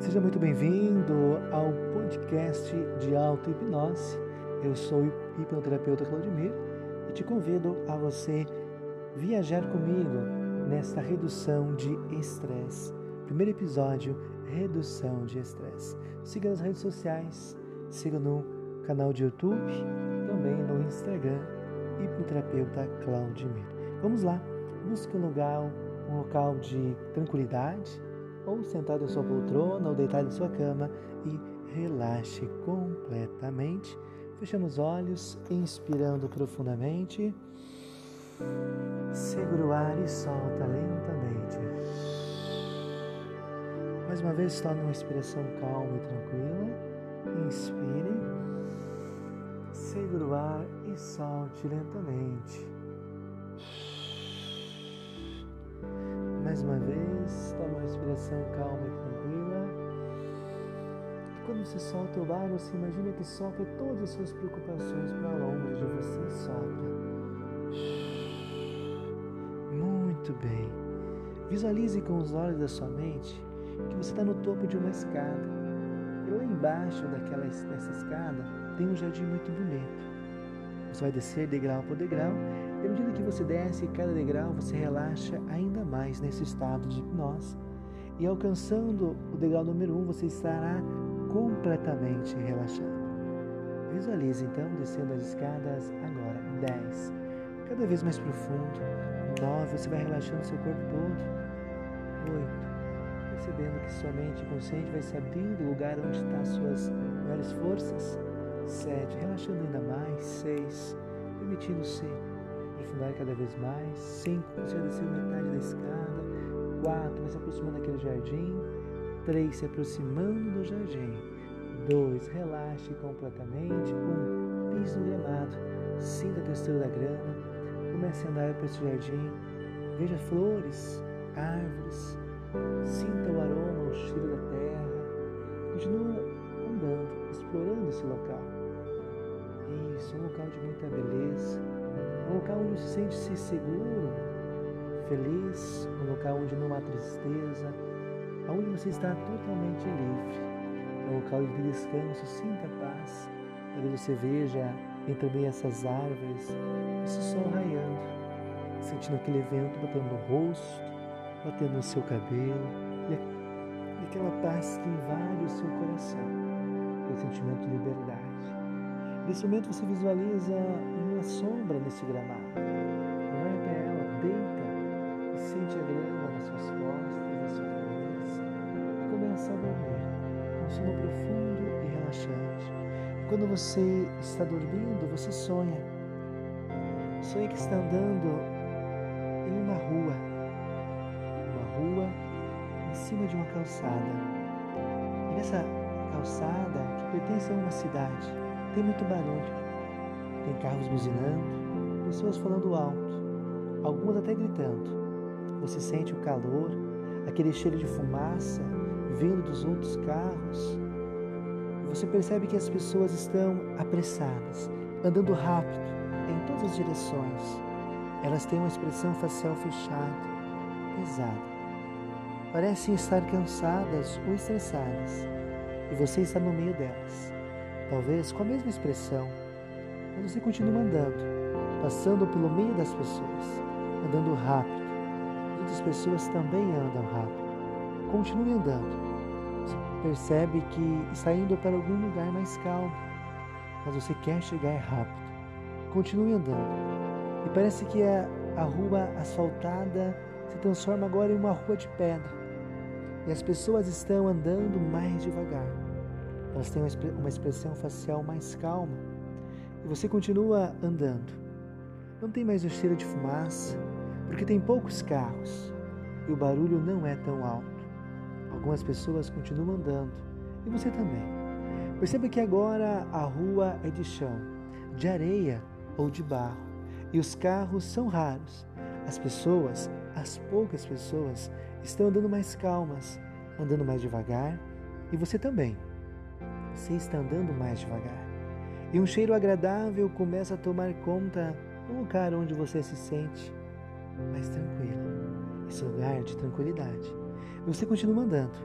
Seja muito bem-vindo ao podcast de auto-hipnose. Eu sou o hipnoterapeuta Claudimir e te convido a você viajar comigo nesta redução de estresse. Primeiro episódio, redução de estresse. Siga nas redes sociais, siga no canal de YouTube, também no Instagram, hipnoterapeuta Claudimir. Vamos lá, busque um lugar, um local de tranquilidade, ou sentado em sua poltrona ou deitado em sua cama e relaxe completamente, fechando os olhos, inspirando profundamente. Segura o ar e solta lentamente. Mais uma vez, tome uma inspiração calma e tranquila. Inspire. Segura o ar e solte lentamente. Mais uma vez, toma uma respiração calma e tranquila. E quando você solta o ar, você imagina que sopra todas as suas preocupações para longe de você. Sopra. Muito bem. Visualize com os olhos da sua mente que você está no topo de uma escada. E lá embaixo daquela, dessa escada tem um jardim muito bonito. Você vai descer degrau por degrau e à medida que você desce cada degrau, você relaxa ainda mais nesse estado de hipnose. E alcançando o degrau número 1, um, você estará completamente relaxado. Visualize então descendo as escadas agora. 10. Cada vez mais profundo. 9. Você vai relaxando seu corpo todo. 8 percebendo que sua mente consciente vai se abrindo do lugar onde estão suas maiores forças. 7. Relaxando ainda mais. 6. Permitindo-se aprofundar cada vez mais. 5. Você já desceu metade da escada. 4. Vai se aproximando daquele jardim. 3. Se aproximando do jardim. 2. Relaxe completamente. 1. Um, piso no gramado. Sinta a textura da grama. Comece a andar por esse jardim. Veja flores, árvores. Sinta o aroma, o cheiro da terra. Continua andando, explorando esse local. Isso, um local de muita beleza um local onde se sente-se seguro, feliz, um local onde não há tristeza, onde você está totalmente livre, um local de descanso, sinta paz. Talvez você veja entre meio essas árvores esse sol raiando, sentindo aquele vento batendo no rosto, batendo no seu cabelo e aquela paz que invade o seu coração, aquele sentimento de liberdade. Nesse momento você visualiza uma sombra nesse gramado. Até ela, deita e sente a grama nas suas costas, na sua cabeça e começa a dormir. Um sono profundo e relaxante. E quando você está dormindo, você sonha. Sonha que está andando em uma rua. Uma rua em cima de uma calçada. E nessa calçada que pertence a uma cidade tem muito barulho. Tem carros buzinando, pessoas falando alto, algumas até gritando. Você sente o calor, aquele cheiro de fumaça vindo dos outros carros. Você percebe que as pessoas estão apressadas, andando rápido em todas as direções. Elas têm uma expressão facial fechada, pesada. Parecem estar cansadas ou estressadas, e você está no meio delas talvez com a mesma expressão, mas você continua andando, passando pelo meio das pessoas, andando rápido. As outras pessoas também andam rápido. Continue andando. Você percebe que está indo para algum lugar mais calmo, mas você quer chegar rápido. Continue andando. E parece que a, a rua asfaltada se transforma agora em uma rua de pedra. E as pessoas estão andando mais devagar elas têm uma expressão facial mais calma e você continua andando. Não tem mais o cheiro de fumaça, porque tem poucos carros e o barulho não é tão alto. Algumas pessoas continuam andando e você também. Perceba que agora a rua é de chão, de areia ou de barro e os carros são raros. As pessoas, as poucas pessoas, estão andando mais calmas, andando mais devagar e você também você está andando mais devagar. E um cheiro agradável começa a tomar conta do lugar onde você se sente mais tranquilo. Esse lugar de tranquilidade. Você continua andando,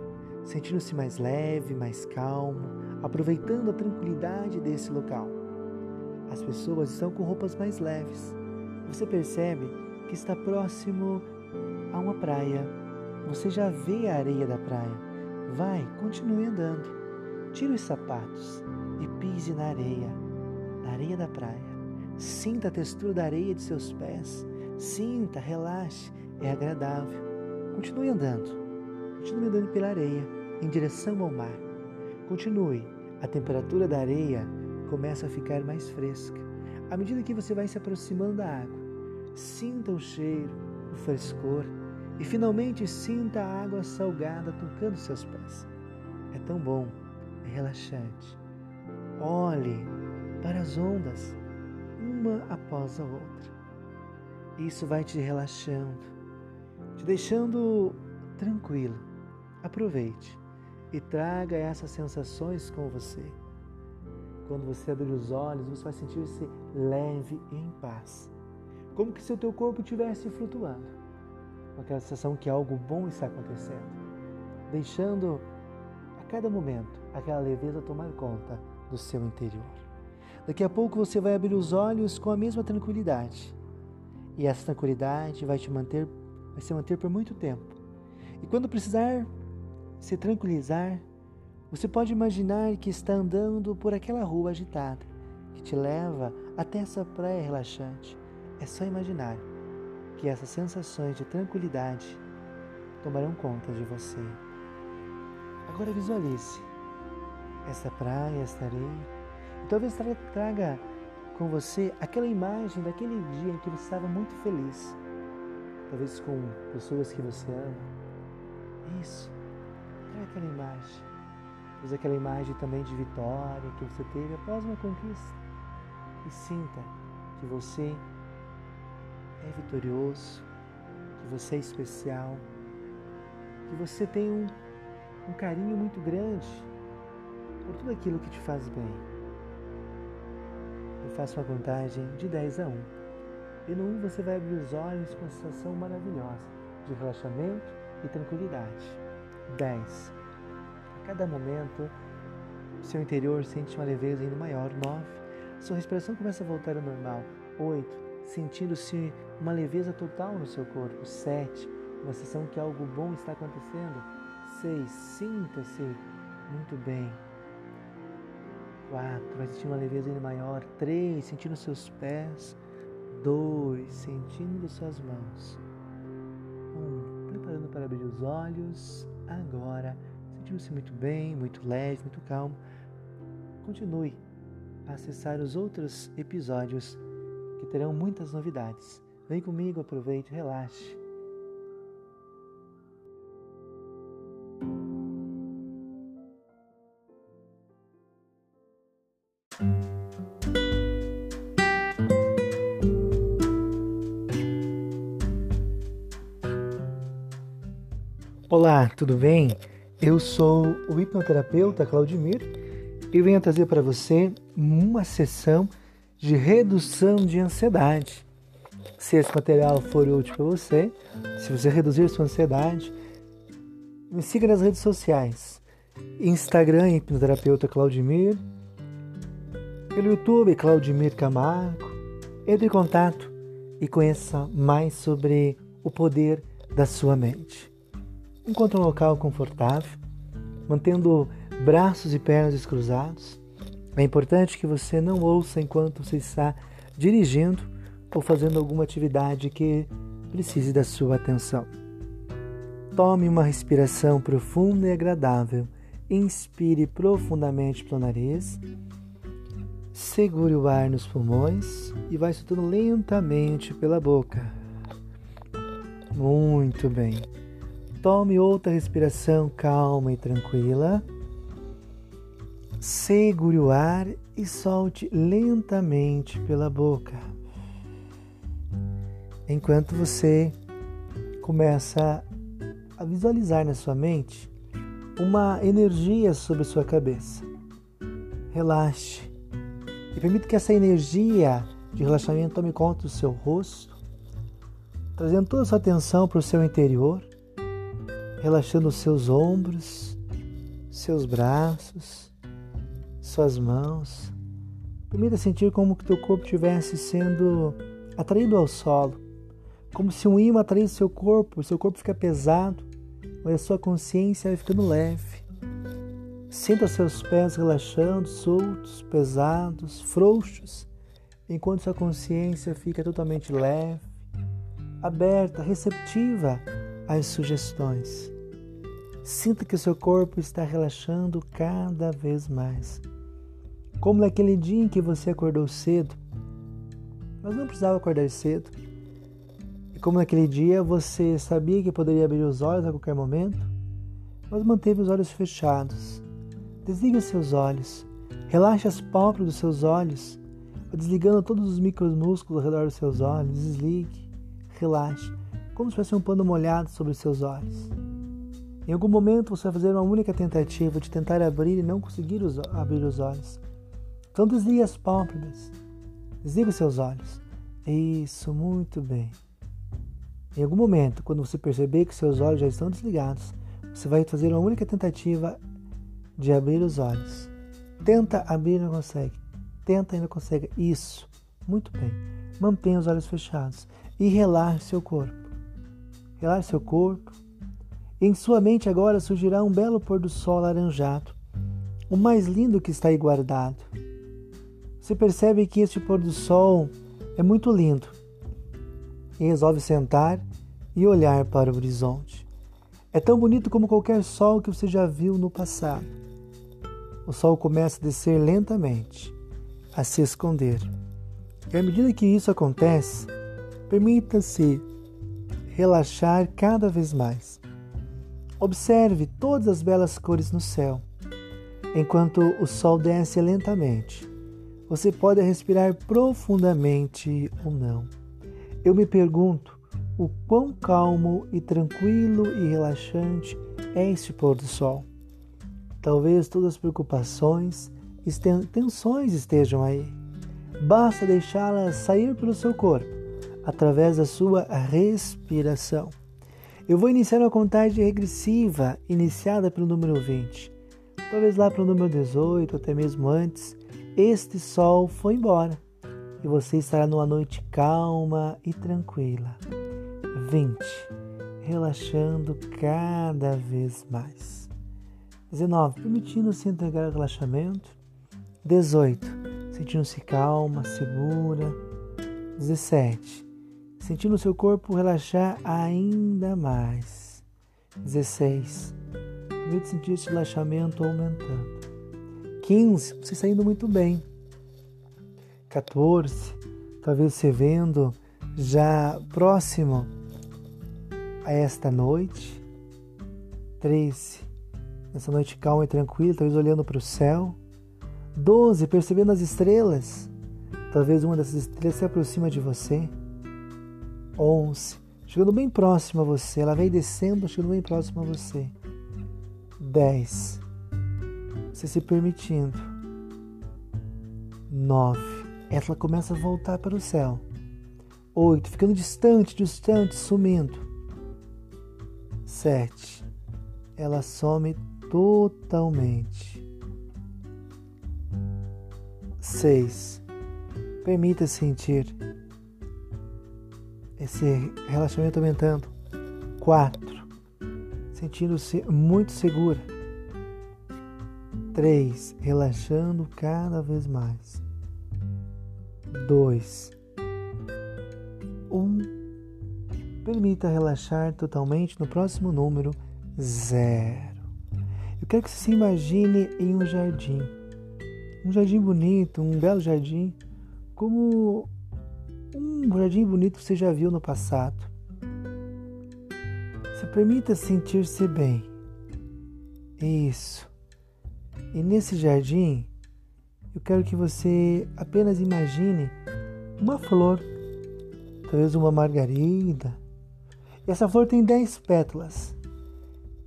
sentindo-se mais leve, mais calmo, aproveitando a tranquilidade desse local. As pessoas estão com roupas mais leves. Você percebe que está próximo a uma praia. Você já vê a areia da praia. Vai, continue andando. Tire os sapatos e pise na areia, na areia da praia. Sinta a textura da areia de seus pés. Sinta, relaxe, é agradável. Continue andando. Continue andando pela areia, em direção ao mar. Continue. A temperatura da areia começa a ficar mais fresca. À medida que você vai se aproximando da água, sinta o cheiro, o frescor e finalmente sinta a água salgada tocando seus pés. É tão bom, relaxante. Olhe para as ondas, uma após a outra. Isso vai te relaxando, te deixando tranquilo. Aproveite e traga essas sensações com você. Quando você abrir os olhos, você vai sentir-se leve e em paz. Como que se o teu corpo estivesse flutuando. Com aquela sensação que algo bom está acontecendo. Deixando a cada momento aquela leveza tomar conta do seu interior. Daqui a pouco você vai abrir os olhos com a mesma tranquilidade. E essa tranquilidade vai te manter, vai se manter por muito tempo. E quando precisar se tranquilizar, você pode imaginar que está andando por aquela rua agitada que te leva até essa praia relaxante. É só imaginar que essas sensações de tranquilidade tomarão conta de você. Agora visualize essa praia, essa areia, e talvez traga com você aquela imagem daquele dia em que você estava muito feliz, talvez com pessoas que você ama. Isso é aquela imagem. Usa aquela imagem também de vitória que você teve após uma conquista. E sinta que você é vitorioso, que você é especial, que você tem um, um carinho muito grande por tudo aquilo que te faz bem. Eu faço uma contagem de 10 a 1. E no 1 você vai abrir os olhos com uma sensação maravilhosa de relaxamento e tranquilidade. 10. A cada momento, seu interior sente uma leveza ainda maior. 9. Sua respiração começa a voltar ao normal. 8. Sentindo-se uma leveza total no seu corpo. 7. Uma sensação que algo bom está acontecendo. 6. Sinta-se muito bem. 4. Vai sentir uma leveza ainda maior. 3. Sentindo seus pés. 2. Sentindo suas mãos. 1. Um, preparando para abrir os olhos agora, sentindo-se muito bem, muito leve, muito calmo, continue a acessar os outros episódios que terão muitas novidades. Vem comigo, aproveite, relaxe. Olá, tudo bem? Eu sou o hipnoterapeuta Claudimir e venho trazer para você uma sessão de redução de ansiedade. Se esse material for útil para você, se você reduzir sua ansiedade, me siga nas redes sociais. Instagram, hipnoterapeuta Claudimir. Pelo YouTube, Claudimir Camargo. Entre em contato e conheça mais sobre o poder da sua mente. Encontre um local confortável, mantendo braços e pernas cruzados. É importante que você não ouça enquanto você está dirigindo ou fazendo alguma atividade que precise da sua atenção. Tome uma respiração profunda e agradável. Inspire profundamente pelo nariz. Segure o ar nos pulmões e vai soltando lentamente pela boca. Muito bem. Tome outra respiração calma e tranquila. Segure o ar e solte lentamente pela boca. Enquanto você começa a visualizar na sua mente uma energia sobre sua cabeça. Relaxe e permita que essa energia de relaxamento tome conta do seu rosto, trazendo toda a sua atenção para o seu interior relaxando seus ombros, seus braços, suas mãos. Permita sentir como que teu corpo estivesse sendo atraído ao solo, como se um imã atraísse seu corpo, seu corpo fica pesado, mas a sua consciência vai ficando leve. Sinta seus pés relaxando, soltos, pesados, frouxos, enquanto sua consciência fica totalmente leve, aberta, receptiva às sugestões. Sinta que seu corpo está relaxando cada vez mais. Como naquele dia em que você acordou cedo, mas não precisava acordar cedo. E como naquele dia você sabia que poderia abrir os olhos a qualquer momento, mas manteve os olhos fechados. Desligue seus olhos. Relaxe as pálpebras dos seus olhos, desligando todos os micromúsculos ao redor dos seus olhos. Desligue, relaxe, como se fosse um pano molhado sobre os seus olhos. Em algum momento você vai fazer uma única tentativa de tentar abrir e não conseguir os, abrir os olhos. Então desligue as pálpebras. Desligue os seus olhos. Isso, muito bem. Em algum momento, quando você perceber que seus olhos já estão desligados, você vai fazer uma única tentativa de abrir os olhos. Tenta abrir e não consegue. Tenta e não consegue. Isso. Muito bem. Mantenha os olhos fechados e relaxe seu corpo. Relaxe seu corpo, em sua mente agora surgirá um belo pôr do sol alaranjado, o mais lindo que está aí guardado. Você percebe que este pôr do sol é muito lindo e resolve sentar e olhar para o horizonte. É tão bonito como qualquer sol que você já viu no passado. O sol começa a descer lentamente, a se esconder. E à medida que isso acontece, permita-se relaxar cada vez mais. Observe todas as belas cores no céu. Enquanto o sol desce lentamente, você pode respirar profundamente ou não. Eu me pergunto o quão calmo e tranquilo e relaxante é este pôr do sol. Talvez todas as preocupações e tensões estejam aí. Basta deixá-las sair pelo seu corpo através da sua respiração. Eu vou iniciar uma contagem regressiva, iniciada pelo número 20. Talvez lá para o número 18, até mesmo antes, este sol foi embora e você estará numa noite calma e tranquila. 20. Relaxando cada vez mais. 19. Permitindo-se entregar ao relaxamento. 18. Sentindo-se calma, segura. 17 sentindo seu corpo relaxar ainda mais. 16. Permite sentir esse relaxamento aumentando. 15. Você está indo muito bem. 14. Talvez você vendo já próximo a esta noite. 13. Nessa noite calma e tranquila, talvez olhando para o céu. 12. Percebendo as estrelas. Talvez uma dessas estrelas se aproxima de você. 11. Chegando bem próximo a você. Ela vem descendo, chegando bem próximo a você. 10. Você se permitindo. 9. Ela começa a voltar para o céu. 8. Ficando distante, distante, sumindo. 7. Ela some totalmente. 6. Permita sentir esse relacionamento aumentando. Quatro, sentindo-se muito segura. Três, relaxando cada vez mais. Dois, um, permita relaxar totalmente no próximo número zero. Eu quero que você se imagine em um jardim, um jardim bonito, um belo jardim, como um jardim bonito você já viu no passado. Se permita sentir-se bem. Isso. E nesse jardim, eu quero que você apenas imagine uma flor, talvez uma margarida. E essa flor tem dez pétalas.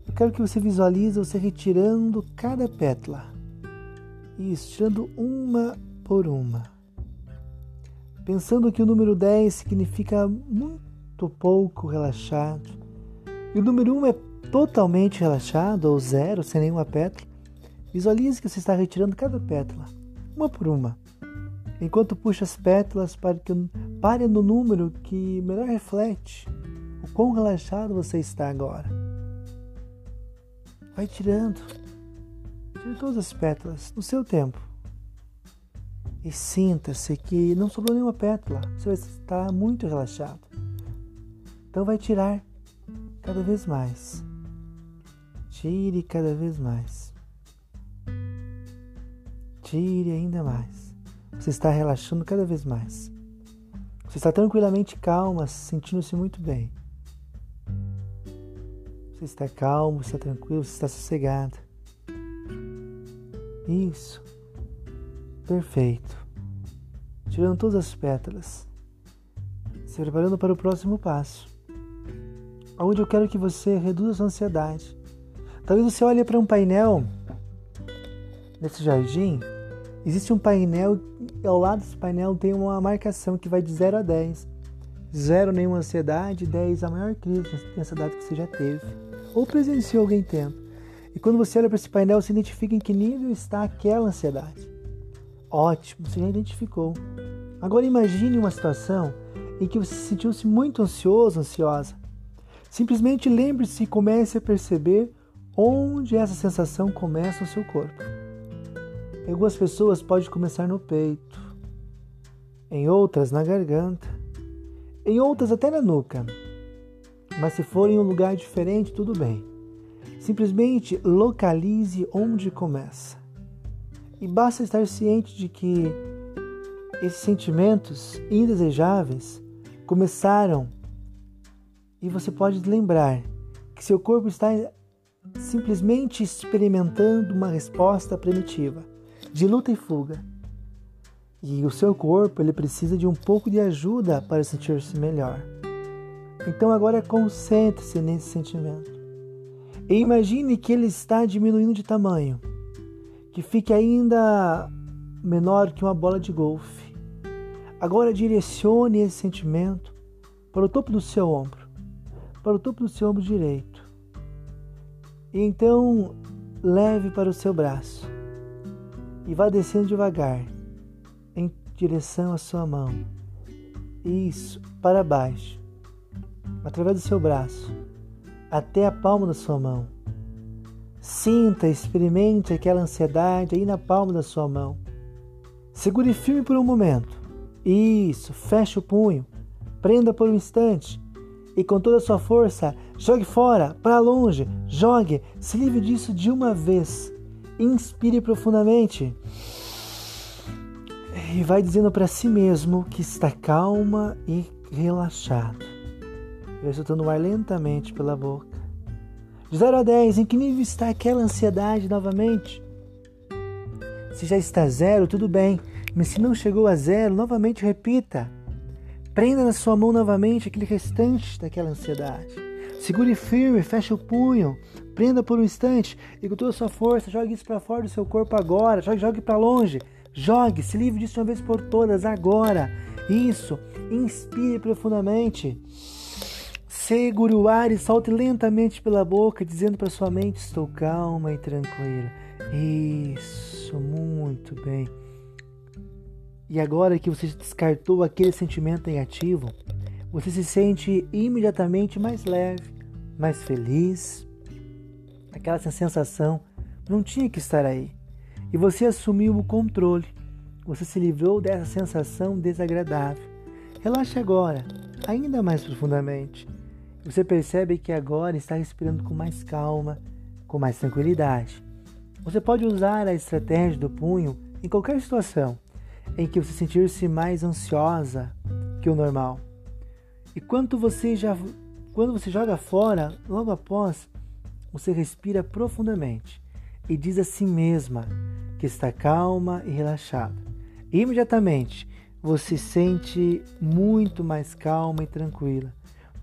Eu quero que você visualize você retirando cada pétala. Isso, tirando uma por uma pensando que o número 10 significa muito pouco relaxado, e o número 1 é totalmente relaxado, ou zero, sem nenhuma pétala, Visualize que você está retirando cada pétala, uma por uma. Enquanto puxa as pétalas, pare, que, pare no número que melhor reflete o quão relaxado você está agora. Vai tirando. Tire todas as pétalas no seu tempo. E sinta-se que não sobrou nenhuma pétala. Você vai estar muito relaxado. Então vai tirar cada vez mais. Tire cada vez mais. Tire ainda mais. Você está relaxando cada vez mais. Você está tranquilamente calma, sentindo-se muito bem. Você está calmo, está tranquilo, você está sossegado. Isso. Perfeito. Tirando todas as pétalas. Se preparando para o próximo passo. Onde eu quero que você reduza sua ansiedade. Talvez você olhe para um painel nesse jardim. Existe um painel, ao lado desse painel tem uma marcação que vai de 0 a 10. 0 nenhuma ansiedade, 10 a maior crise de ansiedade que você já teve ou presenciou alguém tendo. E quando você olha para esse painel, você identifica em que nível está aquela ansiedade. Ótimo, você já identificou. Agora imagine uma situação em que você sentiu-se muito ansioso, ansiosa. Simplesmente lembre-se e comece a perceber onde essa sensação começa no seu corpo. Em algumas pessoas pode começar no peito, em outras na garganta, em outras até na nuca. Mas se for em um lugar diferente, tudo bem. Simplesmente localize onde começa. E basta estar ciente de que esses sentimentos indesejáveis começaram e você pode lembrar que seu corpo está simplesmente experimentando uma resposta primitiva de luta e fuga. E o seu corpo ele precisa de um pouco de ajuda para sentir-se melhor. Então agora concentre-se nesse sentimento. E imagine que ele está diminuindo de tamanho, que fique ainda menor que uma bola de golfe. Agora direcione esse sentimento para o topo do seu ombro, para o topo do seu ombro direito. E então leve para o seu braço e vá descendo devagar em direção à sua mão. Isso, para baixo através do seu braço, até a palma da sua mão. Sinta, experimente aquela ansiedade aí na palma da sua mão. Segure firme por um momento. Isso, feche o punho, prenda por um instante e com toda a sua força, jogue fora, para longe, jogue, se livre disso de uma vez. Inspire profundamente e vai dizendo para si mesmo que está calma e relaxado. Vai soltando o ar lentamente pela boca. De 0 a 10, em que nível está aquela ansiedade novamente? Se já está zero, tudo bem. Mas se não chegou a zero, novamente repita. Prenda na sua mão novamente aquele restante daquela ansiedade. Segure firme, feche o punho, prenda por um instante e com toda a sua força jogue isso para fora do seu corpo agora. Jogue, jogue para longe. Jogue, se livre disso uma vez por todas agora. Isso. Inspire profundamente. Segure o ar e solte lentamente pela boca, dizendo para sua mente: Estou calma e tranquila. Isso, muito bem. E agora que você descartou aquele sentimento negativo, você se sente imediatamente mais leve, mais feliz. Aquela sensação não tinha que estar aí. E você assumiu o controle. Você se livrou dessa sensação desagradável. Relaxe agora, ainda mais profundamente. Você percebe que agora está respirando com mais calma, com mais tranquilidade. Você pode usar a estratégia do punho em qualquer situação em que você sentir-se mais ansiosa que o normal. E quando você já quando você joga fora, logo após, você respira profundamente e diz a si mesma que está calma e relaxada. E imediatamente você se sente muito mais calma e tranquila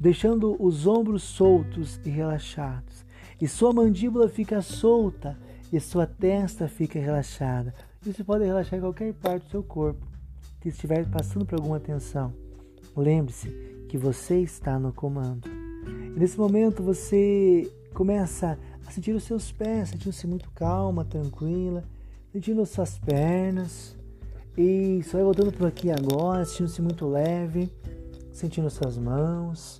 deixando os ombros soltos e relaxados. E sua mandíbula fica solta e sua testa fica relaxada. E você pode relaxar qualquer parte do seu corpo que estiver passando por alguma tensão. Lembre-se que você está no comando. E nesse momento você começa a sentir os seus pés, sentindo-se muito calma, tranquila, sentindo suas pernas. Isso, vai voltando por aqui agora, sentindo-se muito leve, sentindo suas mãos,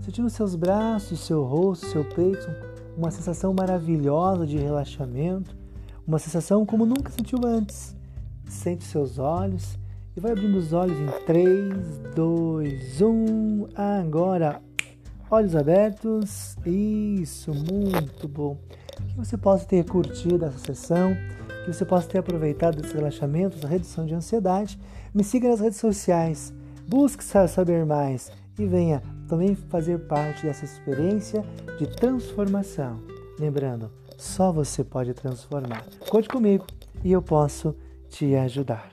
sentindo seus braços, seu rosto, seu peito, uma sensação maravilhosa de relaxamento, uma sensação como nunca sentiu antes. Sente seus olhos e vai abrindo os olhos em 3, 2, 1. Agora, olhos abertos. Isso, muito bom. Que você possa ter curtido essa sessão, que você possa ter aproveitado esse relaxamento, essa redução de ansiedade. Me siga nas redes sociais, busque saber mais e venha também fazer parte dessa experiência de transformação. Lembrando, só você pode transformar. Conte comigo e eu posso te ajudar.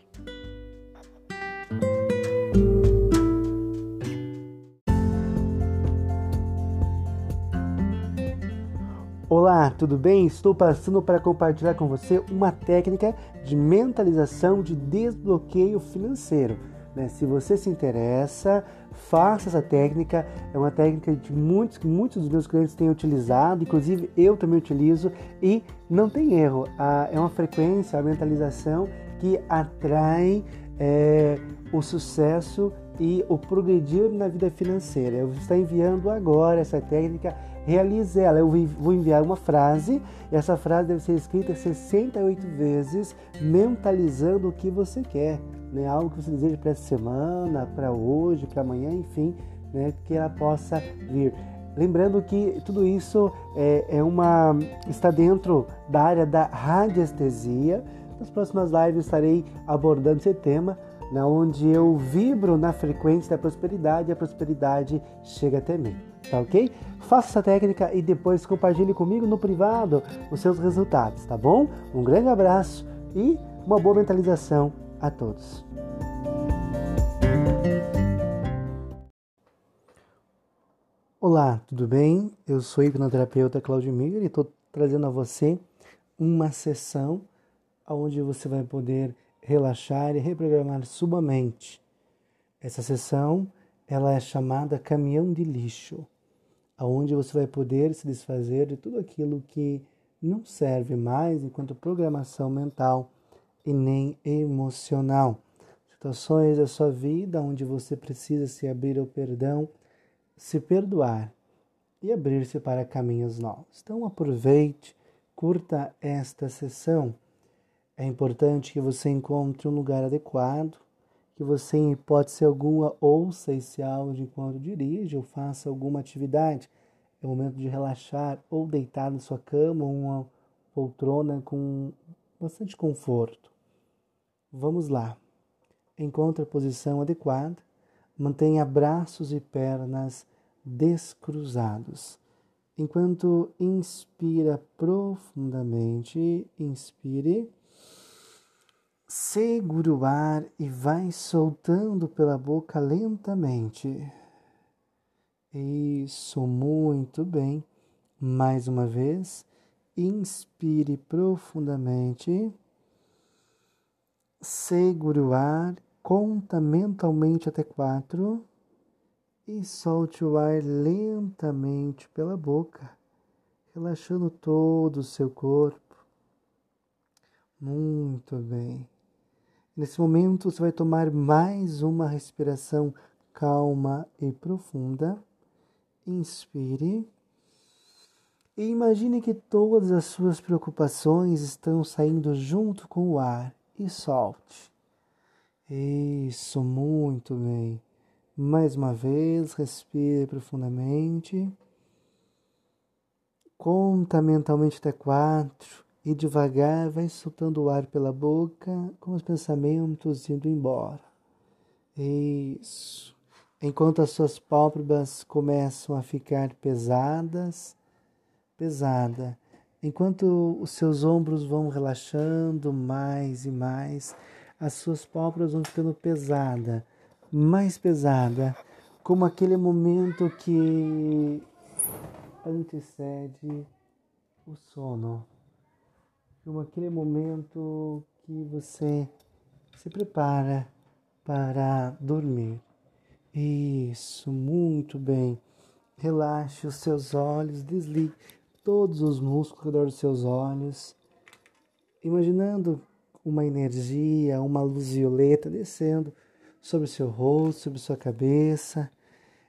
Olá, tudo bem? Estou passando para compartilhar com você uma técnica de mentalização de desbloqueio financeiro. Né? Se você se interessa, faça essa técnica. É uma técnica de muitos que muitos dos meus clientes têm utilizado, inclusive eu também utilizo e não tem erro. é uma frequência, a mentalização que atrai é, o sucesso e o progredir na vida financeira. Eu estou enviando agora essa técnica, realize ela. Eu vou enviar uma frase essa frase deve ser escrita 68 vezes, mentalizando o que você quer, né? algo que você deseja para essa semana, para hoje, para amanhã, enfim, né? que ela possa vir. Lembrando que tudo isso é, é uma está dentro da área da radiestesia. Nas próximas lives estarei abordando esse tema na onde eu vibro na frequência da prosperidade e a prosperidade chega até mim. Tá ok? Faça essa técnica e depois compartilhe comigo no privado os seus resultados, tá bom? Um grande abraço e uma boa mentalização a todos. Olá, tudo bem? Eu sou hipnoterapeuta Claudimir e estou trazendo a você uma sessão onde você vai poder relaxar e reprogramar sua mente. Essa sessão ela é chamada caminhão de lixo, aonde você vai poder se desfazer de tudo aquilo que não serve mais enquanto programação mental e nem emocional. Situações da sua vida onde você precisa se abrir ao perdão, se perdoar e abrir-se para caminhos novos. Então aproveite, curta esta sessão é importante que você encontre um lugar adequado, que você, em hipótese alguma, ouça esse áudio enquanto dirige ou faça alguma atividade. É o momento de relaxar ou deitar na sua cama ou uma poltrona com bastante conforto. Vamos lá. Encontre a posição adequada. Mantenha braços e pernas descruzados. Enquanto inspira profundamente, inspire Segure o ar e vai soltando pela boca lentamente. Isso, muito bem. Mais uma vez, inspire profundamente. Segure o ar, conta mentalmente até quatro e solte o ar lentamente pela boca, relaxando todo o seu corpo. Muito bem. Nesse momento, você vai tomar mais uma respiração calma e profunda. Inspire. E imagine que todas as suas preocupações estão saindo junto com o ar e solte. Isso, muito bem. Mais uma vez, respire profundamente. Conta mentalmente até quatro e devagar vai soltando o ar pela boca com os pensamentos indo embora. Isso. Enquanto as suas pálpebras começam a ficar pesadas, pesada, enquanto os seus ombros vão relaxando mais e mais, as suas pálpebras vão ficando pesada, mais pesada, como aquele momento que antecede o sono como aquele momento que você se prepara para dormir. Isso, muito bem. Relaxe os seus olhos, desligue todos os músculos ao redor dos seus olhos, imaginando uma energia, uma luz violeta descendo sobre o seu rosto, sobre sua cabeça.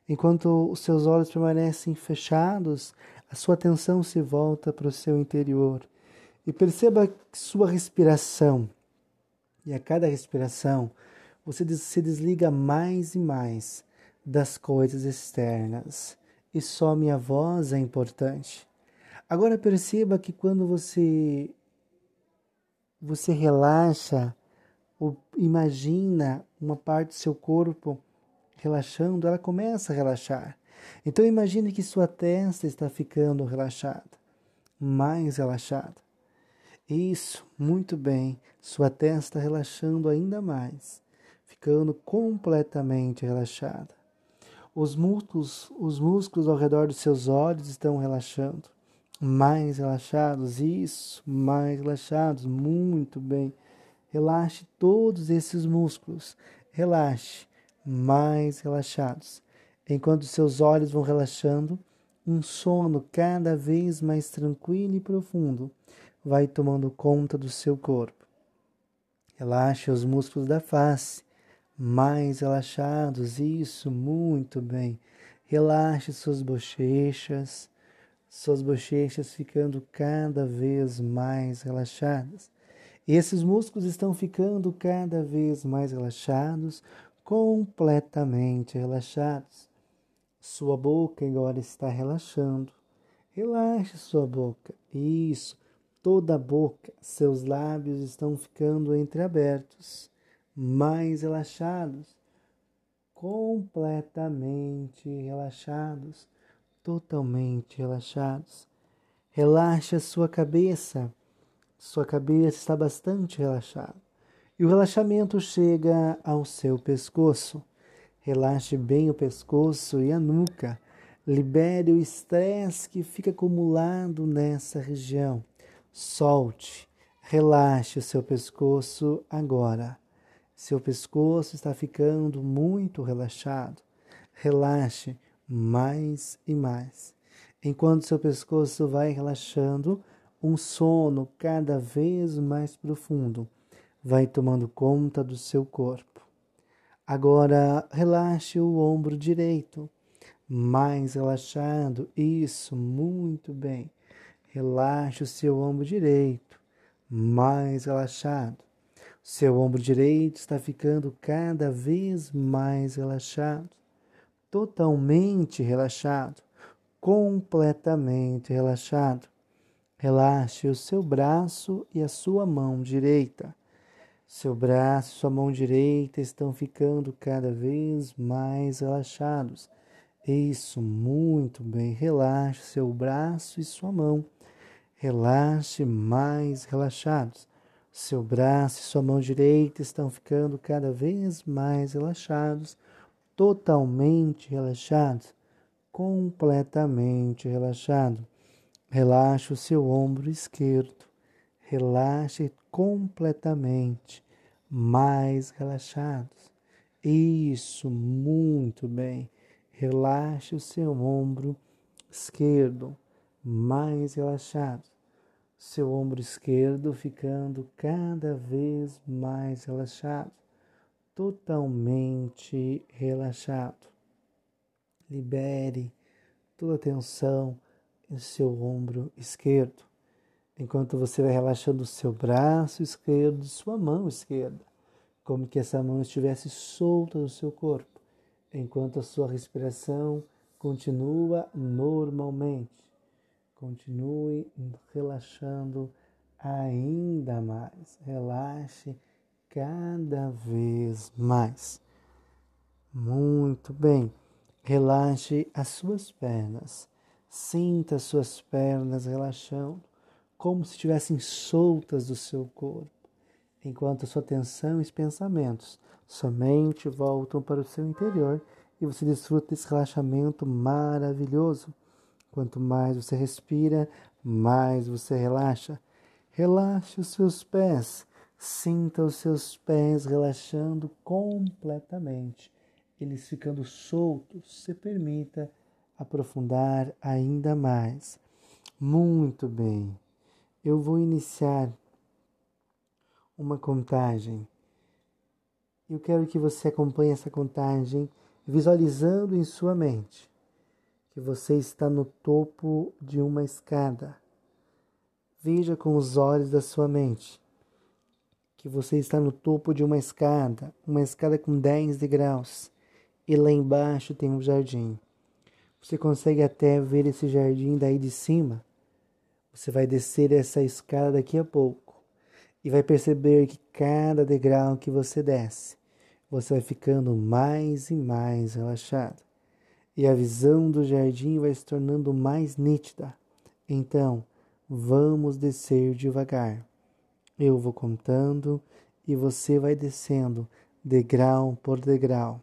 Enquanto os seus olhos permanecem fechados, a sua atenção se volta para o seu interior e perceba sua respiração. E a cada respiração, você se desliga mais e mais das coisas externas e só minha voz é importante. Agora perceba que quando você você relaxa ou imagina uma parte do seu corpo relaxando, ela começa a relaxar. Então imagine que sua testa está ficando relaxada, mais relaxada. Isso, muito bem. Sua testa relaxando ainda mais, ficando completamente relaxada. Os músculos, os músculos ao redor dos seus olhos estão relaxando mais relaxados, isso, mais relaxados, muito bem. Relaxe todos esses músculos, relaxe, mais relaxados. Enquanto seus olhos vão relaxando, um sono cada vez mais tranquilo e profundo vai tomando conta do seu corpo. Relaxe os músculos da face, mais relaxados, isso, muito bem. Relaxe suas bochechas suas bochechas ficando cada vez mais relaxadas. E esses músculos estão ficando cada vez mais relaxados, completamente relaxados. Sua boca agora está relaxando. Relaxe sua boca. Isso, toda a boca. Seus lábios estão ficando entreabertos, mais relaxados, completamente relaxados totalmente relaxados. Relaxe a sua cabeça. Sua cabeça está bastante relaxada. E o relaxamento chega ao seu pescoço. Relaxe bem o pescoço e a nuca. Libere o estresse que fica acumulado nessa região. Solte. Relaxe o seu pescoço agora. Seu pescoço está ficando muito relaxado. Relaxe mais e mais. Enquanto seu pescoço vai relaxando, um sono cada vez mais profundo vai tomando conta do seu corpo. Agora relaxe o ombro direito, mais relaxado, isso, muito bem. Relaxe o seu ombro direito, mais relaxado. Seu ombro direito está ficando cada vez mais relaxado totalmente relaxado, completamente relaxado. Relaxe o seu braço e a sua mão direita. Seu braço e sua mão direita estão ficando cada vez mais relaxados. Isso, muito bem. Relaxe seu braço e sua mão. Relaxe mais relaxados. Seu braço e sua mão direita estão ficando cada vez mais relaxados totalmente relaxado, completamente relaxado. Relaxe o seu ombro esquerdo, relaxe completamente, mais relaxados. Isso, muito bem. Relaxe o seu ombro esquerdo, mais relaxado. Seu ombro esquerdo ficando cada vez mais relaxado totalmente relaxado. Libere toda a tensão em seu ombro esquerdo, enquanto você vai relaxando o seu braço esquerdo sua mão esquerda, como que essa mão estivesse solta do seu corpo, enquanto a sua respiração continua normalmente. Continue relaxando ainda mais. Relaxe cada vez mais. Muito bem. Relaxe as suas pernas. Sinta as suas pernas relaxando, como se estivessem soltas do seu corpo, enquanto sua atenção e os pensamentos somente voltam para o seu interior e você desfruta desse relaxamento maravilhoso. Quanto mais você respira, mais você relaxa. Relaxe os seus pés Sinta os seus pés relaxando completamente, eles ficando soltos. Se permita aprofundar ainda mais. Muito bem. Eu vou iniciar uma contagem. Eu quero que você acompanhe essa contagem visualizando em sua mente que você está no topo de uma escada. Veja com os olhos da sua mente que você está no topo de uma escada, uma escada com 10 degraus, e lá embaixo tem um jardim. Você consegue até ver esse jardim daí de cima? Você vai descer essa escada daqui a pouco e vai perceber que cada degrau que você desce, você vai ficando mais e mais relaxado e a visão do jardim vai se tornando mais nítida. Então, vamos descer devagar. Eu vou contando e você vai descendo degrau por degrau.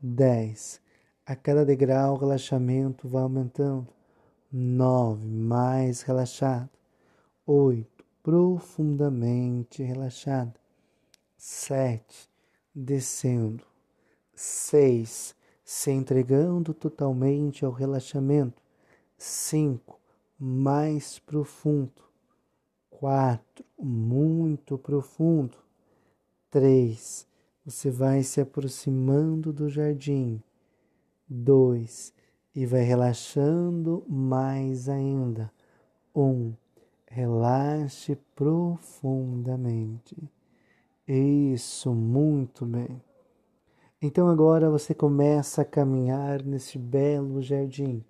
Dez. A cada degrau o relaxamento vai aumentando. Nove. Mais relaxado. Oito. Profundamente relaxado. Sete. Descendo. Seis se entregando totalmente ao relaxamento. 5. Mais profundo. 4. Muito profundo. 3. Você vai se aproximando do jardim. 2. E vai relaxando mais ainda. 1. Um, relaxe profundamente. Isso, muito bem. Então agora você começa a caminhar nesse belo jardim.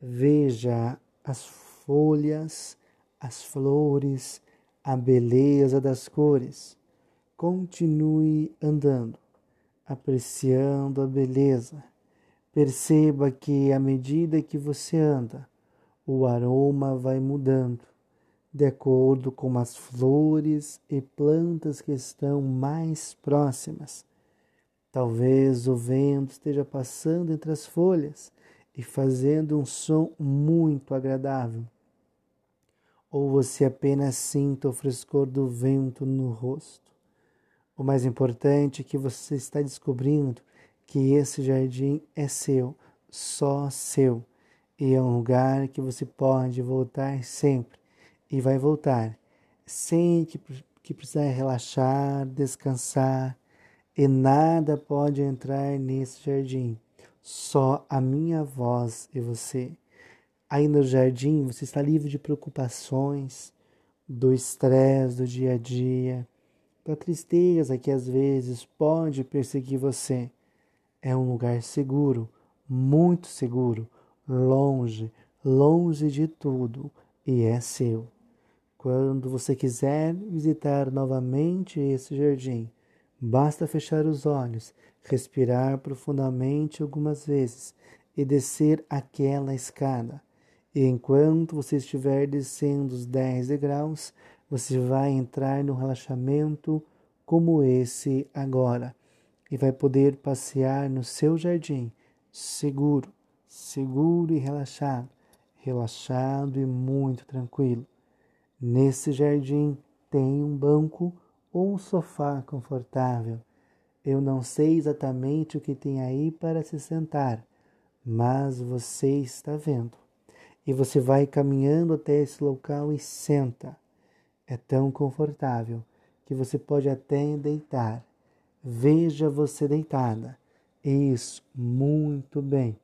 Veja as folhas, as flores, a beleza das cores. Continue andando, apreciando a beleza. Perceba que à medida que você anda, o aroma vai mudando, de acordo com as flores e plantas que estão mais próximas. Talvez o vento esteja passando entre as folhas e fazendo um som muito agradável. Ou você apenas sinta o frescor do vento no rosto. O mais importante é que você está descobrindo que esse jardim é seu, só seu, e é um lugar que você pode voltar sempre. E vai voltar. Sem que, que precisar relaxar, descansar. E nada pode entrar nesse jardim, só a minha voz e você. Aí no jardim você está livre de preocupações, do estresse do dia a dia, da tristeza que às vezes pode perseguir você. É um lugar seguro, muito seguro, longe, longe de tudo e é seu. Quando você quiser visitar novamente esse jardim, Basta fechar os olhos, respirar profundamente algumas vezes e descer aquela escada. E enquanto você estiver descendo os 10 degraus, você vai entrar no relaxamento como esse agora e vai poder passear no seu jardim seguro, seguro e relaxado, relaxado e muito tranquilo. Nesse jardim tem um banco ou um sofá confortável. Eu não sei exatamente o que tem aí para se sentar, mas você está vendo. E você vai caminhando até esse local e senta. É tão confortável que você pode até deitar. Veja você deitada. Isso, muito bem.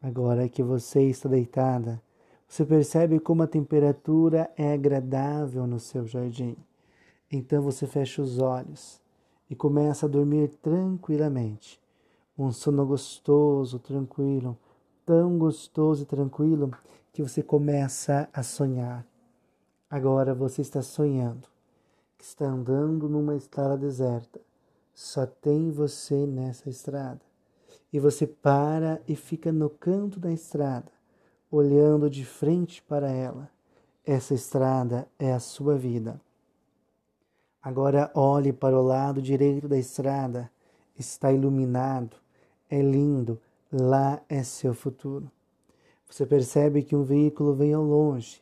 Agora que você está deitada, você percebe como a temperatura é agradável no seu jardim. Então você fecha os olhos e começa a dormir tranquilamente. Um sono gostoso, tranquilo, tão gostoso e tranquilo que você começa a sonhar. Agora você está sonhando que está andando numa estrada deserta. Só tem você nessa estrada. E você para e fica no canto da estrada, olhando de frente para ela. Essa estrada é a sua vida. Agora olhe para o lado direito da estrada. Está iluminado. É lindo. Lá é seu futuro. Você percebe que um veículo vem ao longe.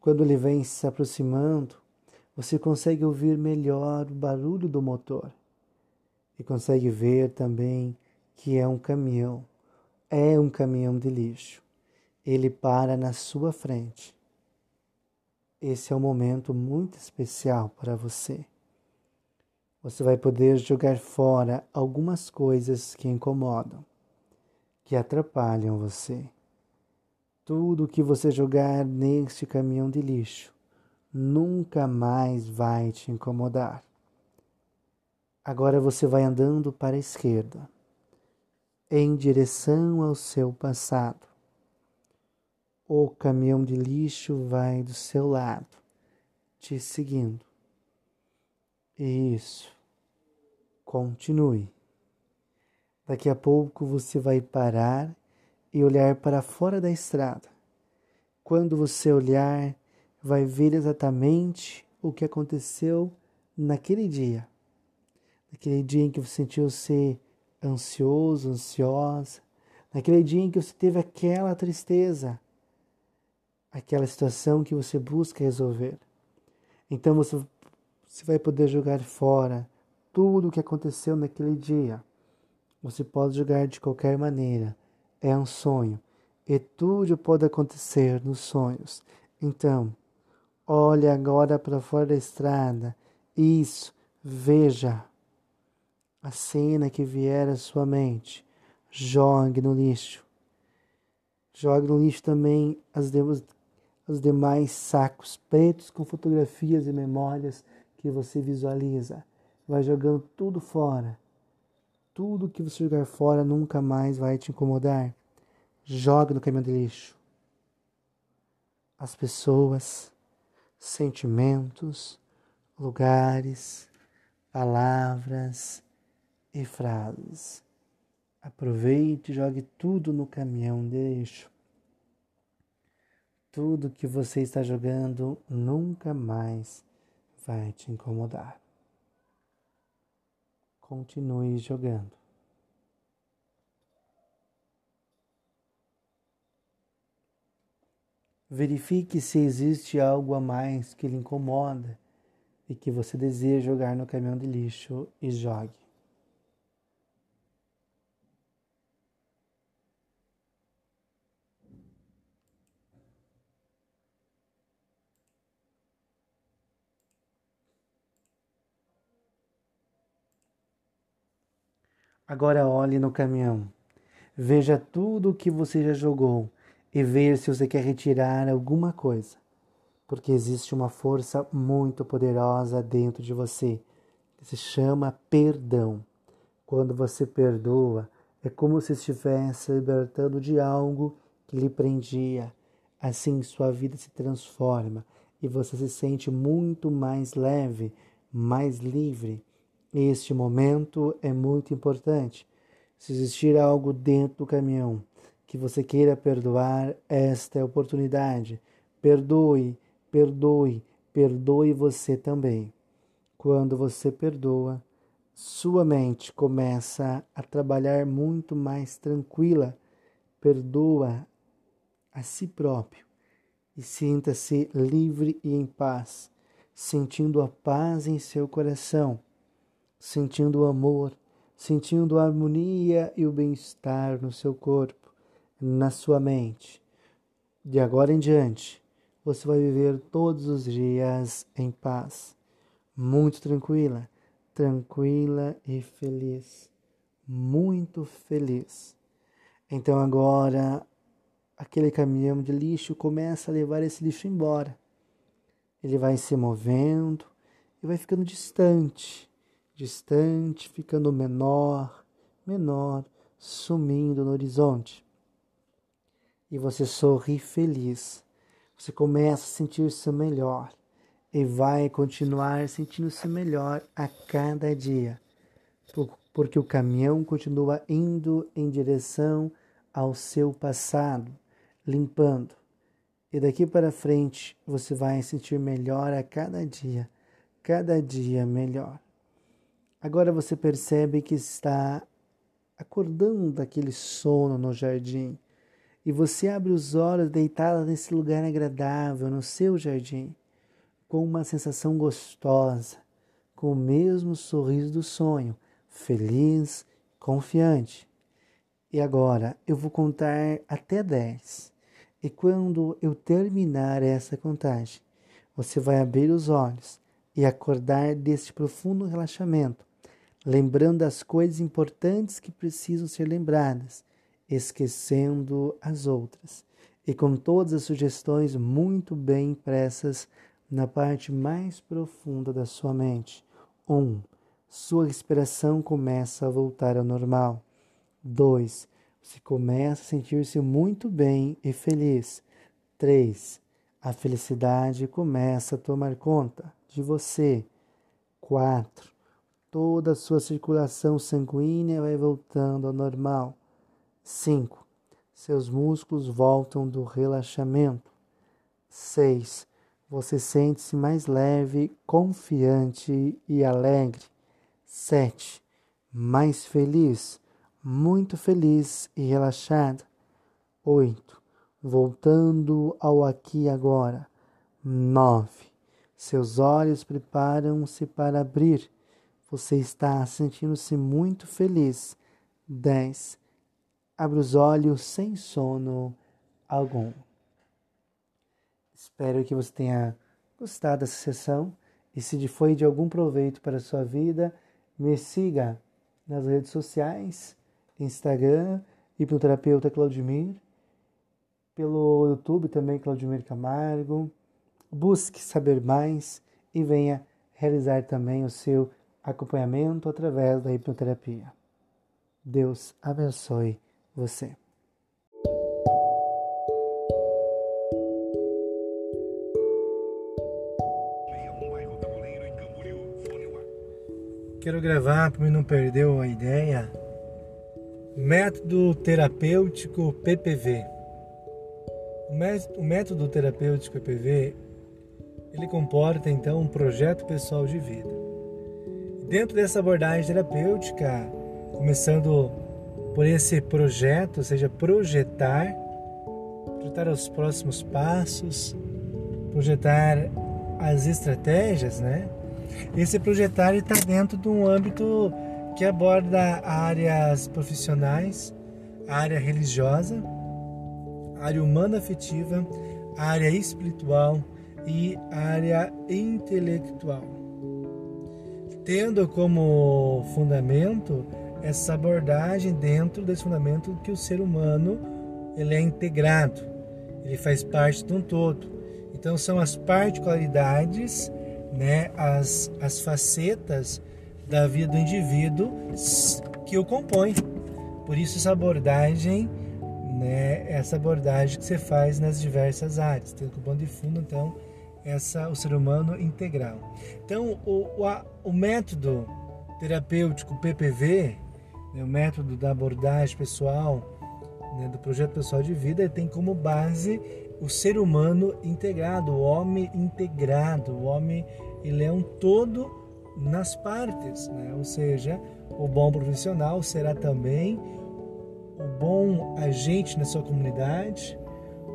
Quando ele vem se aproximando, você consegue ouvir melhor o barulho do motor. E consegue ver também que é um caminhão. É um caminhão de lixo. Ele para na sua frente. esse é um momento muito especial para você. Você vai poder jogar fora algumas coisas que incomodam, que atrapalham você. Tudo que você jogar neste caminhão de lixo nunca mais vai te incomodar. Agora você vai andando para a esquerda, em direção ao seu passado. O caminhão de lixo vai do seu lado, te seguindo. Isso. Continue. Daqui a pouco você vai parar e olhar para fora da estrada. Quando você olhar, vai ver exatamente o que aconteceu naquele dia. Naquele dia em que você sentiu-se ansioso, ansiosa. Naquele dia em que você teve aquela tristeza. Aquela situação que você busca resolver. Então você, você vai poder jogar fora tudo o que aconteceu naquele dia. Você pode jogar de qualquer maneira. É um sonho. E tudo pode acontecer nos sonhos. Então, olhe agora para fora da estrada. Isso, veja a cena que vier à sua mente. Jogue no lixo. Jogue no lixo também as, os demais sacos pretos com fotografias e memórias que você visualiza. Vai jogando tudo fora. Tudo que você jogar fora nunca mais vai te incomodar. Jogue no caminhão de lixo. As pessoas, sentimentos, lugares, palavras e frases. Aproveite e jogue tudo no caminhão de lixo. Tudo que você está jogando nunca mais vai te incomodar. Continue jogando. Verifique se existe algo a mais que lhe incomoda e que você deseja jogar no caminhão de lixo e jogue. Agora olhe no caminhão. Veja tudo o que você já jogou e veja se você quer retirar alguma coisa. Porque existe uma força muito poderosa dentro de você que se chama perdão. Quando você perdoa, é como se estivesse libertando de algo que lhe prendia. Assim, sua vida se transforma e você se sente muito mais leve, mais livre este momento é muito importante. Se existir algo dentro do caminhão que você queira perdoar, esta é a oportunidade. Perdoe, perdoe, perdoe você também. Quando você perdoa, sua mente começa a trabalhar muito mais tranquila. Perdoa a si próprio e sinta-se livre e em paz, sentindo a paz em seu coração sentindo o amor, sentindo a harmonia e o bem-estar no seu corpo, na sua mente. De agora em diante, você vai viver todos os dias em paz, muito tranquila, tranquila e feliz, muito feliz. Então agora aquele caminhão de lixo começa a levar esse lixo embora. Ele vai se movendo e vai ficando distante distante, ficando menor, menor, sumindo no horizonte. E você sorri feliz. Você começa a sentir-se melhor e vai continuar sentindo-se melhor a cada dia, porque o caminhão continua indo em direção ao seu passado, limpando. E daqui para frente você vai sentir melhor a cada dia, cada dia melhor. Agora você percebe que está acordando daquele sono no jardim e você abre os olhos deitada nesse lugar agradável no seu jardim, com uma sensação gostosa, com o mesmo sorriso do sonho, feliz, confiante. E agora eu vou contar até dez. E quando eu terminar essa contagem, você vai abrir os olhos e acordar deste profundo relaxamento, lembrando as coisas importantes que precisam ser lembradas, esquecendo as outras, e com todas as sugestões muito bem impressas na parte mais profunda da sua mente. 1. Um, sua respiração começa a voltar ao normal. 2. Você começa a sentir-se muito bem e feliz. 3. A felicidade começa a tomar conta de você. 4. Toda a sua circulação sanguínea vai voltando ao normal. 5. Seus músculos voltam do relaxamento. 6. Você sente-se mais leve, confiante e alegre. 7. Mais feliz muito feliz e relaxada. 8. Voltando ao aqui e agora. 9. Seus olhos preparam-se para abrir. Você está sentindo-se muito feliz. 10. Abre os olhos sem sono algum. Espero que você tenha gostado dessa sessão e se foi de algum proveito para a sua vida, me siga nas redes sociais Instagram, hipnoterapeuta Claudimir, pelo YouTube também Claudimir Camargo. Busque saber mais e venha realizar também o seu acompanhamento através da hipnoterapia. Deus abençoe você. Quero gravar para não perder a ideia Método terapêutico PPV. O método terapêutico PPV ele comporta então um projeto pessoal de vida. Dentro dessa abordagem terapêutica, começando por esse projeto, ou seja, projetar, projetar os próximos passos, projetar as estratégias, né? Esse projetar está dentro de um âmbito que aborda áreas profissionais, área religiosa, área humana afetiva, área espiritual e área intelectual. Tendo como fundamento essa abordagem dentro desse fundamento que o ser humano ele é integrado, ele faz parte de um todo. Então são as particularidades, né, as, as facetas da vida do indivíduo que o compõe. Por isso essa abordagem, né, essa abordagem que você faz nas diversas áreas, tendo como de fundo então essa o ser humano integral. Então o, o, o método terapêutico PPV, né, o método da abordagem pessoal, né, do projeto pessoal de vida, tem como base o ser humano integrado, o homem integrado, o homem ele é um todo nas partes, né? ou seja, o bom profissional será também o bom agente na sua comunidade,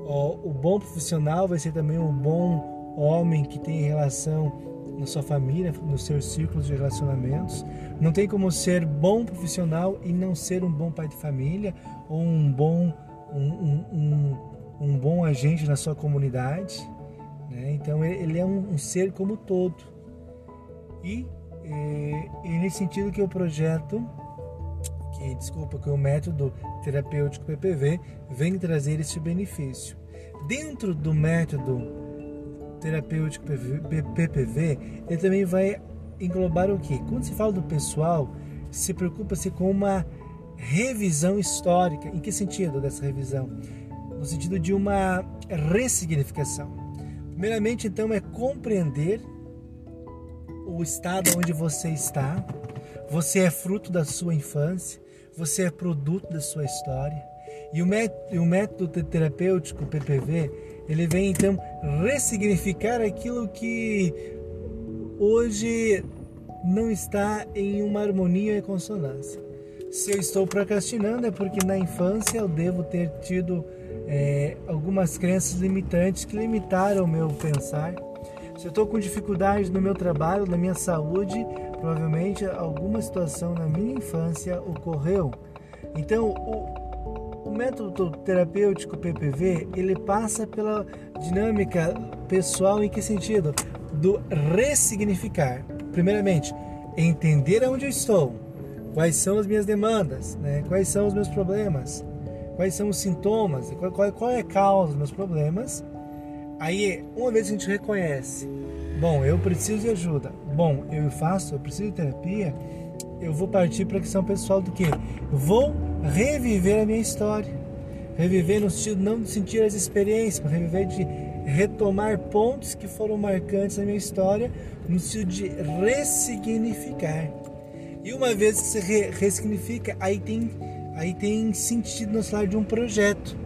o bom profissional vai ser também um bom homem que tem relação na sua família, nos seus círculos de relacionamentos. Não tem como ser bom profissional e não ser um bom pai de família ou um bom, um, um, um, um bom agente na sua comunidade. Né? Então ele é um, ser como todo. E, e, e nesse sentido que o projeto, que desculpa, que o método terapêutico PPV vem trazer esse benefício. Dentro do método terapêutico PPV, ele também vai englobar o que? Quando se fala do pessoal, se preocupa-se com uma revisão histórica. Em que sentido dessa revisão? No sentido de uma ressignificação. Primeiramente, então, é compreender o estado onde você está. Você é fruto da sua infância, você é produto da sua história. E o método, terapêutico PPV, ele vem então ressignificar aquilo que hoje não está em uma harmonia e consonância. Se eu estou procrastinando é porque na infância eu devo ter tido é, algumas crenças limitantes que limitaram o meu pensar se eu estou com dificuldades no meu trabalho, na minha saúde, provavelmente alguma situação na minha infância ocorreu. Então, o, O método terapêutico PPV, ele passa pela dinâmica pessoal em que sentido? Do ressignificar. Primeiramente, entender aonde eu estou, quais são as minhas demandas, né? quais são os meus problemas, quais são os sintomas, qual, qual, qual é a causa dos meus problemas. Aí, uma vez que a gente reconhece, bom, eu preciso de ajuda, bom, eu faço, eu preciso de terapia, eu vou partir para a questão pessoal do que? Vou reviver a minha história. Reviver no sentido não de sentir as experiências, mas reviver de retomar pontos que foram marcantes na minha história, no sentido de ressignificar. E uma vez que você re ressignifica, aí tem, aí tem sentido nós falar de um projeto.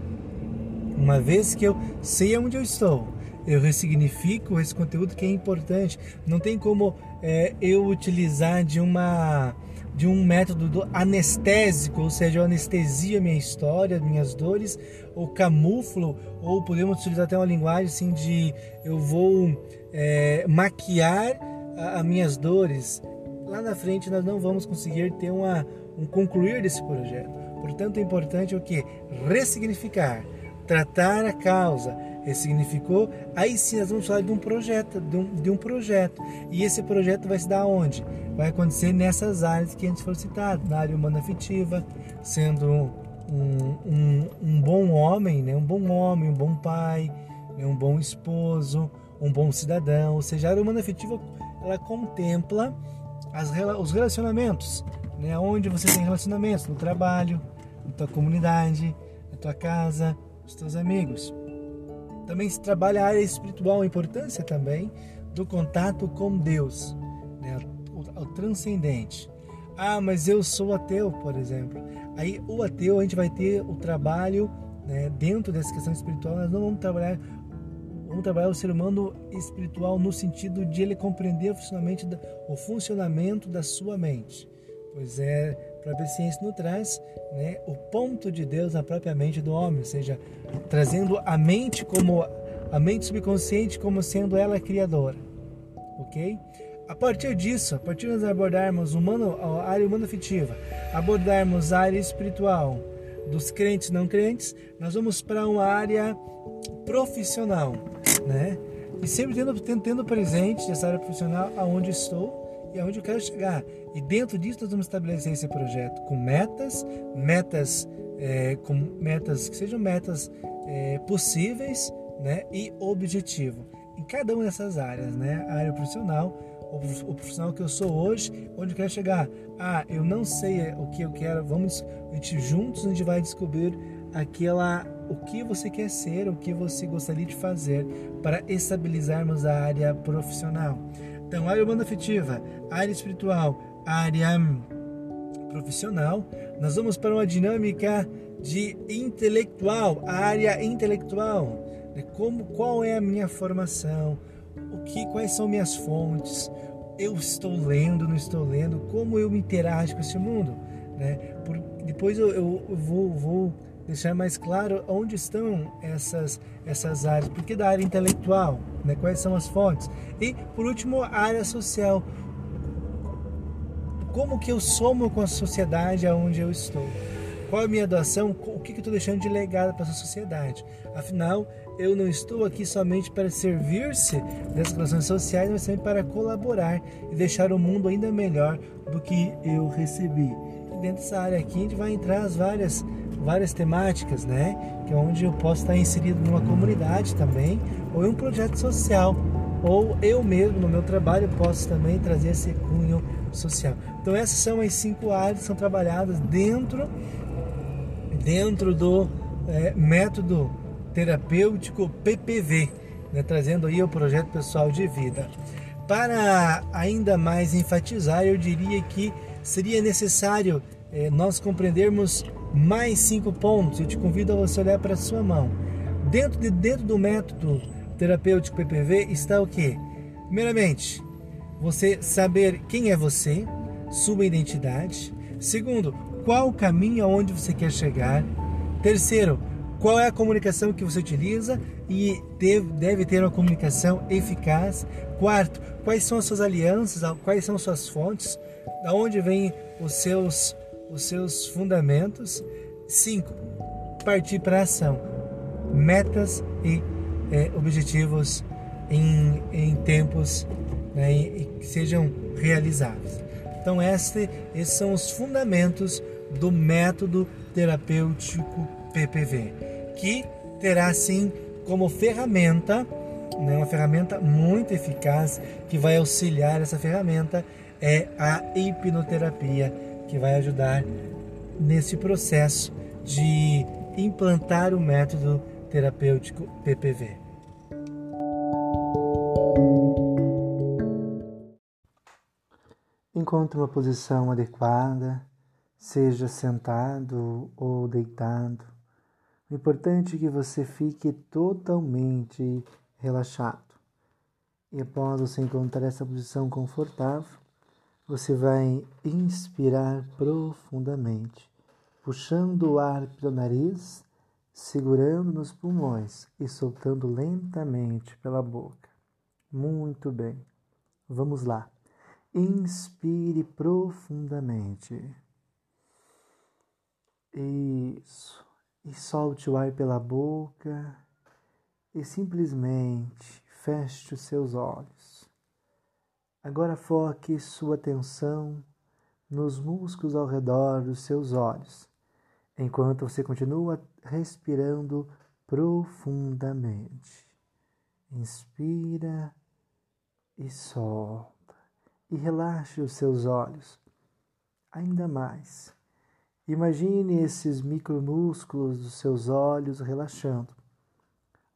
Uma vez que eu sei onde eu estou, eu ressignifico esse conteúdo que é importante. Não tem como é, eu utilizar de uma de um método anestésico, ou seja, eu anestesia minha história, minhas dores, ou camuflo, ou podemos utilizar até uma linguagem assim de eu vou é, maquiar as minhas dores. Lá na frente nós não vamos conseguir ter uma, um concluir desse projeto. Portanto, é importante o que? Ressignificar, tratar a causa, ressignificou, aí sim nós vamos falar de um projeto, de um, de um projeto. E esse projeto vai se dar onde? Vai acontecer nessas áreas que antes foram citadas, na área humana afetiva, sendo um, um, um, bom homem, né? um bom homem, um bom pai, né? um bom esposo, um bom cidadão. Ou seja, a área humana afetiva ela contempla as, os relacionamentos, né? onde você tem relacionamentos, no trabalho, na tua comunidade, na tua casa, os teus amigos. Também se trabalha a área espiritual, a importância também do contato com Deus, né? o, o transcendente. Ah, mas eu sou ateu, por exemplo. Aí o ateu a gente vai ter o trabalho né, dentro dessa questão espiritual. Nós não vamos trabalhar, vamos trabalhar o ser humano espiritual no sentido de ele compreender o funcionamento o funcionamento da sua mente. Pois é, a própria ciência nos traz né, o ponto de Deus na própria mente do homem, ou seja, trazendo a mente como a mente subconsciente como sendo ela criadora, ok? A partir disso, a partir de nós abordarmos humano, a área humana afetiva, abordarmos a área espiritual dos crentes e não crentes, nós vamos para uma área profissional, né? E sempre tendo, tendo presente essa área profissional aonde estou e aonde eu quero chegar. E dentro disso nós vamos estabelecer esse projeto com metas, metas é, com metas que sejam metas é, possíveis, né, e objetivo em cada uma dessas áreas, né, a área profissional, o profissional que eu sou hoje, onde eu quero chegar. Ah, eu não sei o que eu quero. Vamos, a gente juntos a gente vai descobrir aquela o que você quer ser, o que você gostaria de fazer para estabilizarmos a área profissional. Então, área humana afetiva, área espiritual, área profissional, nós vamos para uma dinâmica de intelectual, a área intelectual, né? como qual é a minha formação, o que quais são minhas fontes, eu estou lendo, não estou lendo, como eu me interajo com esse mundo, né? Por, depois eu, eu vou, vou deixar mais claro onde estão essas, essas áreas, porque da área intelectual, né? quais são as fontes. E, por último, a área social. Como que eu somo com a sociedade aonde eu estou? Qual é a minha doação? O que, que eu estou deixando de legado para essa sociedade? Afinal, eu não estou aqui somente para servir-se das relações sociais, mas também para colaborar e deixar o mundo ainda melhor do que eu recebi. E dentro dessa área aqui, a gente vai entrar as várias várias temáticas, né? Que é onde eu posso estar inserido numa comunidade também, ou em um projeto social, ou eu mesmo no meu trabalho posso também trazer esse cunho social. Então essas são as cinco áreas que são trabalhadas dentro dentro do é, método terapêutico PPV, né? trazendo aí o projeto pessoal de vida. Para ainda mais enfatizar, eu diria que seria necessário é, nós compreendermos mais cinco pontos. Eu te convido a você olhar para a sua mão. Dentro, de, dentro do método terapêutico PPV está o que? Primeiramente, você saber quem é você, sua identidade. Segundo, qual o caminho aonde você quer chegar. Terceiro, qual é a comunicação que você utiliza e deve, ter uma comunicação eficaz. Quarto, quais são as suas alianças, quais são as suas fontes, da onde vêm os seus os seus fundamentos. 5. partir para a ação. Metas e é, objetivos em, em tempos né, e, que sejam realizáveis. Então, este, esses são os fundamentos do método terapêutico PPV, que terá sim como ferramenta, né, uma ferramenta muito eficaz que vai auxiliar essa ferramenta é a hipnoterapia, que vai ajudar nesse processo de implantar o método terapêutico PPV. Encontre uma posição adequada, seja sentado ou deitado. O importante é que você fique totalmente relaxado. E após você encontrar essa posição confortável, você vai inspirar profundamente, puxando o ar pelo nariz, segurando nos pulmões e soltando lentamente pela boca. Muito bem. Vamos lá. Inspire profundamente. Isso. E solte o ar pela boca e simplesmente feche os seus olhos. Agora foque sua atenção nos músculos ao redor dos seus olhos, enquanto você continua respirando profundamente. Inspira e solta. E relaxe os seus olhos ainda mais. Imagine esses micromúsculos dos seus olhos relaxando,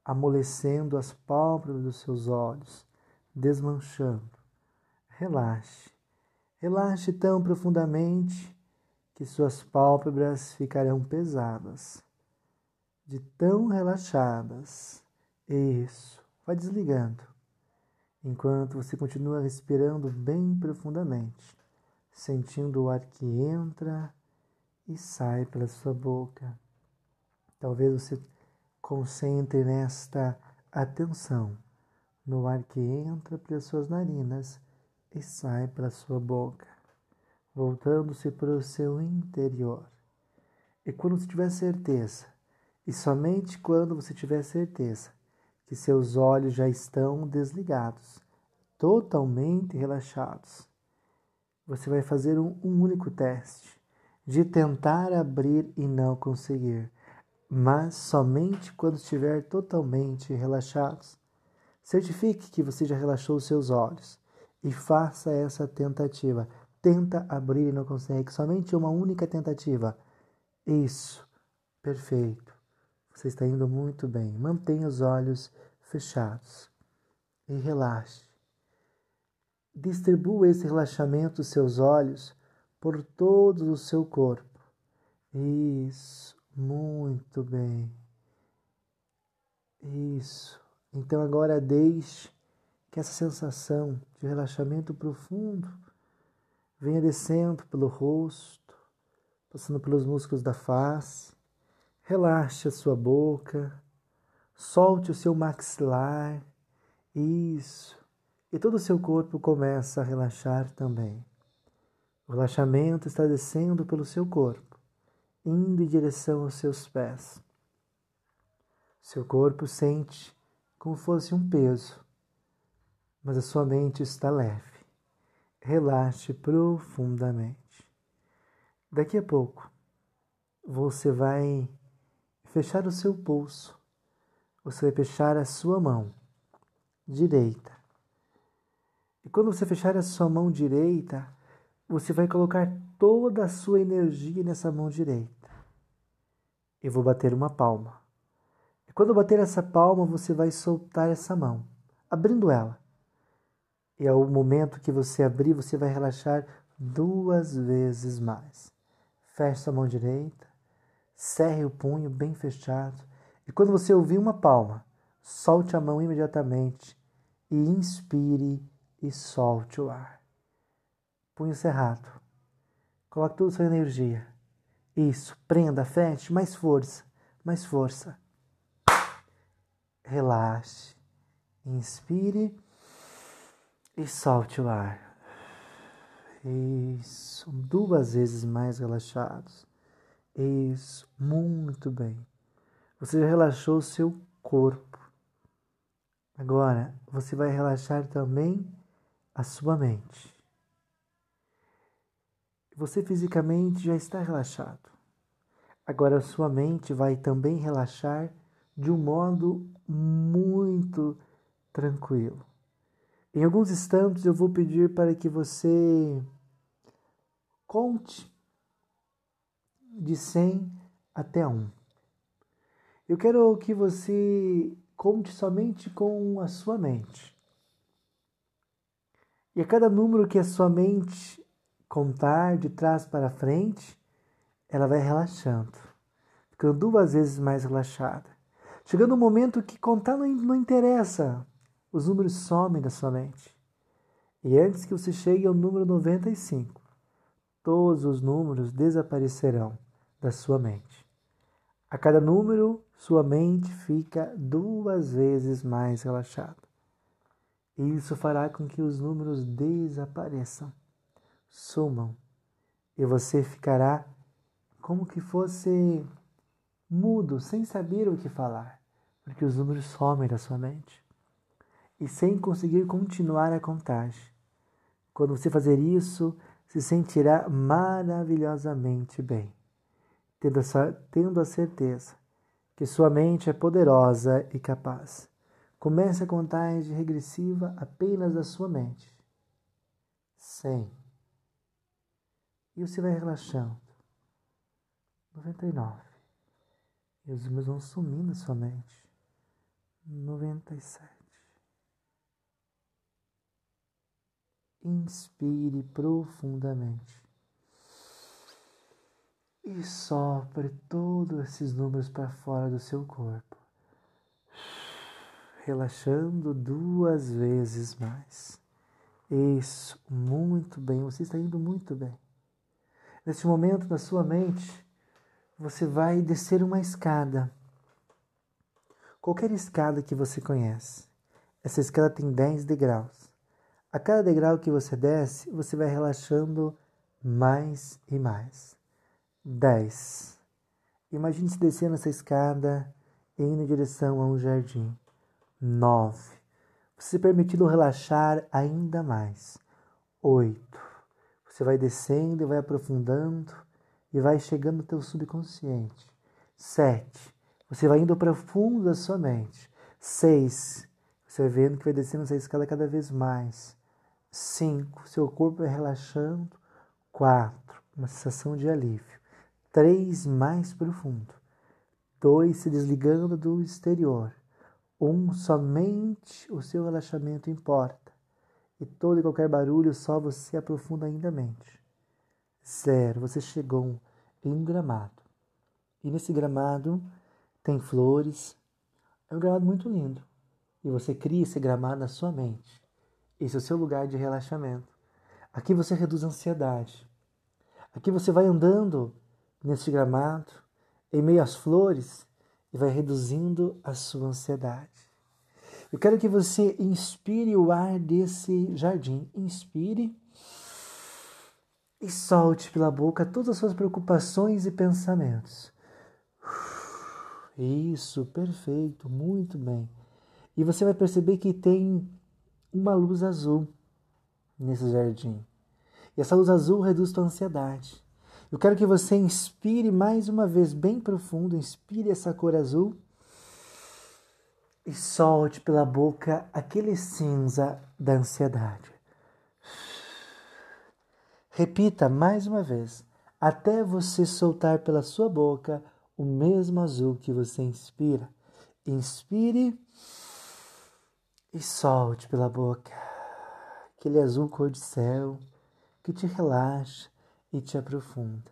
amolecendo as pálpebras dos seus olhos, desmanchando. Relaxe. Relaxe tão profundamente que suas pálpebras ficarão pesadas, de tão relaxadas. Isso. Vai desligando, enquanto você continua respirando bem profundamente, sentindo o ar que entra e sai pela sua boca. Talvez você concentre nesta atenção no ar que entra pelas suas narinas e sai pela sua boca, voltando-se para o seu interior. E quando você tiver certeza, e somente quando você tiver certeza que seus olhos já estão desligados, totalmente relaxados, você vai fazer um, um único teste de tentar abrir e não conseguir, mas somente quando estiver totalmente relaxados. Certifique que você já relaxou os seus olhos e faça essa tentativa. Tenta abrir e não consegue, somente uma única tentativa. Isso, perfeito. Você está indo muito bem. Mantenha os olhos fechados e relaxe. Distribua esse relaxamento dos seus olhos por todo o seu corpo. Isso, muito bem. Isso. Então agora deixe que essa sensação de relaxamento profundo venha descendo pelo rosto, passando pelos músculos da face. Relaxe a sua boca, solte o seu maxilar. Isso. E todo o seu corpo começa a relaxar também. O relaxamento está descendo pelo seu corpo, indo em direção aos seus pés. Seu corpo sente como fosse um peso, mas a sua mente está leve. Relaxe profundamente. Daqui a pouco, você vai fechar o seu pulso, você vai fechar a sua mão direita. E quando você fechar a sua mão direita, você vai colocar toda a sua energia nessa mão direita. Eu vou bater uma palma. E quando eu bater essa palma, você vai soltar essa mão, abrindo ela. E ao momento que você abrir, você vai relaxar duas vezes mais. Feche sua mão direita, cerre o punho bem fechado. E quando você ouvir uma palma, solte a mão imediatamente e inspire e solte o ar punho cerrado. Coloque toda a sua energia. Isso, prenda, feche, mais força, mais força. Relaxe. Inspire e solte o ar. Isso, duas vezes mais relaxados. Isso, muito bem. Você já relaxou o seu corpo. Agora, você vai relaxar também a sua mente. Você fisicamente já está relaxado. Agora, a sua mente vai também relaxar de um modo muito tranquilo. Em alguns instantes, eu vou pedir para que você conte de 100 até 1. Eu quero que você conte somente com a sua mente. E a cada número que a sua mente contar de trás para frente, ela vai relaxando, ficando duas vezes mais relaxada. Chegando um momento que contar não, não interessa, os números somem da sua mente. E antes que você chegue ao número 95, todos os números desaparecerão da sua mente. A cada número, sua mente fica duas vezes mais relaxada. E isso fará com que os números desapareçam, sumam, e você ficará como que fosse mudo, sem saber o que falar, porque os números somem da sua mente e sem conseguir continuar a contagem. Quando você fazer isso, se sentirá maravilhosamente bem tendo a, tendo a certeza que sua mente é poderosa e capaz. Comece a contagem regressiva apenas da sua mente. 100. E você vai relaxando. 99. E os números vão sumindo da sua mente. 97. Inspire profundamente e sopre todos esses números para fora do seu corpo, relaxando duas vezes mais. Isso, muito bem, você está indo muito bem. Neste momento, na sua mente, você vai descer uma escada. Qualquer escada que você conhece. Essa escada tem 10 degraus. A cada degrau que você desce, você vai relaxando mais e mais. 10. Imagine-se descendo essa escada e indo em direção a um jardim. 9. Você permitindo relaxar ainda mais. 8. Você vai descendo e vai aprofundando e vai chegando no teu subconsciente. 7. Você vai indo para fundo da sua mente. 6. Você vai vendo que vai descendo essa escada cada vez mais. 5. Seu corpo vai relaxando. 4. Uma sensação de alívio três mais profundo, dois se desligando do exterior, um somente o seu relaxamento importa, e todo e qualquer barulho só você aprofunda ainda mente. Zero, você chegou em um gramado, e nesse gramado tem flores, é um gramado muito lindo, e você cria esse gramado na sua mente. Esse é o seu lugar de relaxamento. Aqui você reduz a ansiedade. Aqui você vai andando nesse gramado, em meio às flores, e vai reduzindo a sua ansiedade. Eu quero que você inspire o ar desse jardim. Inspire e solte pela boca todas as suas preocupações e pensamentos. Isso, perfeito, muito bem. E você vai perceber que tem uma luz azul nesse jardim. E essa luz azul reduz sua ansiedade. Eu quero que você inspire mais uma vez, bem profundo, inspire essa cor azul e solte pela boca aquele cinza da ansiedade. Repita mais uma vez, até você soltar pela sua boca o mesmo azul que você inspira. Inspire e solte pela boca aquele azul cor de céu que te relaxa e te aprofunda.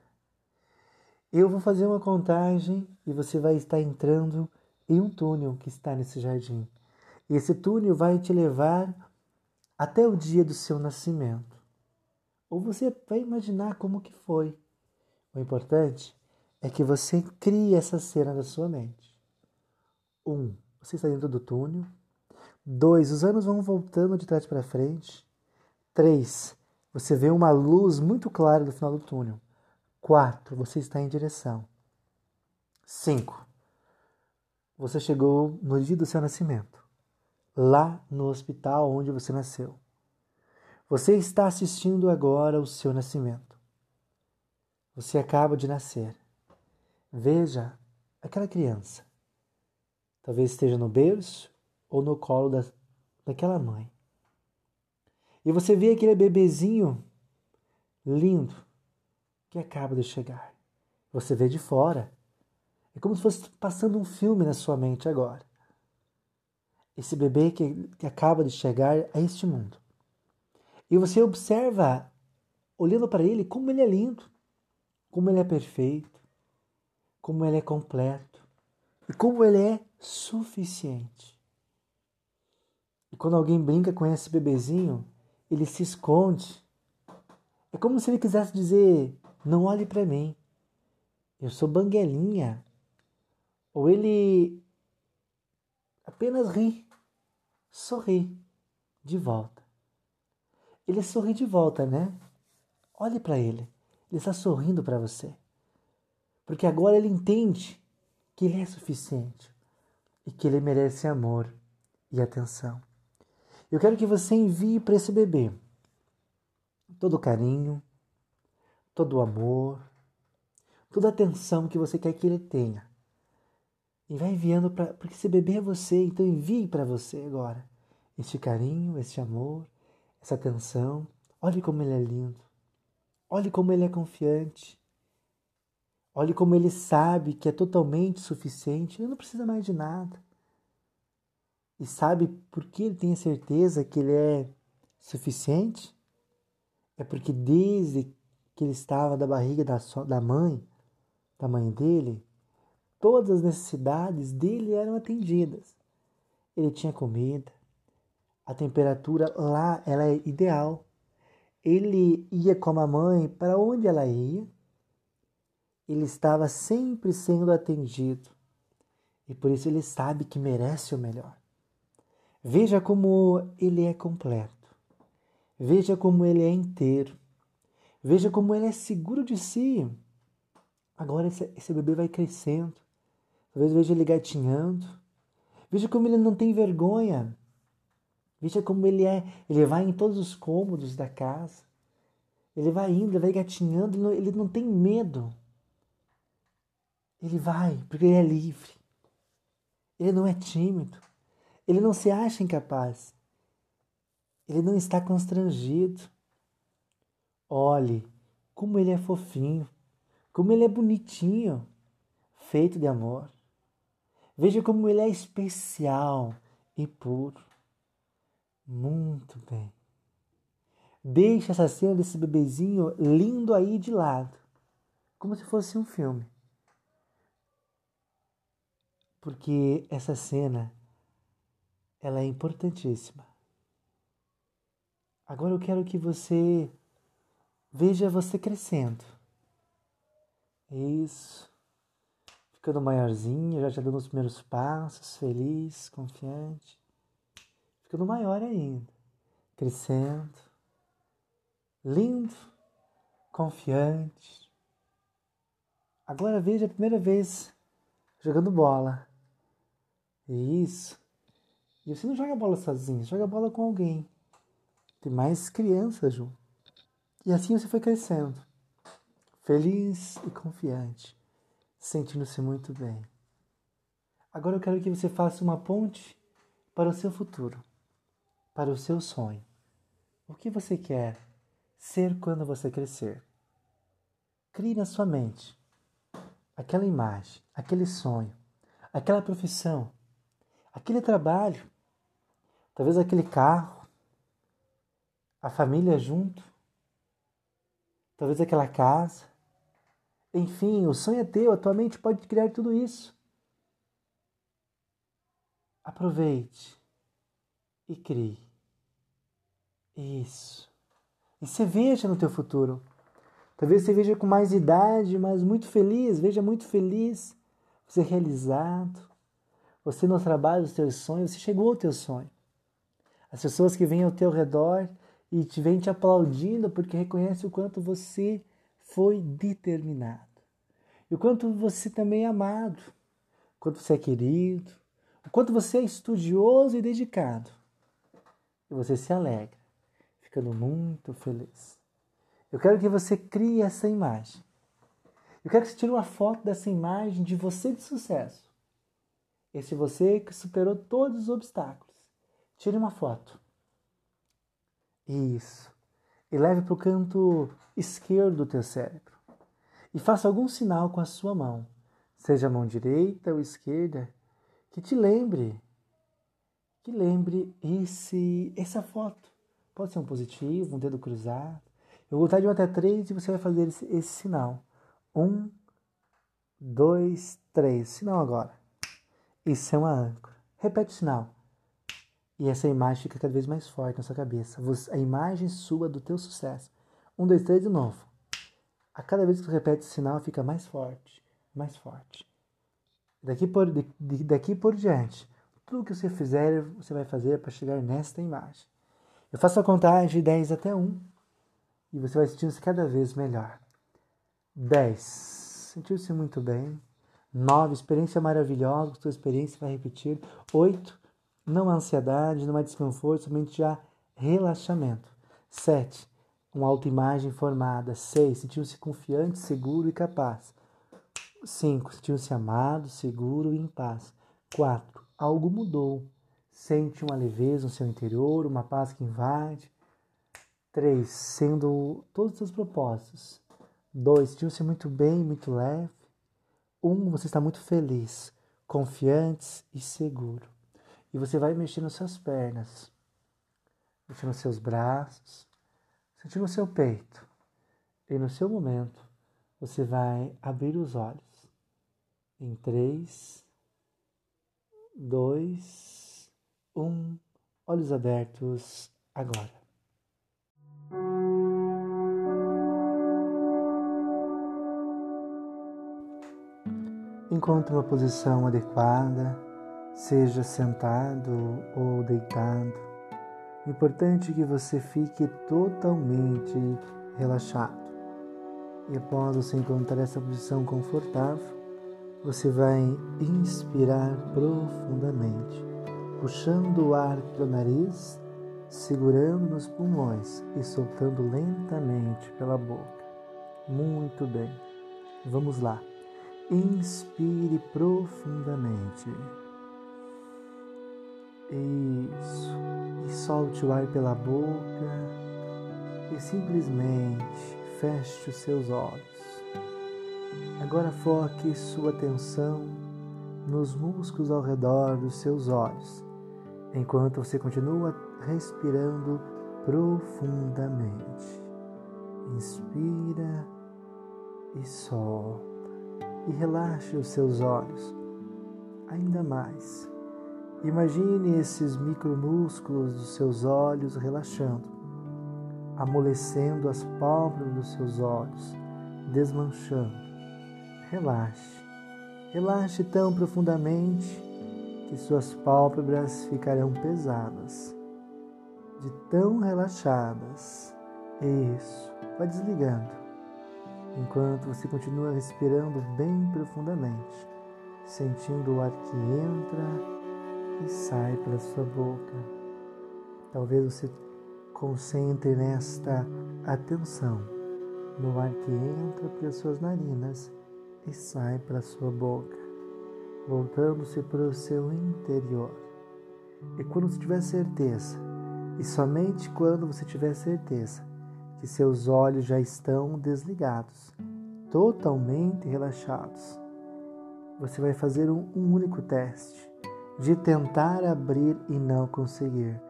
Eu vou fazer uma contagem e você vai estar entrando em um túnel que está nesse jardim. E esse túnel vai te levar até o dia do seu nascimento. Ou você vai imaginar como que foi. O importante é que você crie essa cena na sua mente. Um, você está dentro do túnel. Dois, os anos vão voltando de trás para frente. Três, você vê uma luz muito clara no final do túnel. 4. Você está em direção. 5. Você chegou no dia do seu nascimento, lá no hospital onde você nasceu. Você está assistindo agora o seu nascimento. Você acaba de nascer. Veja aquela criança. Talvez esteja no berço ou no colo da, daquela mãe. E você vê aquele bebezinho lindo que acaba de chegar. Você vê de fora. É como se fosse passando um filme na sua mente agora. Esse bebê que, que acaba de chegar a este mundo. E você observa, olhando para ele, como ele é lindo, como ele é perfeito, como ele é completo e como ele é suficiente. E quando alguém brinca com esse bebezinho, ele se esconde. É como se ele quisesse dizer: Não olhe para mim, eu sou banguelinha. Ou ele apenas ri, sorri de volta. Ele sorri de volta, né? Olhe para ele, ele está sorrindo para você. Porque agora ele entende que ele é suficiente e que ele merece amor e atenção. Eu quero que você envie para esse bebê todo o carinho, todo o amor, toda a atenção que você quer que ele tenha. E vai enviando para. Porque esse bebê é você, então envie para você agora este carinho, este amor, essa atenção. Olhe como ele é lindo. Olhe como ele é confiante. Olhe como ele sabe que é totalmente suficiente, ele não precisa mais de nada. E sabe por que ele tem certeza que ele é suficiente? É porque desde que ele estava da barriga da, da mãe, da mãe dele, todas as necessidades dele eram atendidas. Ele tinha comida, a temperatura lá ela é ideal. Ele ia com a mãe para onde ela ia, ele estava sempre sendo atendido e por isso ele sabe que merece o melhor. Veja como ele é completo. Veja como ele é inteiro. Veja como ele é seguro de si. Agora esse, esse bebê vai crescendo. Talvez veja ele gatinhando. Veja como ele não tem vergonha. Veja como ele é. Ele vai em todos os cômodos da casa. Ele vai indo, ele vai gatinhando, ele não, ele não tem medo. Ele vai, porque ele é livre. Ele não é tímido. Ele não se acha incapaz. Ele não está constrangido. Olhe como ele é fofinho, como ele é bonitinho, feito de amor. Veja como ele é especial e puro. Muito bem. Deixe essa cena desse bebezinho lindo aí de lado, como se fosse um filme porque essa cena ela é importantíssima. Agora eu quero que você veja você crescendo. Isso. Ficando maiorzinho, já, já dando os primeiros passos, feliz, confiante. Ficando maior ainda. Crescendo. Lindo, confiante. Agora veja a primeira vez jogando bola. Isso. E você não joga bola sozinho, joga bola com alguém. Tem mais crianças junto. E assim você foi crescendo. Feliz e confiante. Sentindo-se muito bem. Agora eu quero que você faça uma ponte para o seu futuro. Para o seu sonho. O que você quer ser quando você crescer? Crie na sua mente aquela imagem, aquele sonho, aquela profissão aquele trabalho, talvez aquele carro, a família junto, talvez aquela casa. Enfim, o sonho é teu, a tua mente pode criar tudo isso. Aproveite e crie. Isso. E você veja no teu futuro. Talvez você veja com mais idade, mas muito feliz, veja muito feliz, você realizado, você no trabalho dos teus sonhos, você chegou ao teu sonho. As pessoas que vêm ao teu redor e te vêm te aplaudindo porque reconhecem o quanto você foi determinado. E o quanto você também é amado. quanto você é querido, o quanto você é estudioso e dedicado. E você se alegra, ficando muito feliz. Eu quero que você crie essa imagem. Eu quero que você tire uma foto dessa imagem de você de sucesso. Esse você que superou todos os obstáculos. Tire uma foto. Isso. E leve para o canto esquerdo do teu cérebro. E faça algum sinal com a sua mão, seja a mão direita ou esquerda, que te lembre, que lembre esse, essa foto. Pode ser um positivo, um dedo cruzado. Eu vou contar de um até três e você vai fazer esse, esse sinal. Um, dois, três. Sinal agora. Isso é uma âncora. Repete o sinal. E essa imagem fica cada vez mais forte na sua cabeça. a imagem sua do teu sucesso. Um, dois, três, de novo. A cada vez que você repete o sinal, fica mais forte, mais forte. Daqui por, de, daqui por diante, tudo que você fizer, você vai fazer para chegar nesta imagem. Eu faço a contagem de 10 até 1 e você vai sentindo-se cada vez melhor. 10. Sentiu-se muito bem. 9. Experiência maravilhosa, sua experiência vai repetir. 8. Não há ansiedade, não há desconforto, somente já relaxamento. 7. Uma autoimagem formada. 6. Sentiu-se confiante, seguro e capaz. 5. Sentiu-se amado, seguro e em paz. 4. Algo mudou. Sente uma leveza no seu interior, uma paz que invade. 3. Sendo todos os seus propósitos. 2. Sentiu-se muito bem, muito leve. 1. Um, você está muito feliz, confiante e seguro. E você vai mexendo suas pernas, mexendo seus braços, sentindo o seu peito. E no seu momento, você vai abrir os olhos em três, dois, um, olhos abertos agora. Encontre uma posição adequada, seja sentado ou deitado. O importante é que você fique totalmente relaxado. E após você encontrar essa posição confortável, você vai inspirar profundamente, puxando o ar pelo nariz, segurando nos pulmões e soltando lentamente pela boca. Muito bem. Vamos lá. Inspire profundamente. Isso. E solte o ar pela boca e simplesmente feche os seus olhos. Agora foque sua atenção nos músculos ao redor dos seus olhos, enquanto você continua respirando profundamente. Inspira e solta. E relaxe os seus olhos ainda mais. Imagine esses micromúsculos dos seus olhos relaxando, amolecendo as pálpebras dos seus olhos, desmanchando relaxe. Relaxe tão profundamente que suas pálpebras ficarão pesadas, de tão relaxadas. Isso, vai desligando, enquanto você continua respirando bem profundamente, sentindo o ar que entra e sai pela sua boca. Talvez você concentre nesta atenção no ar que entra pelas suas narinas e sai para sua boca, voltando-se para o seu interior. E quando você tiver certeza, e somente quando você tiver certeza que seus olhos já estão desligados, totalmente relaxados, você vai fazer um, um único teste de tentar abrir e não conseguir,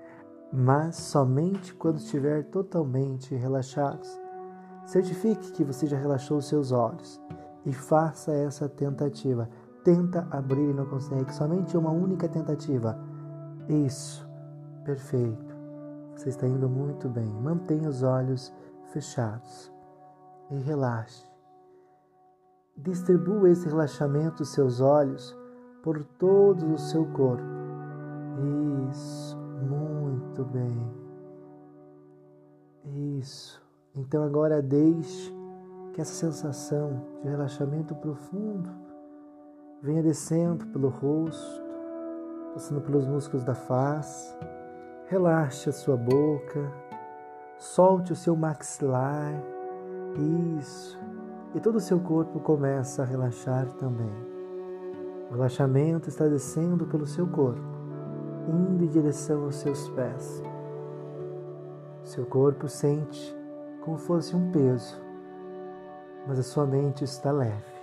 mas somente quando estiver totalmente relaxados. Certifique que você já relaxou os seus olhos e faça essa tentativa. Tenta abrir e não consegue, somente uma única tentativa. Isso, perfeito. Você está indo muito bem. Mantenha os olhos fechados e relaxe. Distribua esse relaxamento dos seus olhos por todo o seu corpo. Isso, muito bem. Isso. Então agora deixe que essa sensação de relaxamento profundo venha descendo pelo rosto, passando pelos músculos da face. Relaxe a sua boca, solte o seu maxilar. Isso. E todo o seu corpo começa a relaxar também. O relaxamento está descendo pelo seu corpo, indo em direção aos seus pés. Seu corpo sente como fosse um peso, mas a sua mente está leve.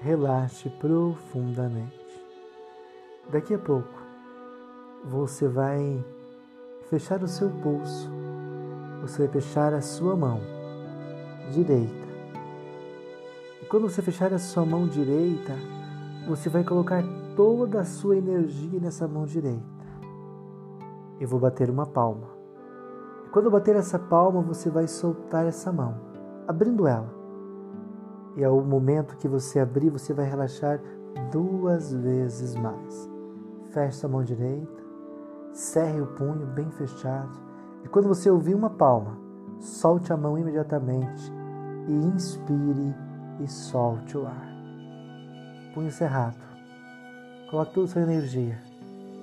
Relaxe profundamente. Daqui a pouco, você vai fechar o seu pulso, você vai fechar a sua mão direita. E quando você fechar a sua mão direita, você vai colocar toda a sua energia nessa mão direita. Eu vou bater uma palma. E quando bater essa palma, você vai soltar essa mão, abrindo ela. E ao momento que você abrir, você vai relaxar duas vezes mais. Feche a mão direita, cerre o punho bem fechado. E quando você ouvir uma palma, solte a mão imediatamente e inspire e solte o ar. Punho cerrado. Coloque toda a sua energia.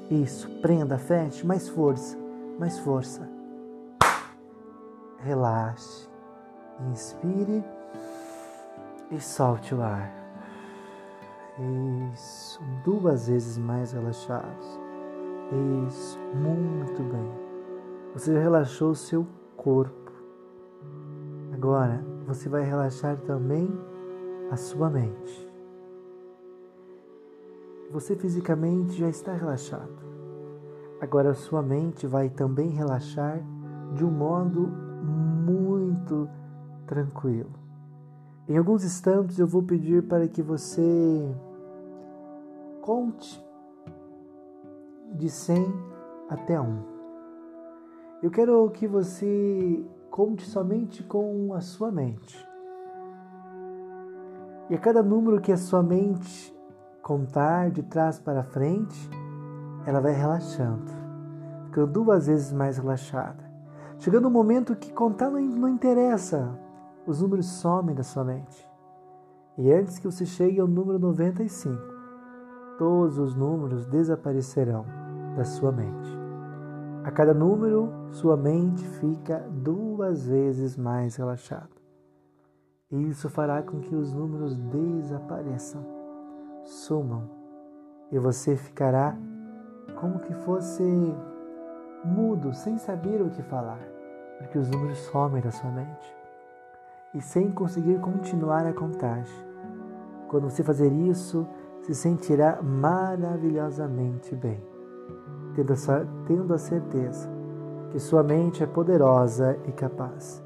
Isso, prenda, feche, mais força, mais força relaxe, inspire e solte o ar. Isso, duas vezes mais relaxados. Isso, muito bem. Você já relaxou o seu corpo. Agora você vai relaxar também a sua mente. Você fisicamente já está relaxado. Agora sua mente vai também relaxar de um modo muito tranquilo. Em alguns instantes eu vou pedir para que você conte de 100 até 1. Eu quero que você conte somente com a sua mente. E a cada número que a sua mente contar de trás para frente, ela vai relaxando, ficando duas vezes mais relaxada. Chegando um momento que contar não, não interessa, os números somem da sua mente. E antes que você chegue ao número 95, todos os números desaparecerão da sua mente. A cada número, sua mente fica duas vezes mais relaxada. E isso fará com que os números desapareçam, sumam, e você ficará como que fosse mudo, sem saber o que falar, porque os números somem da sua mente e sem conseguir continuar a contagem. Quando você fazer isso, se sentirá maravilhosamente bem, tendo a certeza que sua mente é poderosa e capaz.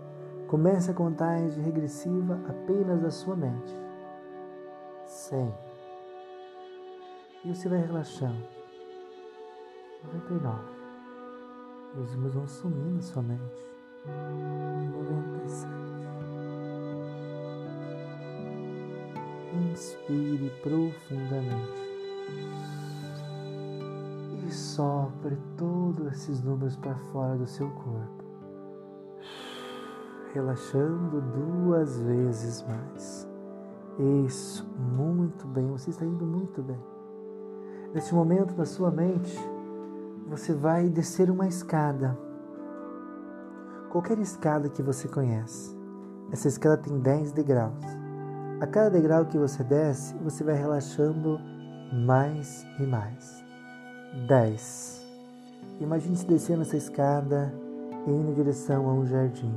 Comece a contagem regressiva apenas da sua mente. 100. E você vai relaxando. 99. E os números vão sumindo somente. 97. Inspire profundamente. E sopre todos esses números para fora do seu corpo. Relaxando duas vezes mais. Isso, muito bem. Você está indo muito bem. Nesse momento da sua mente, você vai descer uma escada. Qualquer escada que você conhece. Essa escada tem 10 degraus. A cada degrau que você desce, você vai relaxando mais e mais. 10. Imagine-se descendo essa escada e indo em direção a um jardim.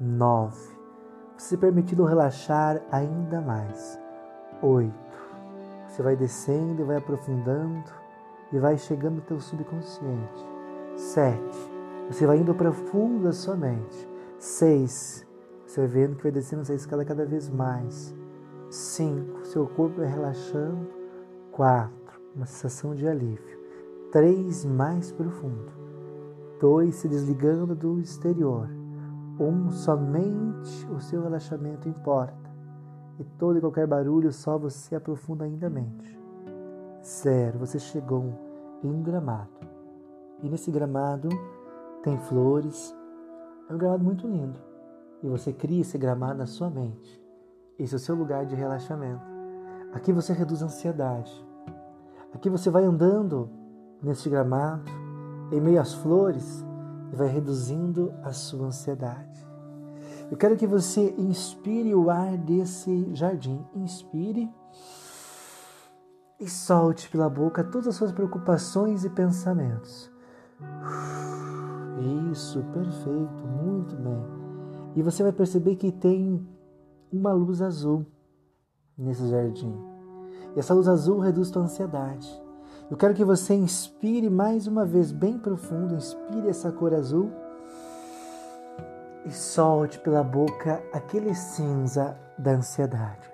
9. Você permitido relaxar ainda mais. 8. Você vai descendo e vai aprofundando e vai chegando no teu subconsciente. Sete, você vai indo para fundo da sua mente. Seis, você vai vendo que vai descendo essa escada cada vez mais. Cinco, seu corpo vai relaxando. Quatro, uma sensação de alívio. Três, mais profundo. Dois, se desligando do exterior. Um, somente o seu relaxamento importa. E todo e qualquer barulho só você aprofunda ainda a mente. Zero, você chegou em um gramado. E nesse gramado tem flores. É um gramado muito lindo. E você cria esse gramado na sua mente. Esse é o seu lugar de relaxamento. Aqui você reduz a ansiedade. Aqui você vai andando neste gramado, em meio às flores, e vai reduzindo a sua ansiedade. Eu quero que você inspire o ar desse jardim. Inspire e solte pela boca todas as suas preocupações e pensamentos. Isso, perfeito, muito bem. E você vai perceber que tem uma luz azul nesse jardim. E essa luz azul reduz tua ansiedade. Eu quero que você inspire mais uma vez, bem profundo, inspire essa cor azul e solte pela boca aquele cinza da ansiedade.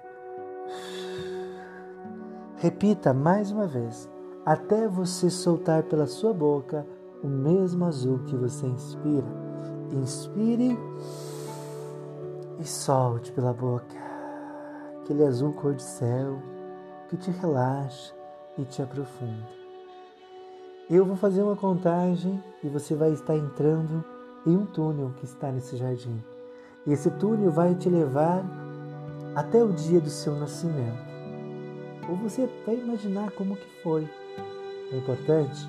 Repita mais uma vez, até você soltar pela sua boca o mesmo azul que você inspira. Inspire e solte pela boca aquele azul cor de céu que te relaxa e te aprofunda. Eu vou fazer uma contagem e você vai estar entrando em um túnel que está nesse jardim. E esse túnel vai te levar até o dia do seu nascimento. Ou você vai imaginar como que foi. O importante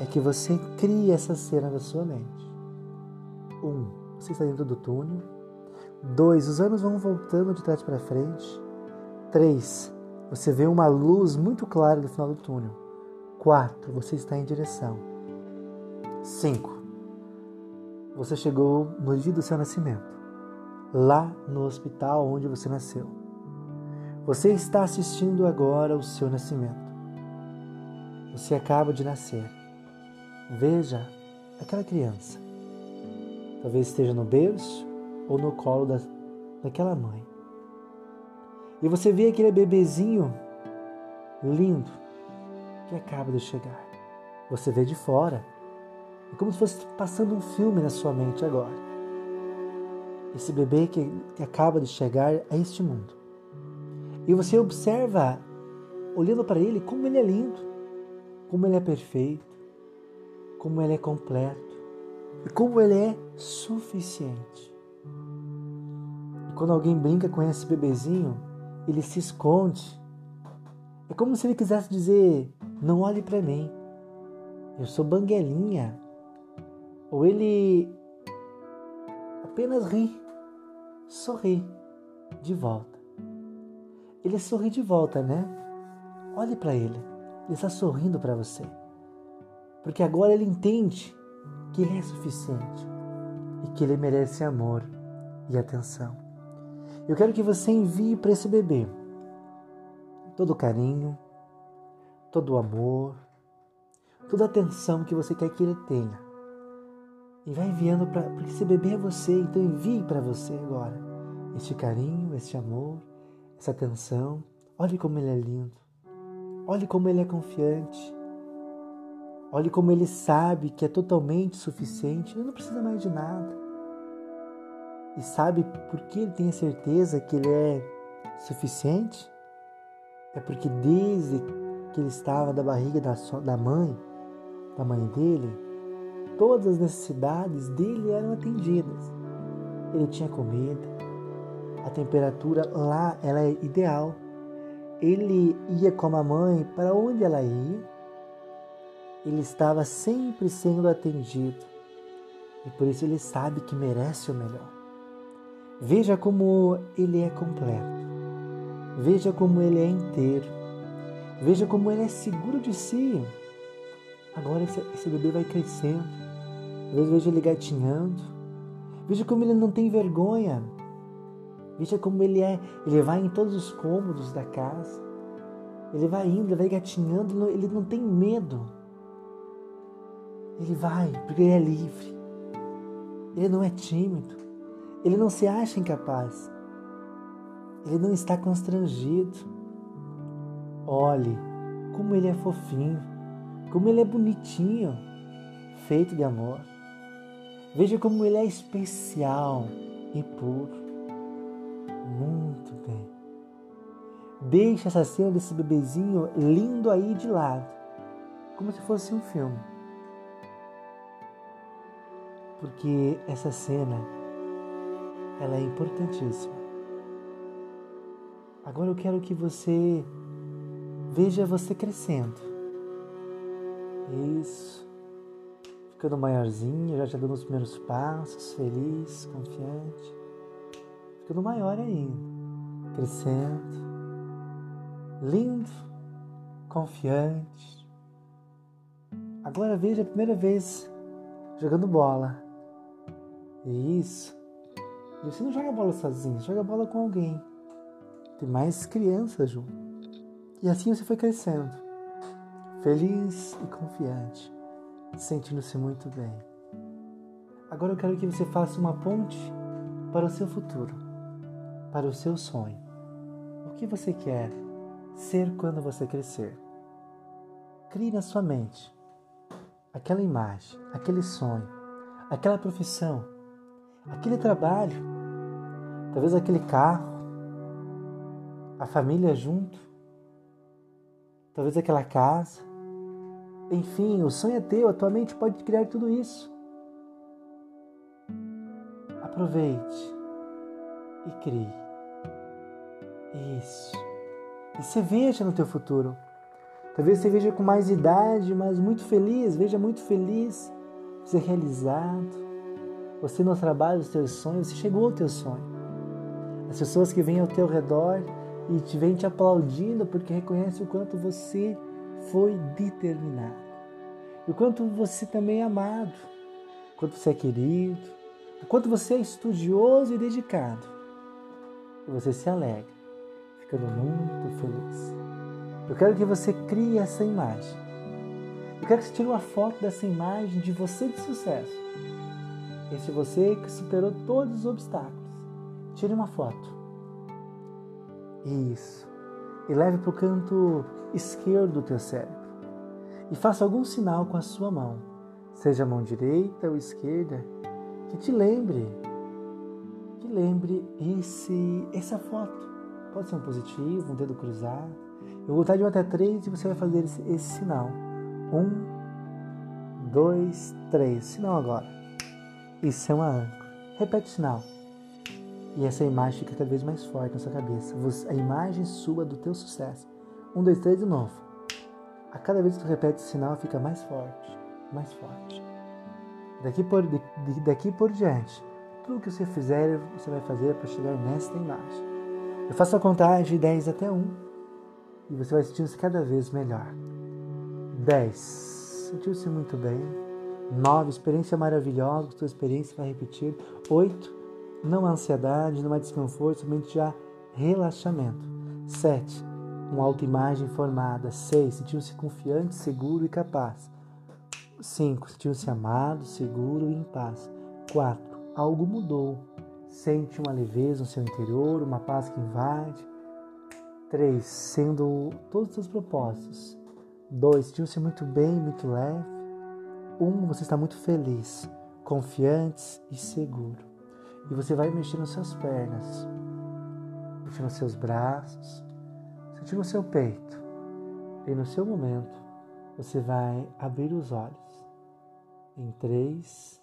é que você crie essa cena na sua mente. Um, você está dentro do túnel. Dois, os anos vão voltando de trás para frente. 3. Você vê uma luz muito clara no final do túnel. 4. Você está em direção. 5. Você chegou no dia do seu nascimento, lá no hospital onde você nasceu. Você está assistindo agora o seu nascimento. Você acaba de nascer. Veja aquela criança. Talvez esteja no berço ou no colo da, daquela mãe. E você vê aquele bebezinho lindo que acaba de chegar. Você vê de fora. É como se fosse passando um filme na sua mente agora. Esse bebê que, acaba de chegar a este mundo. E você observa, olhando para ele, como ele é lindo, como ele é perfeito, como ele é completo e como ele é suficiente. E quando alguém brinca com esse bebezinho, ele se esconde. É como se ele quisesse dizer: não olhe para mim, eu sou banguelinha. Ou ele apenas ri, sorri de volta. Ele sorri de volta, né? Olhe para ele, ele está sorrindo para você. Porque agora ele entende que ele é suficiente e que ele merece amor e atenção. Eu quero que você envie para esse bebê todo o carinho, todo o amor, toda a atenção que você quer que ele tenha. E vai enviando para. Porque esse bebê é você, então envie para você agora este carinho, este amor, essa atenção. Olhe como ele é lindo. Olhe como ele é confiante. Olhe como ele sabe que é totalmente suficiente. Ele não precisa mais de nada. E sabe por que ele tem a certeza que ele é suficiente? É porque desde que ele estava da barriga da, da mãe, da mãe dele, todas as necessidades dele eram atendidas. Ele tinha comida, a temperatura lá ela é ideal. Ele ia com a mãe para onde ela ia. Ele estava sempre sendo atendido. E por isso ele sabe que merece o melhor. Veja como ele é completo. Veja como ele é inteiro. Veja como ele é seguro de si. Agora esse, esse bebê vai crescendo. Às vezes veja ele gatinhando. Veja como ele não tem vergonha. Veja como ele é. Ele vai em todos os cômodos da casa. Ele vai indo, ele vai gatinhando, ele não tem medo. Ele vai, porque ele é livre. Ele não é tímido. Ele não se acha incapaz. Ele não está constrangido. Olhe como ele é fofinho, como ele é bonitinho, feito de amor. Veja como ele é especial e puro. Muito bem. Deixe essa cena desse bebezinho lindo aí de lado, como se fosse um filme. Porque essa cena ela é importantíssima. Agora eu quero que você veja você crescendo. Isso. Ficando maiorzinho, já, já dando os primeiros passos, feliz, confiante. Ficando maior ainda. Crescendo. Lindo, confiante. Agora veja a primeira vez jogando bola. Isso. E você não joga bola sozinho, joga bola com alguém. Tem mais crianças junto. E assim você foi crescendo, feliz e confiante, sentindo-se muito bem. Agora eu quero que você faça uma ponte para o seu futuro, para o seu sonho. O que você quer ser quando você crescer? Crie na sua mente aquela imagem, aquele sonho, aquela profissão, aquele trabalho, talvez aquele carro, a família junto, talvez aquela casa. Enfim, o sonho é teu, a tua mente pode criar tudo isso. Aproveite e crie. Isso. E você veja no teu futuro. Talvez você veja com mais idade, mas muito feliz, veja muito feliz, ser realizado. Você no trabalho dos teus sonhos, você chegou ao teu sonho. As pessoas que vêm ao teu redor e te vêm te aplaudindo porque reconhecem o quanto você foi determinado. E o quanto você também é amado, o quanto você é querido, o quanto você é estudioso e dedicado. Você se alegra, ficando muito feliz. Eu quero que você crie essa imagem. Eu quero que você tire uma foto dessa imagem de você de sucesso. Esse você que superou todos os obstáculos. Tire uma foto. Isso. E leve para o canto esquerdo do teu cérebro. E faça algum sinal com a sua mão, seja a mão direita ou esquerda, que te lembre, que lembre esse, essa foto. Pode ser um positivo, um dedo cruzado. Eu vou contar de um até três e você vai fazer esse, esse sinal. Um, dois, três. Sinal agora. Isso é uma âncora. Repete o sinal. E essa imagem fica cada vez mais forte na sua cabeça. a imagem sua do teu sucesso. Um, dois, três de novo. A cada vez que tu repete esse sinal, fica mais forte, mais forte. Daqui por, de, daqui por diante, tudo que você fizer, você vai fazer para chegar nesta imagem. Eu faço a contagem de 10 até 1 e você vai sentir-se cada vez melhor. 10. Sentiu-se muito bem. 9. Experiência maravilhosa, sua experiência vai repetir. 8 não há ansiedade, não há desconforto, somente já relaxamento. 7. Uma autoimagem formada. 6. Sentiu-se confiante, seguro e capaz. 5. Sentiu-se amado, seguro e em paz. 4. Algo mudou. Sente uma leveza no seu interior, uma paz que invade. 3. Sendo todos os seus propósitos. 2. Sentiu-se muito bem, muito leve. 1. Um, você está muito feliz, confiante e seguro. E você vai mexer nas suas pernas, mexer nos seus braços, sentir no seu peito. E no seu momento, você vai abrir os olhos. Em três,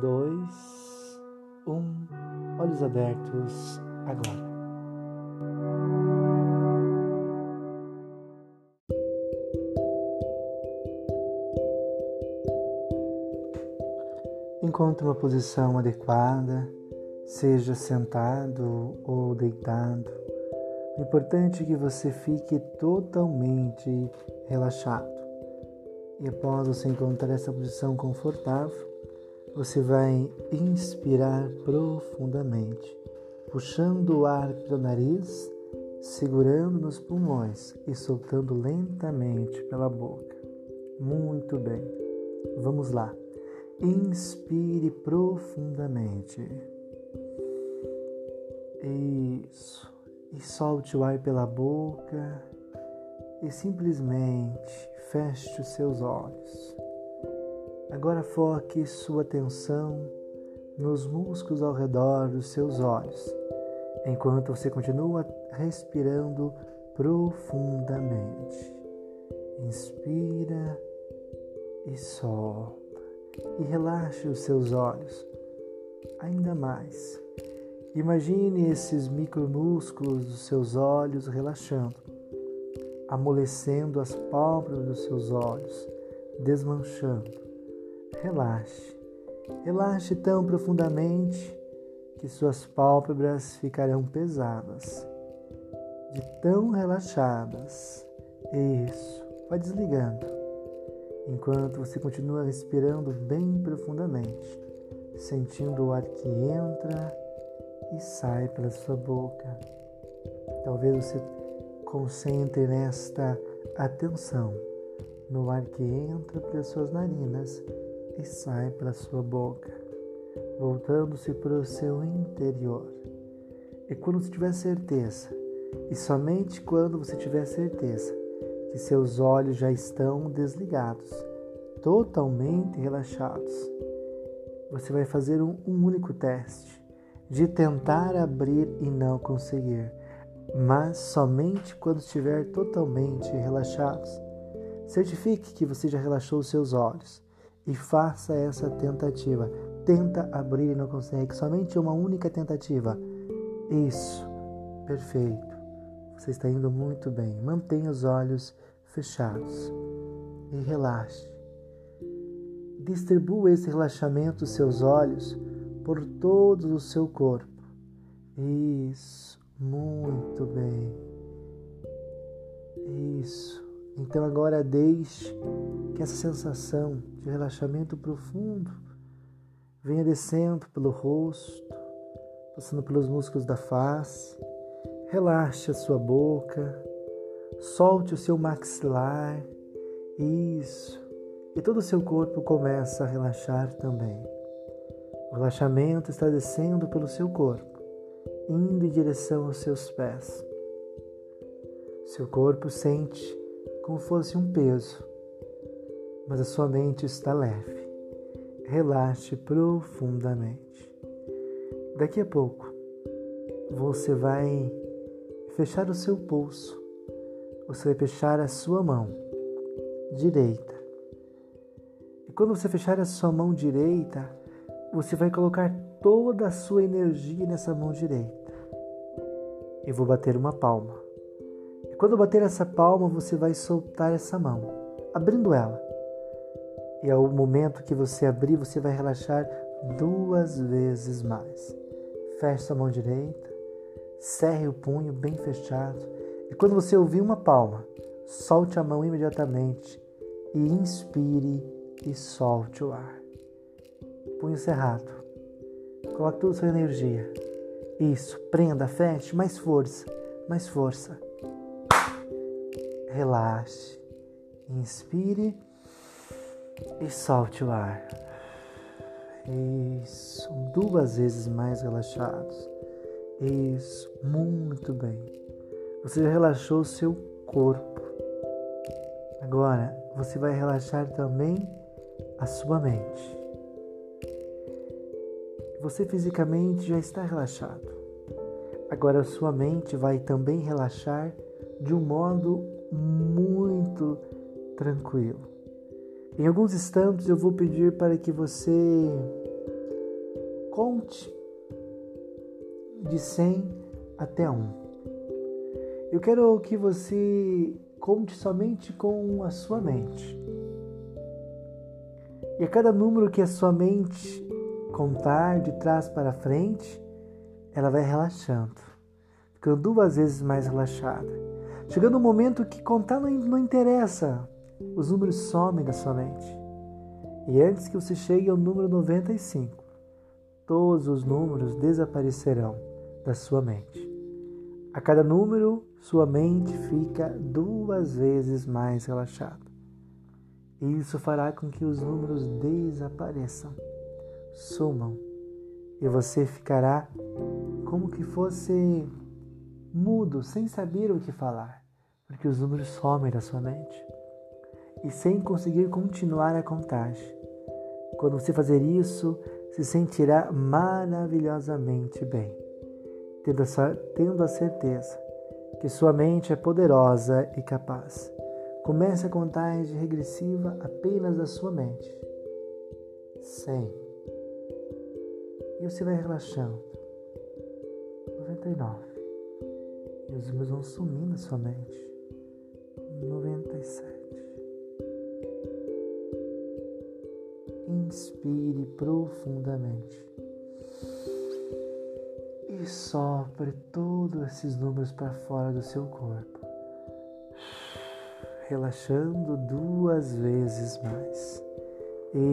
dois, um, olhos abertos agora. Encontre uma posição adequada, seja sentado ou deitado. O importante é que você fique totalmente relaxado. E após você encontrar essa posição confortável, você vai inspirar profundamente, puxando o ar pelo nariz, segurando nos pulmões e soltando lentamente pela boca. Muito bem. Vamos lá. Inspire profundamente. Isso. E solte o ar pela boca e simplesmente feche os seus olhos. Agora foque sua atenção nos músculos ao redor dos seus olhos, enquanto você continua respirando profundamente. Inspira e solta e relaxe os seus olhos ainda mais. Imagine esses micromúsculos dos seus olhos relaxando amolecendo as pálpebras dos seus olhos, desmanchando. Relaxe. Relaxe tão profundamente que suas pálpebras ficarão pesadas. De tão relaxadas. Isso. Vai desligando. Enquanto você continua respirando bem profundamente, sentindo o ar que entra e sai pela sua boca. Talvez você concentre nesta atenção no ar que entra pelas suas narinas e sai pela sua boca, voltando-se para o seu interior. E quando você tiver certeza, e somente quando você tiver certeza que seus olhos já estão desligados, totalmente relaxados, você vai fazer um, um único teste de tentar abrir e não conseguir mas somente quando estiver totalmente relaxado. Certifique que você já relaxou seus olhos e faça essa tentativa. Tenta abrir e não consegue, somente uma única tentativa. Isso, perfeito. Você está indo muito bem. Mantenha os olhos fechados e relaxe. Distribua esse relaxamento seus olhos por todo o seu corpo. Isso. Muito bem. Isso. Então agora deixe que essa sensação de relaxamento profundo venha descendo pelo rosto, passando pelos músculos da face. Relaxe a sua boca, solte o seu maxilar. Isso. E todo o seu corpo começa a relaxar também. O relaxamento está descendo pelo seu corpo indo em direção aos seus pés. Seu corpo sente como fosse um peso, mas a sua mente está leve. Relaxe profundamente. Daqui a pouco, você vai fechar o seu pulso, você vai fechar a sua mão direita. E quando você fechar a sua mão direita, você vai colocar toda a sua energia nessa mão direita e vou bater uma palma. E quando bater essa palma, você vai soltar essa mão, abrindo ela. E ao momento que você abrir, você vai relaxar duas vezes mais. Feche a mão direita, cerre o punho bem fechado. E quando você ouvir uma palma, solte a mão imediatamente e inspire e solte o ar. Punho cerrado. Coloque toda a sua energia isso, prenda, feche, mais força, mais força. Relaxe, inspire e solte o ar. Isso, duas vezes mais relaxados. Isso, muito bem. Você já relaxou o seu corpo. Agora você vai relaxar também a sua mente você fisicamente já está relaxado. Agora sua mente vai também relaxar de um modo muito tranquilo. Em alguns instantes eu vou pedir para que você conte de 100 até 1. Eu quero que você conte somente com a sua mente. E a cada número que a sua mente contar de trás para frente, ela vai relaxando, ficando duas vezes mais relaxada. Chegando um momento que contar não, não interessa, os números somem da sua mente. E antes que você chegue ao número 95, todos os números desaparecerão da sua mente. A cada número, sua mente fica duas vezes mais relaxada. E isso fará com que os números desapareçam sumam e você ficará como que fosse mudo, sem saber o que falar, porque os números somem da sua mente e sem conseguir continuar a contagem. Quando você fazer isso, se sentirá maravilhosamente bem, tendo a, tendo a certeza que sua mente é poderosa e capaz. Comece a contagem regressiva apenas da sua mente. 100 e você vai relaxando. 99. E os números vão sumindo na sua mente. 97. Inspire profundamente e sopre todos esses números para fora do seu corpo, relaxando duas vezes mais.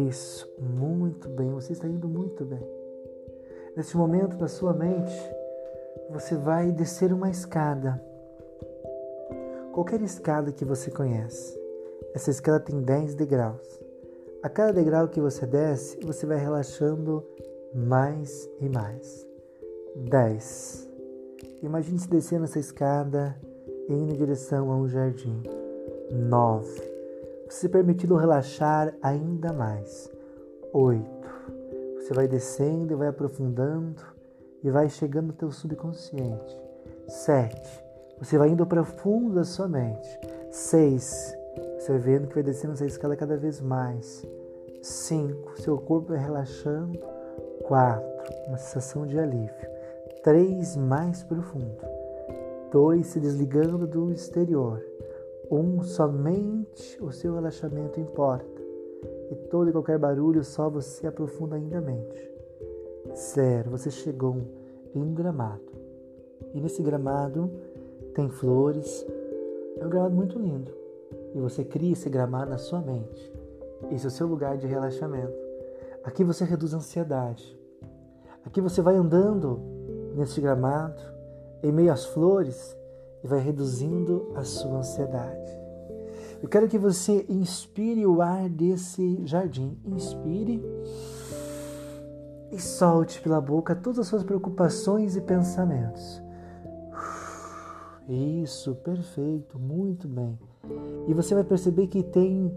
Isso, muito bem, você está indo muito bem. Neste momento, na sua mente, você vai descer uma escada. Qualquer escada que você conhece. Essa escada tem 10 degraus. A cada degrau que você desce, você vai relaxando mais e mais. 10. Imagine-se descendo essa escada e indo em direção a um jardim. 9. Você permitindo relaxar ainda mais. 8. Você vai descendo e vai aprofundando e vai chegando no teu subconsciente. 7. Você vai indo para fundo da sua mente. 6. Você vai vendo que vai descendo essa escada cada vez mais. 5. Seu corpo vai relaxando. 4. Uma sensação de alívio três mais profundo, dois se desligando do exterior, um somente o seu relaxamento importa e todo e qualquer barulho só você aprofunda ainda a mente. Zero, você chegou em um gramado e nesse gramado tem flores, é um gramado muito lindo e você cria esse gramado na sua mente. Esse é o seu lugar de relaxamento. Aqui você reduz a ansiedade. Aqui você vai andando neste gramado, em meio às flores, e vai reduzindo a sua ansiedade. Eu quero que você inspire o ar desse jardim. Inspire e solte pela boca todas as suas preocupações e pensamentos. Isso, perfeito, muito bem. E você vai perceber que tem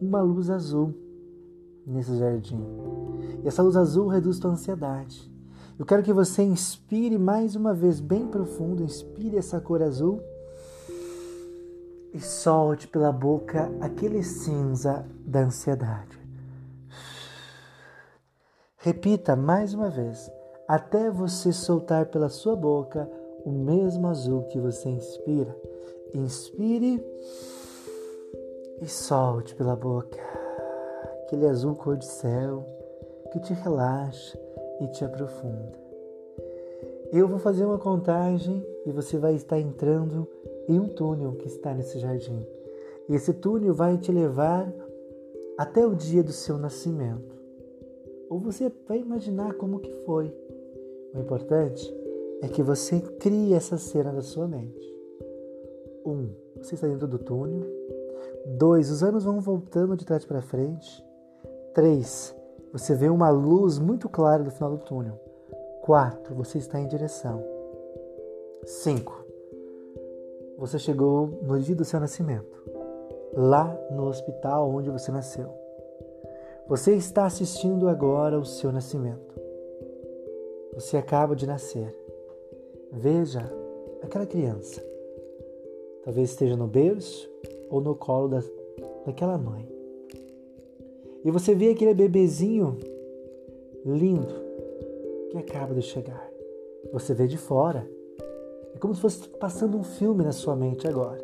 uma luz azul nesse jardim. E essa luz azul reduz tua ansiedade. Eu quero que você inspire mais uma vez, bem profundo, inspire essa cor azul e solte pela boca aquele cinza da ansiedade. Repita mais uma vez, até você soltar pela sua boca o mesmo azul que você inspira. Inspire e solte pela boca aquele azul cor de céu que te relaxa e te aprofunda. Eu vou fazer uma contagem e você vai estar entrando em um túnel que está nesse jardim. E esse túnel vai te levar até o dia do seu nascimento. Ou você vai imaginar como que foi. O importante é que você crie essa cena da sua mente. Um, você está dentro do túnel. Dois, os anos vão voltando de trás para frente. Três, você vê uma luz muito clara no final do túnel. 4. Você está em direção. 5. Você chegou no dia do seu nascimento, lá no hospital onde você nasceu. Você está assistindo agora o seu nascimento. Você acaba de nascer. Veja aquela criança. Talvez esteja no berço ou no colo da, daquela mãe. E você vê aquele bebezinho lindo que acaba de chegar. Você vê de fora. É como se fosse passando um filme na sua mente agora.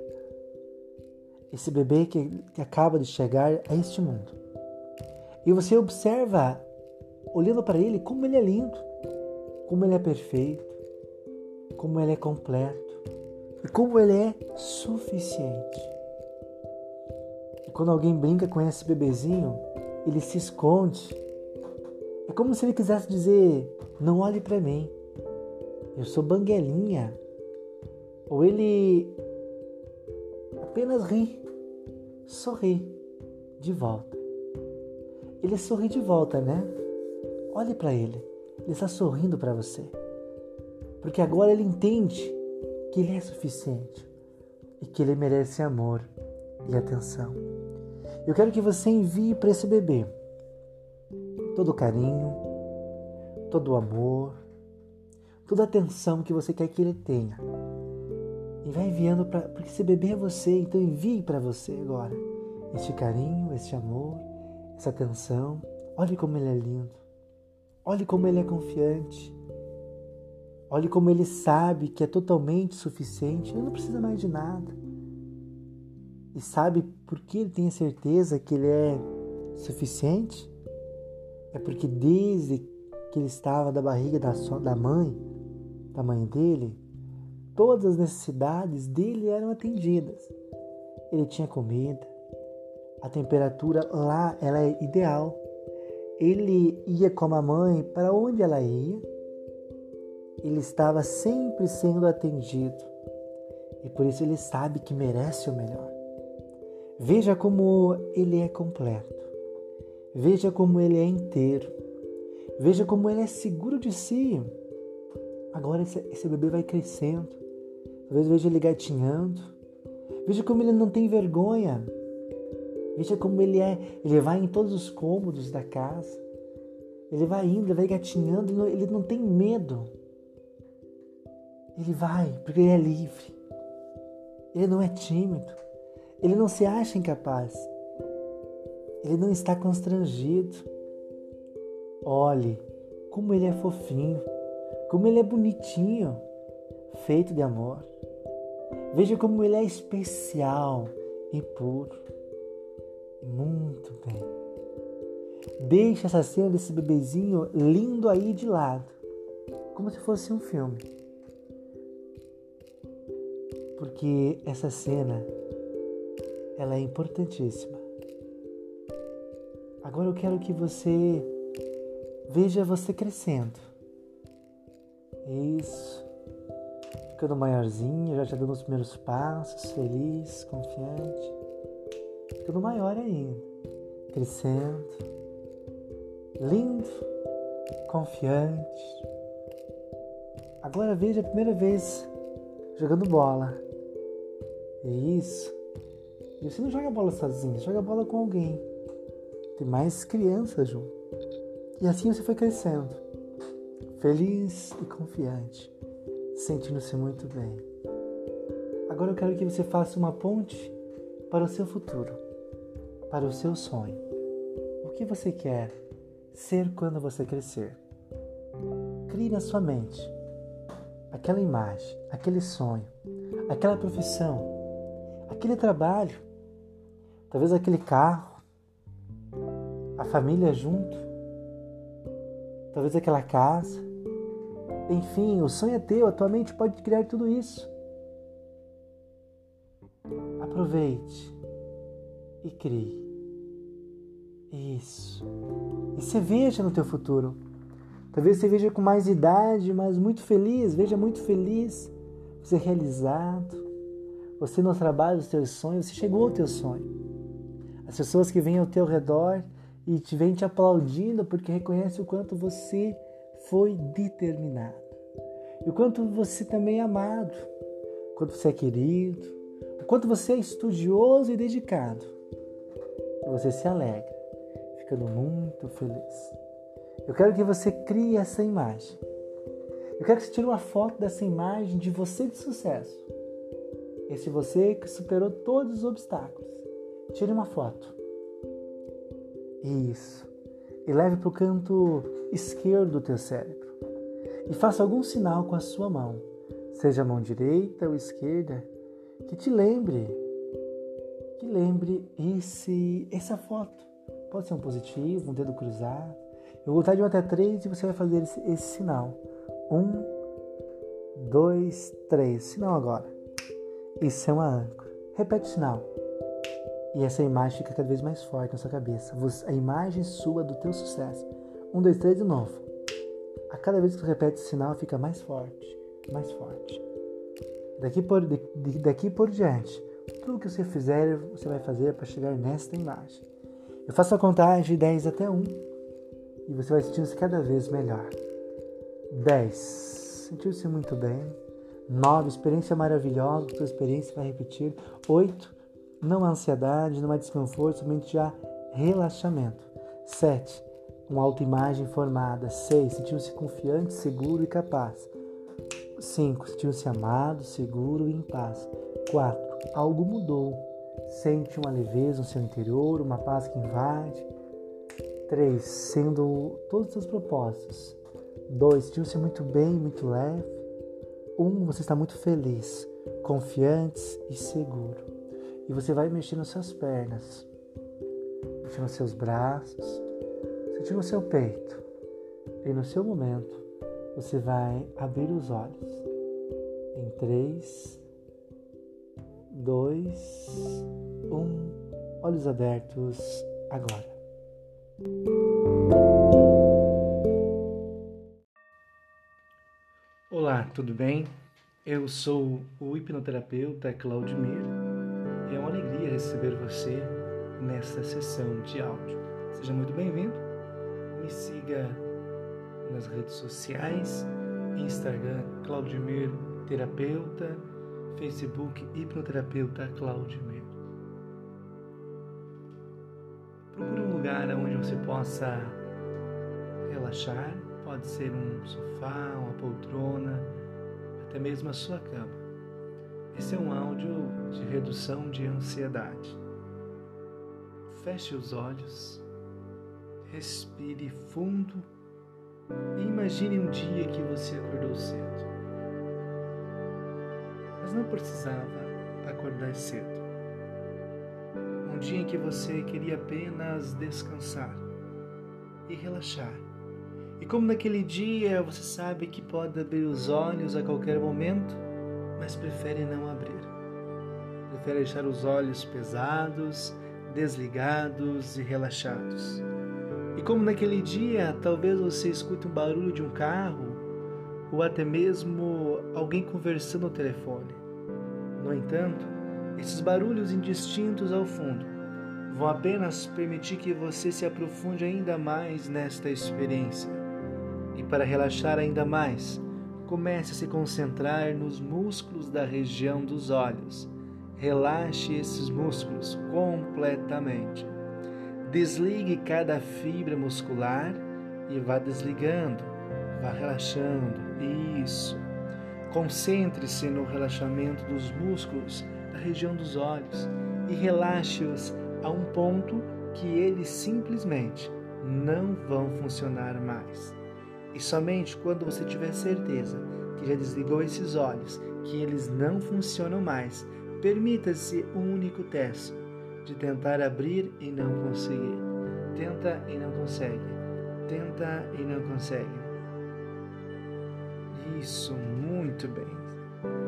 Esse bebê que, que acaba de chegar a este mundo. E você observa, olhando para ele, como ele é lindo, como ele é perfeito, como ele é completo e como ele é suficiente. E quando alguém brinca com esse bebezinho, ele se esconde. É como se ele quisesse dizer: não olhe para mim, eu sou banguelinha. Ou ele apenas ri, sorri de volta. Ele sorri de volta, né? Olhe para ele, ele está sorrindo para você. Porque agora ele entende que ele é suficiente e que ele merece amor e atenção. Eu quero que você envie para esse bebê todo o carinho, todo o amor, toda a atenção que você quer que ele tenha. E vai enviando para. Porque esse bebê é você, então envie para você agora este carinho, este amor, essa atenção. Olhe como ele é lindo. Olhe como ele é confiante. Olhe como ele sabe que é totalmente suficiente. Ele não precisa mais de nada. E sabe por que ele tem a certeza que ele é suficiente? É porque desde que ele estava da barriga da, da mãe, da mãe dele, todas as necessidades dele eram atendidas. Ele tinha comida, a temperatura lá ela é ideal. Ele ia com a mãe para onde ela ia. Ele estava sempre sendo atendido. E por isso ele sabe que merece o melhor. Veja como ele é completo. Veja como ele é inteiro. Veja como ele é seguro de si. Agora esse, esse bebê vai crescendo. Talvez veja ele gatinhando. Veja como ele não tem vergonha. Veja como ele é. Ele vai em todos os cômodos da casa. Ele vai indo, ele vai gatinhando, ele não tem medo. Ele vai, porque ele é livre. Ele não é tímido. Ele não se acha incapaz. Ele não está constrangido. Olhe como ele é fofinho, como ele é bonitinho, feito de amor. Veja como ele é especial e puro. Muito bem. Deixe essa cena desse bebezinho lindo aí de lado, como se fosse um filme. Porque essa cena ela é importantíssima. Agora eu quero que você veja você crescendo. Isso. Ficando maiorzinho, já, já dando os primeiros passos, feliz, confiante. Ficando maior ainda. Crescendo. Lindo, confiante. Agora veja a primeira vez jogando bola. Isso. E você não joga bola sozinho, joga bola com alguém. Tem mais crianças junto. E assim você foi crescendo, feliz e confiante, sentindo-se muito bem. Agora eu quero que você faça uma ponte para o seu futuro, para o seu sonho. O que você quer ser quando você crescer? Crie na sua mente aquela imagem, aquele sonho, aquela profissão, aquele trabalho Talvez aquele carro, a família junto, talvez aquela casa. Enfim, o sonho é teu, a tua mente pode criar tudo isso. Aproveite e crie. Isso. E você veja no teu futuro. Talvez você veja com mais idade, mas muito feliz, veja muito feliz, você realizado. Você no trabalho dos teus sonhos, você chegou ao teu sonho. As pessoas que vêm ao teu redor e te vêm te aplaudindo porque reconhecem o quanto você foi determinado. E o quanto você também é amado, o quanto você é querido, o quanto você é estudioso e dedicado. Você se alegra, ficando muito feliz. Eu quero que você crie essa imagem. Eu quero que você tire uma foto dessa imagem de você de sucesso. Esse você que superou todos os obstáculos Tire uma foto. Isso. E leve para o canto esquerdo do teu cérebro. E faça algum sinal com a sua mão, seja a mão direita ou esquerda, que te lembre, que lembre esse, essa foto. Pode ser um positivo, um dedo cruzado. Eu vou contar de 1 até 3 e você vai fazer esse, esse sinal. Um, dois, três. Sinal agora. Isso é uma âncora. Repete o sinal. E essa imagem fica cada vez mais forte na sua cabeça. a imagem sua do teu sucesso. Um, dois, três de novo. A cada vez que tu repete esse sinal, fica mais forte, mais forte. Daqui por, de, daqui por diante, tudo que você fizer, você vai fazer para chegar nesta imagem. Eu faço a contagem de 10 até 1 e você vai sentir-se cada vez melhor. 10. Sentiu-se muito bem. 9. Experiência maravilhosa, tua experiência vai repetir. 8 não há ansiedade, não há desconforto, somente há relaxamento. 7. Uma autoimagem formada. 6. Sentiu-se confiante, seguro e capaz. 5. Sentiu-se amado, seguro e em paz. 4. Algo mudou. Sente uma leveza no seu interior, uma paz que invade. 3. Sendo todos os seus propósitos. 2. Sentiu-se muito bem, muito leve. 1. Um, você está muito feliz, confiante e seguro. E você vai mexer nas suas pernas, mexer nos seus braços, sentir no seu peito. E no seu momento, você vai abrir os olhos. Em 3, 2, 1, olhos abertos agora. Olá, tudo bem? Eu sou o hipnoterapeuta Claudimir e é uma alegria receber você nesta sessão de áudio. Seja muito bem-vindo. Siga nas redes sociais, Instagram Claudimir Terapeuta, Facebook Hipnoterapeuta Claudimir. Procure um lugar onde você possa relaxar, pode ser um sofá, uma poltrona, até mesmo a sua cama. Esse é um áudio de redução de ansiedade. Feche os olhos, respire fundo e imagine um dia que você acordou cedo. Mas não precisava acordar cedo dia em que você queria apenas descansar e relaxar. E como naquele dia você sabe que pode abrir os olhos a qualquer momento, mas prefere não abrir. Prefere deixar os olhos pesados, desligados e relaxados. E como naquele dia, talvez você escute um barulho de um carro ou até mesmo alguém conversando no telefone. No entanto, esses barulhos indistintos ao fundo vão apenas permitir que você se aprofunde ainda mais nesta experiência. E para relaxar ainda mais, comece a se concentrar nos músculos da região dos olhos. Relaxe esses músculos completamente. Desligue cada fibra muscular e vá desligando, vá relaxando. Isso. Concentre-se no relaxamento dos músculos da região dos olhos e relaxe-os a um ponto que eles simplesmente não vão funcionar mais. E somente quando você tiver certeza que já desligou esses olhos, que eles não funcionam mais, permita-se um único teste de tentar abrir e não conseguir. Tenta e não consegue. Tenta e não consegue. Isso, muito bem.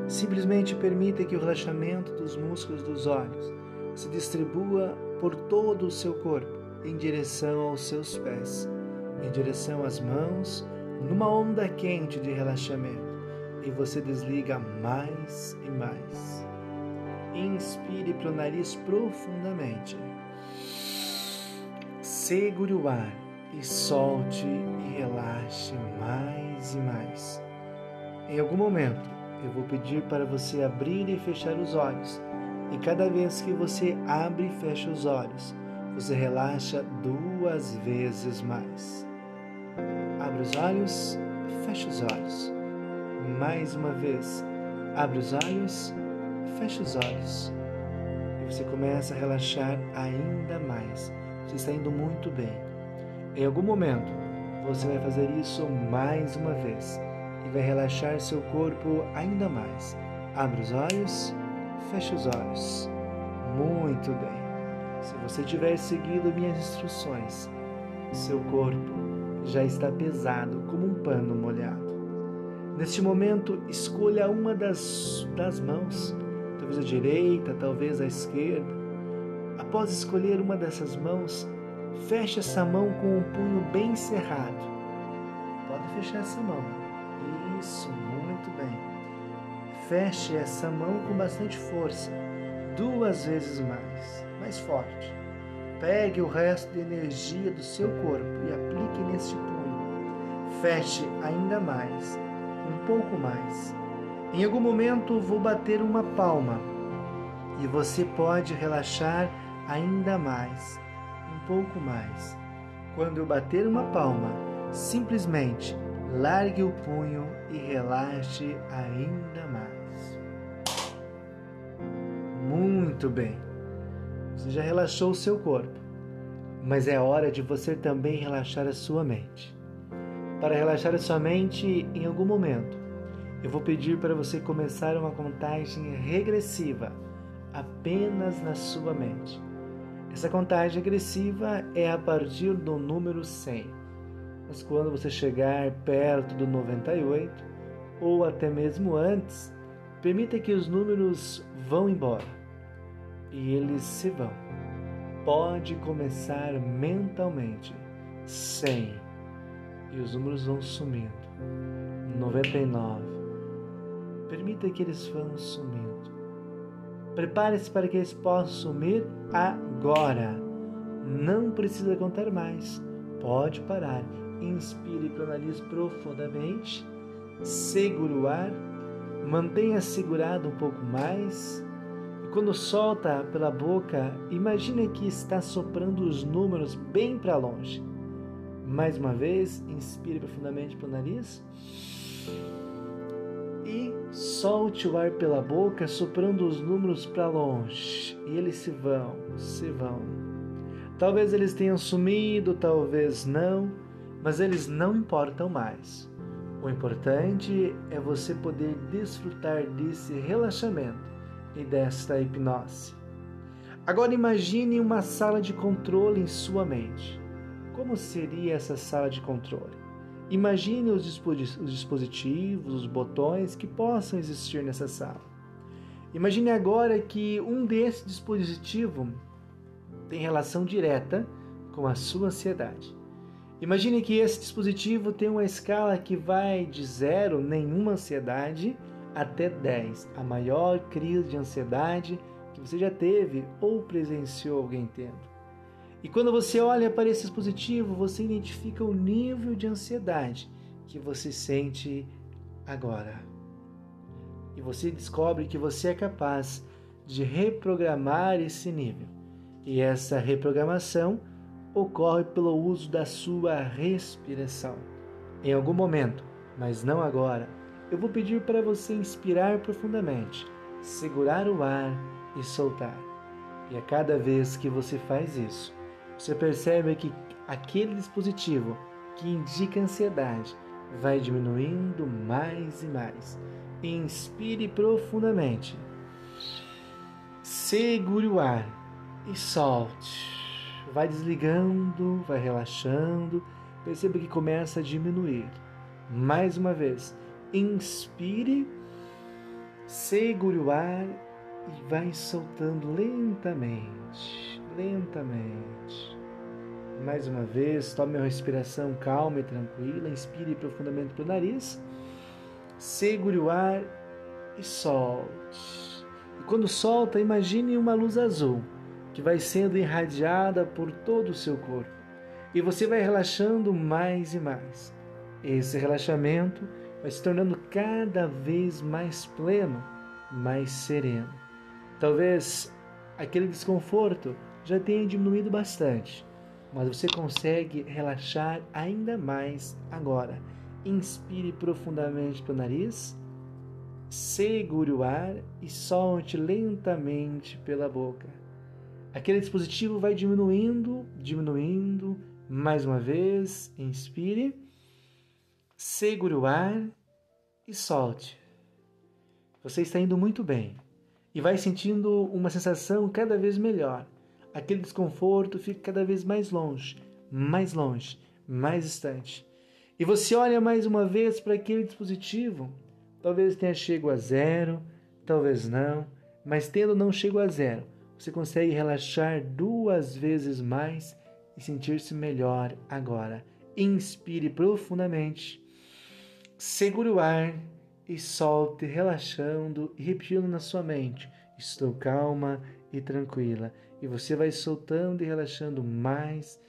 Simplesmente permita que o relaxamento dos músculos dos olhos se distribua por todo o seu corpo em direção aos seus pés, em direção às mãos, numa onda quente de relaxamento. E você desliga mais e mais. Inspire pelo nariz profundamente. Segure o ar e solte e relaxe mais e mais. Em algum momento, eu vou pedir para você abrir e fechar os olhos e cada vez que você abre e fecha os olhos, você relaxa duas vezes mais. Abre os olhos, fecha os olhos. Mais uma vez, abre os olhos, fecha os olhos. E você começa a relaxar ainda mais. Você está indo muito bem. Em algum momento, você vai fazer isso mais uma vez e vai relaxar seu corpo ainda mais. Abre os olhos, Feche os olhos. Muito bem. Se você tiver seguido minhas instruções, seu corpo já está pesado como um pano molhado. Neste momento, escolha uma das, das mãos, talvez a direita, talvez a esquerda. Após escolher uma dessas mãos, feche essa mão com o punho bem cerrado. Pode fechar essa mão. Isso, muito bem. Feche essa mão com bastante força, duas vezes mais, mais forte. Pegue o resto de energia do seu corpo e aplique neste punho. Feche ainda mais, um pouco mais. Em algum momento vou bater uma palma e você pode relaxar ainda mais, um pouco mais. Quando eu bater uma palma, simplesmente largue o punho e relaxe ainda mais. Muito bem. Você já relaxou o seu corpo, mas é hora de você também relaxar a sua mente. Para relaxar a sua mente, em algum momento, eu vou pedir para você começar uma contagem regressiva apenas na sua mente. Essa contagem agressiva é a partir do número 100. Mas quando você chegar perto do 98, ou até mesmo antes, permita que os números vão embora. E eles se vão. Pode começar mentalmente. 100. E os números vão sumindo. 99. Permita que eles vão sumindo. Prepare-se para que eles possam sumir agora. Não precisa contar mais. Pode parar. Inspire pelo nariz profundamente. Segure o ar. Mantenha segurado um pouco mais. E quando solta pela boca, imagine que está soprando os números bem para longe. Mais uma vez, inspire profundamente pelo nariz e solte o ar pela boca, soprando os números para longe. E eles se vão, se vão. Talvez eles tenham sumido, talvez não, mas eles não importam mais. O importante é você poder desfrutar desse relaxamento e desta hipnose. Agora imagine uma sala de controle em sua mente. Como seria essa sala de controle? Imagine os dispositivos, os botões que possam existir nessa sala. Imagine agora que um desses dispositivos tem relação direta com a sua ansiedade. Imagine que esse dispositivo tem uma escala que vai de zero, nenhuma ansiedade, até 10, a maior crise de ansiedade que você já teve ou presenciou alguém tendo. E quando você olha para esse dispositivo, você identifica o nível de ansiedade que você sente agora. E você descobre que você é capaz de reprogramar esse nível. E essa reprogramação ocorre pelo uso da sua respiração. Em algum momento, mas não agora, eu vou pedir para você inspirar profundamente, segurar o ar e soltar. E a cada vez que você faz isso, você percebe que aquele dispositivo que indica ansiedade vai diminuindo mais e mais. Inspire profundamente. Segure o ar e solte. Vai desligando, vai relaxando. Perceba que começa a diminuir. Mais uma vez. Inspire, segure o ar e vai soltando lentamente lentamente. Mais uma vez, tome uma respiração calma e tranquila, inspire profundamente pelo nariz, segure o ar e solte. E quando solta, imagine uma luz azul que vai sendo irradiada por todo o seu corpo. E você vai relaxando mais e mais. Esse relaxamento vai se tornando cada vez mais pleno, mais sereno. Talvez aquele desconforto já tenha diminuído bastante, mas você consegue relaxar ainda mais agora. Inspire profundamente pelo nariz, segure o ar e solte lentamente pela boca. Aquele dispositivo vai diminuindo, diminuindo. Mais uma vez, inspire, segure o ar e solte. Você está indo muito bem e vai sentindo uma sensação cada vez melhor aquele desconforto fica cada vez mais longe, mais longe, mais distante. E você olha mais uma vez para aquele dispositivo, talvez tenha chego a zero, talvez não, mas tendo não chego a zero, você consegue relaxar duas vezes mais e sentir-se melhor agora. Inspire profundamente, segure o ar e solte, relaxando e repetindo na sua mente: Estou calma e tranquila e você vai soltando e relaxando mais.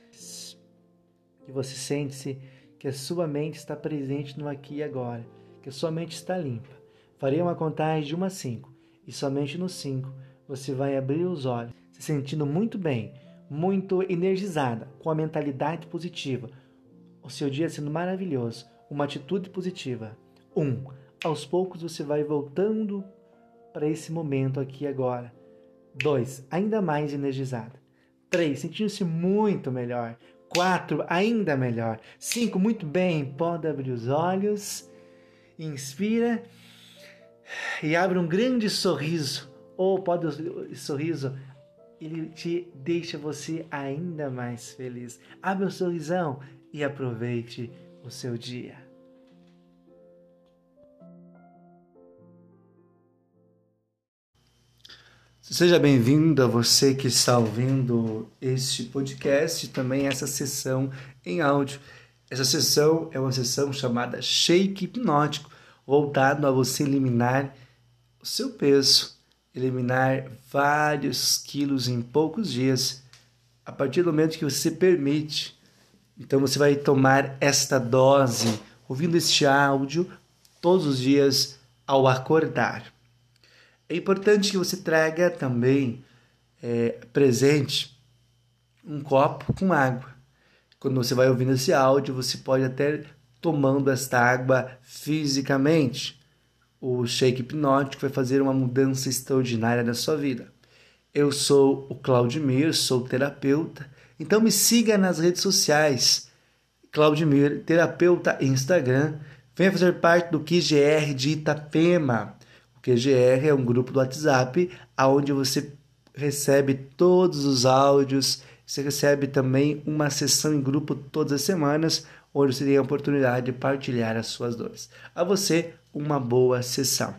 E você sente-se que a sua mente está presente no aqui e agora, que a sua mente está limpa. Farei uma contagem de 1 a 5 e somente no 5 você vai abrir os olhos, se sentindo muito bem, muito energizada, com a mentalidade positiva. O seu dia sendo maravilhoso, uma atitude positiva. 1. Um, aos poucos você vai voltando para esse momento aqui agora 2. Ainda mais energizada. 3. Sentindo-se muito melhor. 4. Ainda melhor. 5. Muito bem. Pode abrir os olhos. Inspira e abre um grande sorriso. ou pode o sorriso ele te deixa você ainda mais feliz. Abre um sorrisão e aproveite o seu dia. Seja bem-vindo a você que está ouvindo este podcast também essa sessão em áudio. Essa sessão é uma sessão chamada Shake Hipnótico, voltado a você eliminar o seu peso, eliminar vários quilos em poucos dias, a partir do momento que você permite. Então você vai tomar esta dose, ouvindo este áudio todos os dias ao acordar. É importante que você traga também é, presente um copo com água. Quando você vai ouvindo esse áudio, você pode até tomando esta água fisicamente. O shake hipnótico vai fazer uma mudança extraordinária na sua vida. Eu sou o Claudimir, sou terapeuta, então me siga nas redes sociais. Claudimir, terapeuta Instagram. Venha fazer parte do QGR de Itapema. QGR é um grupo do WhatsApp onde você recebe todos os áudios, você recebe também uma sessão em grupo todas as semanas, onde você tem a oportunidade de partilhar as suas dores. A você, uma boa sessão.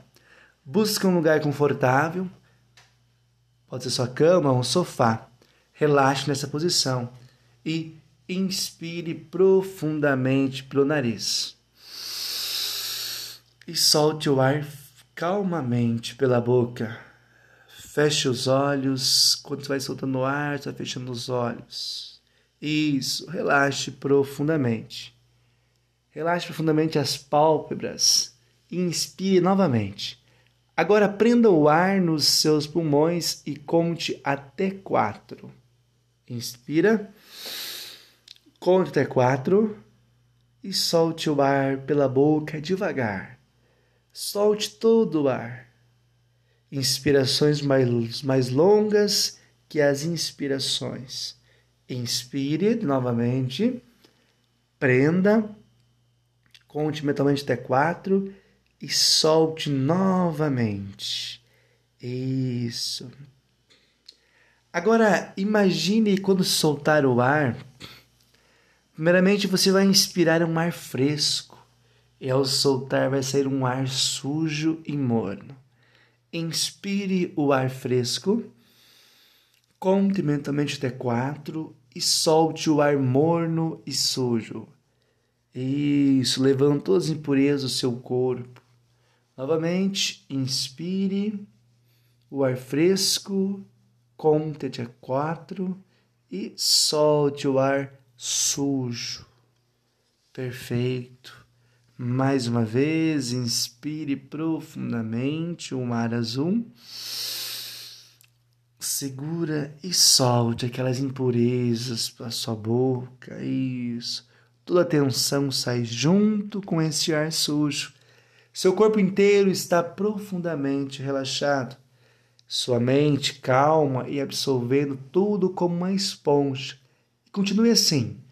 Busque um lugar confortável, pode ser sua cama ou um sofá. Relaxe nessa posição e inspire profundamente pelo nariz. E solte o ar calmamente pela boca. Feche os olhos. Quando você vai soltando o ar, você vai fechando os olhos. Isso, relaxe profundamente. Relaxe profundamente as pálpebras. Inspire novamente. Agora prenda o ar nos seus pulmões e conte até quatro. Inspira, conte até quatro e solte o ar pela boca devagar. Solte todo o ar inspirações mais, mais longas que as inspirações. Inspire novamente, prenda, conte mentalmente até quatro e solte novamente. Isso. Agora, imagine quando soltar o ar. Primeiramente, você vai inspirar um ar fresco e ao soltar vai sair um ar sujo e morno. Inspire o ar fresco, conte mentalmente até quatro e solte o ar morno e sujo. Isso, levando todas as impurezas do seu corpo. Novamente, inspire o ar fresco, conte até quatro e solte o ar sujo. Perfeito. Mais uma vez, inspire profundamente o ar azul. Segura e solte aquelas impurezas pela sua boca. Isso. Toda a tensão sai junto com esse ar sujo. Seu corpo inteiro está profundamente relaxado. Sua mente calma e absorvendo tudo como uma esponja. continue assim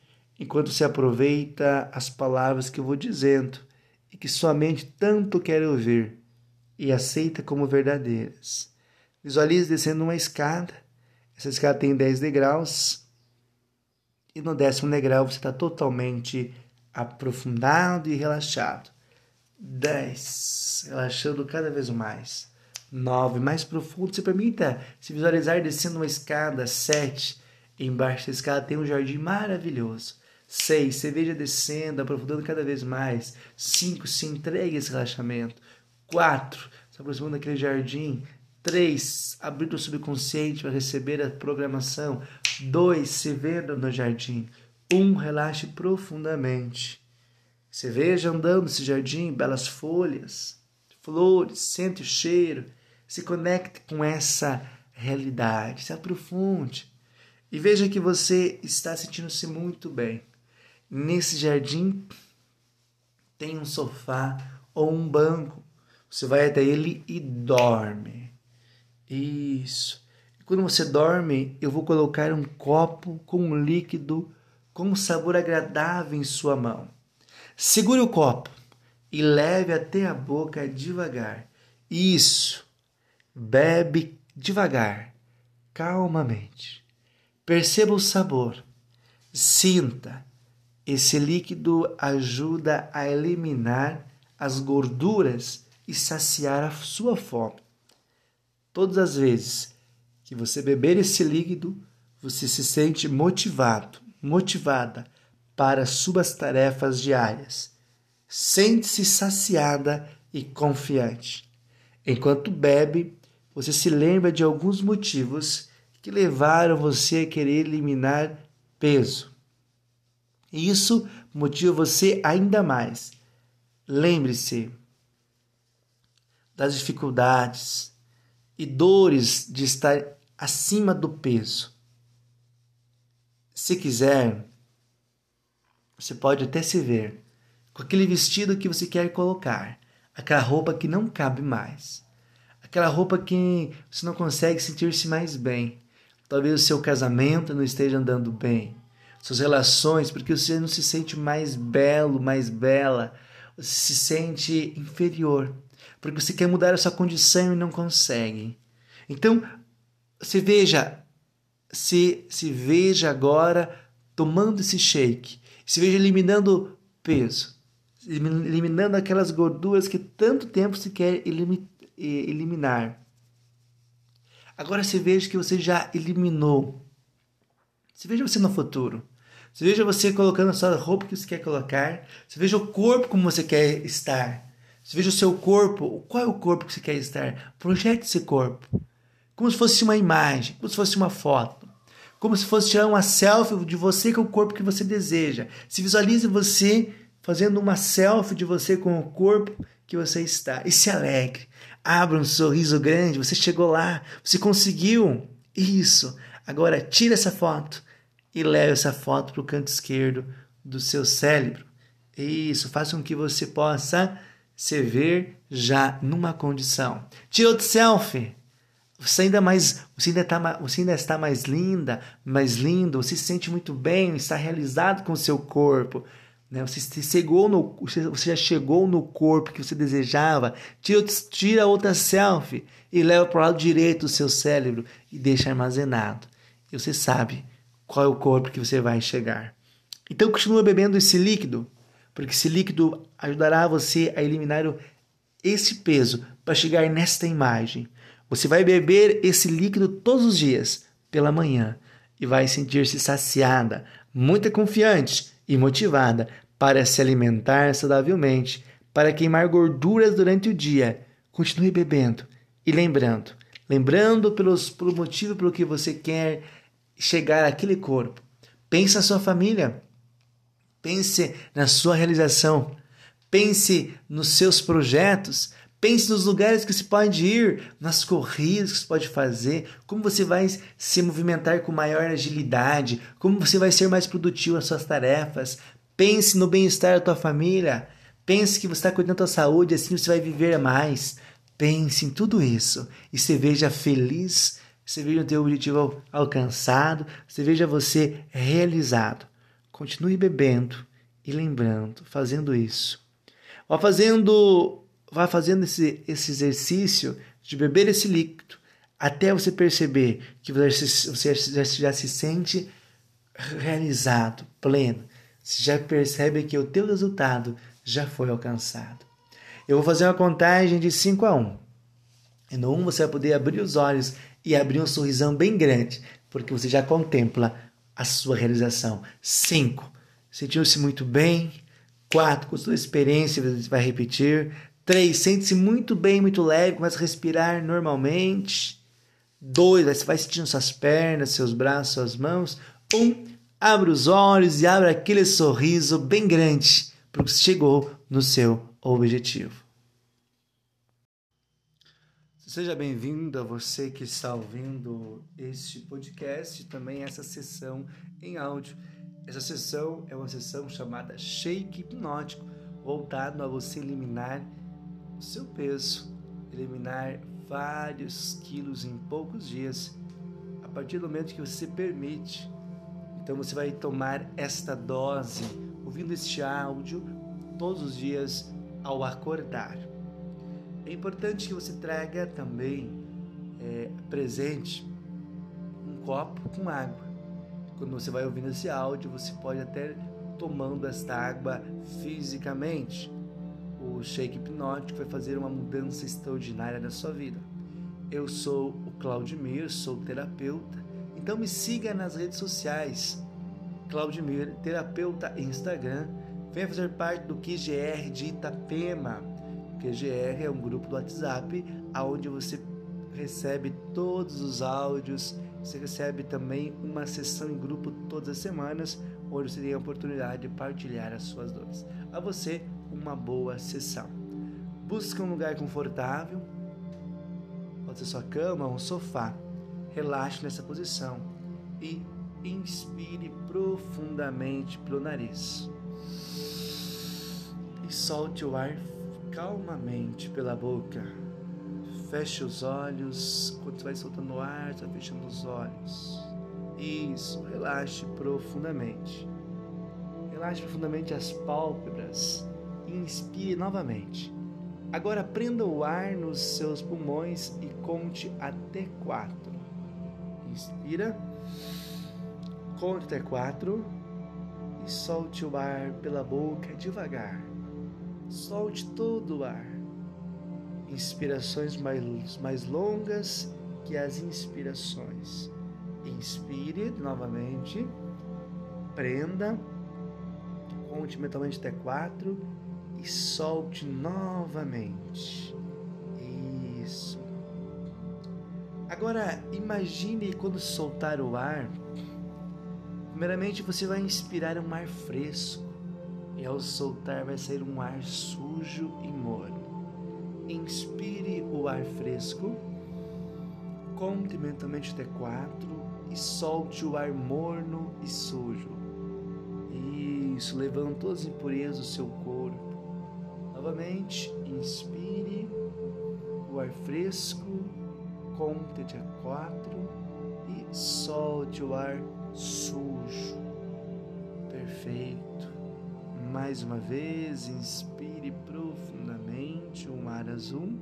enquanto se aproveita as palavras que eu vou dizendo e que sua mente tanto quer ouvir e aceita como verdadeiras. Visualize descendo uma escada. Essa escada tem 10 degraus. E no décimo degrau você está totalmente aprofundado e relaxado. 10. Relaxando cada vez mais. 9. Mais profundo. Se permita se visualizar descendo uma escada. 7. Embaixo da escada tem um jardim maravilhoso. 6. Cerveja descendo, aprofundando cada vez mais. 5. Se entregue a esse relaxamento. 4. Se aproximando daquele jardim. 3. Abrindo o subconsciente para receber a programação. 2. Se vendo no jardim. 1. Um, relaxe profundamente. Você veja andando nesse jardim, belas folhas, flores, sente o cheiro. Se conecte com essa realidade, se aprofunde. E veja que você está sentindo-se muito bem. Nesse jardim tem um sofá ou um banco. Você vai até ele e dorme. Isso. E quando você dorme, eu vou colocar um copo com um líquido com um sabor agradável em sua mão. Segure o copo e leve até a boca devagar. Isso. Bebe devagar, calmamente. Perceba o sabor. Sinta. Esse líquido ajuda a eliminar as gorduras e saciar a sua fome. Todas as vezes que você beber esse líquido, você se sente motivado, motivada para suas tarefas diárias. Sente-se saciada e confiante. Enquanto bebe, você se lembra de alguns motivos que levaram você a querer eliminar peso. E isso motiva você ainda mais. Lembre-se das dificuldades e dores de estar acima do peso. Se quiser, você pode até se ver com aquele vestido que você quer colocar, aquela roupa que não cabe mais, aquela roupa que você não consegue sentir-se mais bem. Talvez o seu casamento não esteja andando bem, suas relações, porque você não se sente mais belo, mais bela, você se sente inferior, porque você quer mudar a sua condição e não consegue. Então, se veja, se, se veja agora tomando esse shake se veja eliminando peso, eliminando aquelas gorduras que tanto tempo se quer eliminar. Agora se veja que você já eliminou. Se veja você no futuro. Se veja você colocando a sua roupa que você quer colocar. Se veja o corpo como você quer estar. Se veja o seu corpo. Qual é o corpo que você quer estar? Projete esse corpo. Como se fosse uma imagem, como se fosse uma foto como se fosse tirar uma selfie de você com o corpo que você deseja. Se visualize você fazendo uma selfie de você com o corpo que você está. E se alegre. Abra um sorriso grande. Você chegou lá. Você conseguiu. Isso. Agora tira essa foto e leve essa foto para o canto esquerdo do seu cérebro. Isso. Faça com que você possa se ver já numa condição. Tira outro selfie. Você ainda mais, você ainda, tá, você ainda está mais linda, mais lindo, você se sente muito bem, está realizado com o seu corpo. Né? Você, chegou no, você já chegou no corpo que você desejava. Tira, tira outra selfie e leva para o lado direito do seu cérebro e deixa armazenado. E você sabe qual é o corpo que você vai chegar. Então continua bebendo esse líquido, porque esse líquido ajudará você a eliminar esse peso para chegar nesta imagem. Você vai beber esse líquido todos os dias, pela manhã, e vai sentir-se saciada, muito confiante e motivada para se alimentar saudavelmente, para queimar gorduras durante o dia. Continue bebendo e lembrando, lembrando pelos, pelo motivo pelo que você quer chegar àquele corpo. Pense na sua família, pense na sua realização, pense nos seus projetos, Pense nos lugares que você pode ir, nas corridas que você pode fazer, como você vai se movimentar com maior agilidade, como você vai ser mais produtivo nas suas tarefas. Pense no bem-estar da tua família. Pense que você está cuidando da tua saúde, assim você vai viver mais. Pense em tudo isso e se veja feliz, você veja o teu objetivo alcançado, você veja você realizado. Continue bebendo e lembrando, fazendo isso. Ó, fazendo vá fazendo esse, esse exercício de beber esse líquido até você perceber que você, já, se sente realizado, pleno. Você já percebe que o teu resultado já foi alcançado. Eu vou fazer uma contagem de 5 a 1. Um. E no 1 um você vai poder abrir os olhos e abrir um sorrisão bem grande, porque você já contempla a sua realização. 5. Sentiu-se muito bem. 4. Com sua experiência, você vai repetir. 3. Sente-se muito bem, muito leve, começa a respirar normalmente. 2. Você vai sentindo suas pernas, seus braços, suas mãos. 1. Um, abre os olhos e abre aquele sorriso bem grande, porque você chegou no seu objetivo. Seja bem-vindo a você que está ouvindo este podcast e também essa sessão em áudio. Essa sessão é uma sessão chamada Shake Hipnótico, voltado a você eliminar seu peso, eliminar vários quilos em poucos dias, a partir do momento que você permite. Então você vai tomar esta dose, ouvindo este áudio todos os dias ao acordar. É importante que você traga também é, presente um copo com água. Quando você vai ouvindo esse áudio, você pode até tomando esta água fisicamente. O shake hipnótico vai fazer uma mudança extraordinária na sua vida. Eu sou o Claudimir, sou terapeuta, então me siga nas redes sociais. Claudimir, terapeuta Instagram. Venha fazer parte do QGR de Itapema. QGR é um grupo do WhatsApp onde você recebe todos os áudios, você recebe também uma sessão em grupo todas as semanas, onde você tem a oportunidade de partilhar as suas dores. A você, uma boa sessão. Busque um lugar confortável, pode ser sua cama ou um sofá. Relaxe nessa posição e inspire profundamente pelo nariz. E solte o ar calmamente pela boca. Feche os olhos. Quando você vai soltando o ar, está fechando os olhos. Isso, relaxe profundamente. Relaxe profundamente as pálpebras. Inspire novamente. Agora prenda o ar nos seus pulmões e conte até quatro. Inspira, conte até quatro e solte o ar pela boca devagar. Solte todo o ar inspirações mais, mais longas que as inspirações. Inspire novamente, prenda, conte mentalmente até quatro e solte novamente. Isso. Agora imagine quando soltar o ar. Primeiramente você vai inspirar um ar fresco e ao soltar vai sair um ar sujo e morno. Inspire o ar fresco, conte mentalmente até quatro e solte o ar morno e sujo. Isso, levando todas as impurezas do seu corpo. Novamente, inspire o ar fresco, conte até quatro e solte o ar sujo. Perfeito. Mais uma vez, inspire profundamente um ar azul.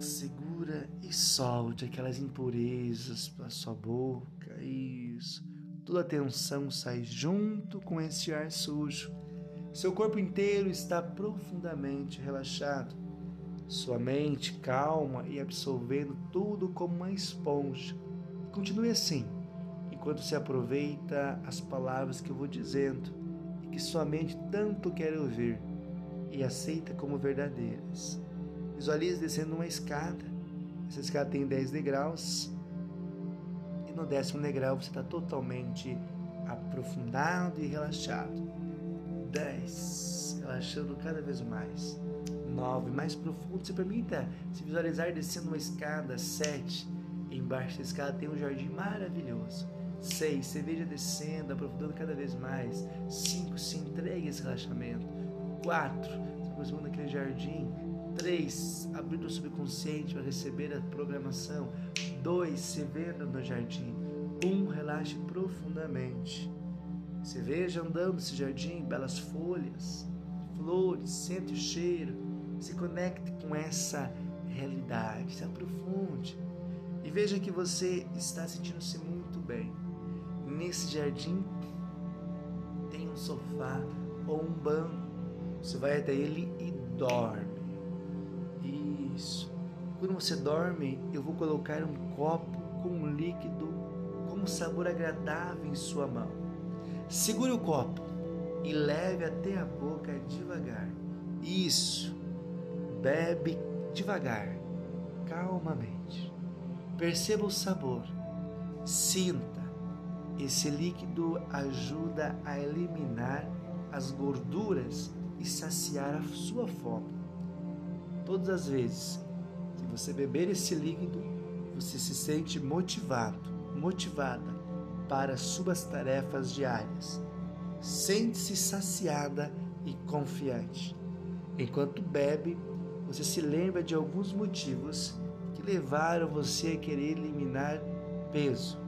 Segura e solte aquelas impurezas pela sua boca. Isso. Toda a tensão sai junto com esse ar sujo. Seu corpo inteiro está profundamente relaxado. Sua mente calma e absorvendo tudo como uma esponja. Continue assim, enquanto se aproveita as palavras que eu vou dizendo que sua mente tanto quer ouvir e aceita como verdadeiras. Visualize descendo uma escada. Essa escada tem 10 degraus. E no décimo degrau você está totalmente aprofundado e relaxado. 10. Relaxando cada vez mais. 9. Mais profundo. Se permita se visualizar descendo uma escada. 7. Embaixo da escada tem um jardim maravilhoso. 6. Cerveja descendo, aprofundando cada vez mais. 5. Se entregue a esse relaxamento. 4. Se aproximando daquele jardim. 3. Abrindo o subconsciente para receber a programação. 2. Se vendo no jardim. 1. Um, relaxe profundamente. Se veja andando nesse jardim, belas folhas, flores, sente o cheiro. Se conecte com essa realidade, se aprofunde e veja que você está sentindo-se muito bem nesse jardim tem um sofá ou um banco. Você vai até ele e dorme. Isso. Quando você dorme, eu vou colocar um copo com um líquido com um sabor agradável em sua mão. Segure o copo e leve até a boca devagar. Isso. Bebe devagar, calmamente. Perceba o sabor. Sinta esse líquido ajuda a eliminar as gorduras e saciar a sua fome. Todas as vezes que você beber esse líquido, você se sente motivado, motivada para suas tarefas diárias. Sente-se saciada e confiante. Enquanto bebe, você se lembra de alguns motivos que levaram você a querer eliminar peso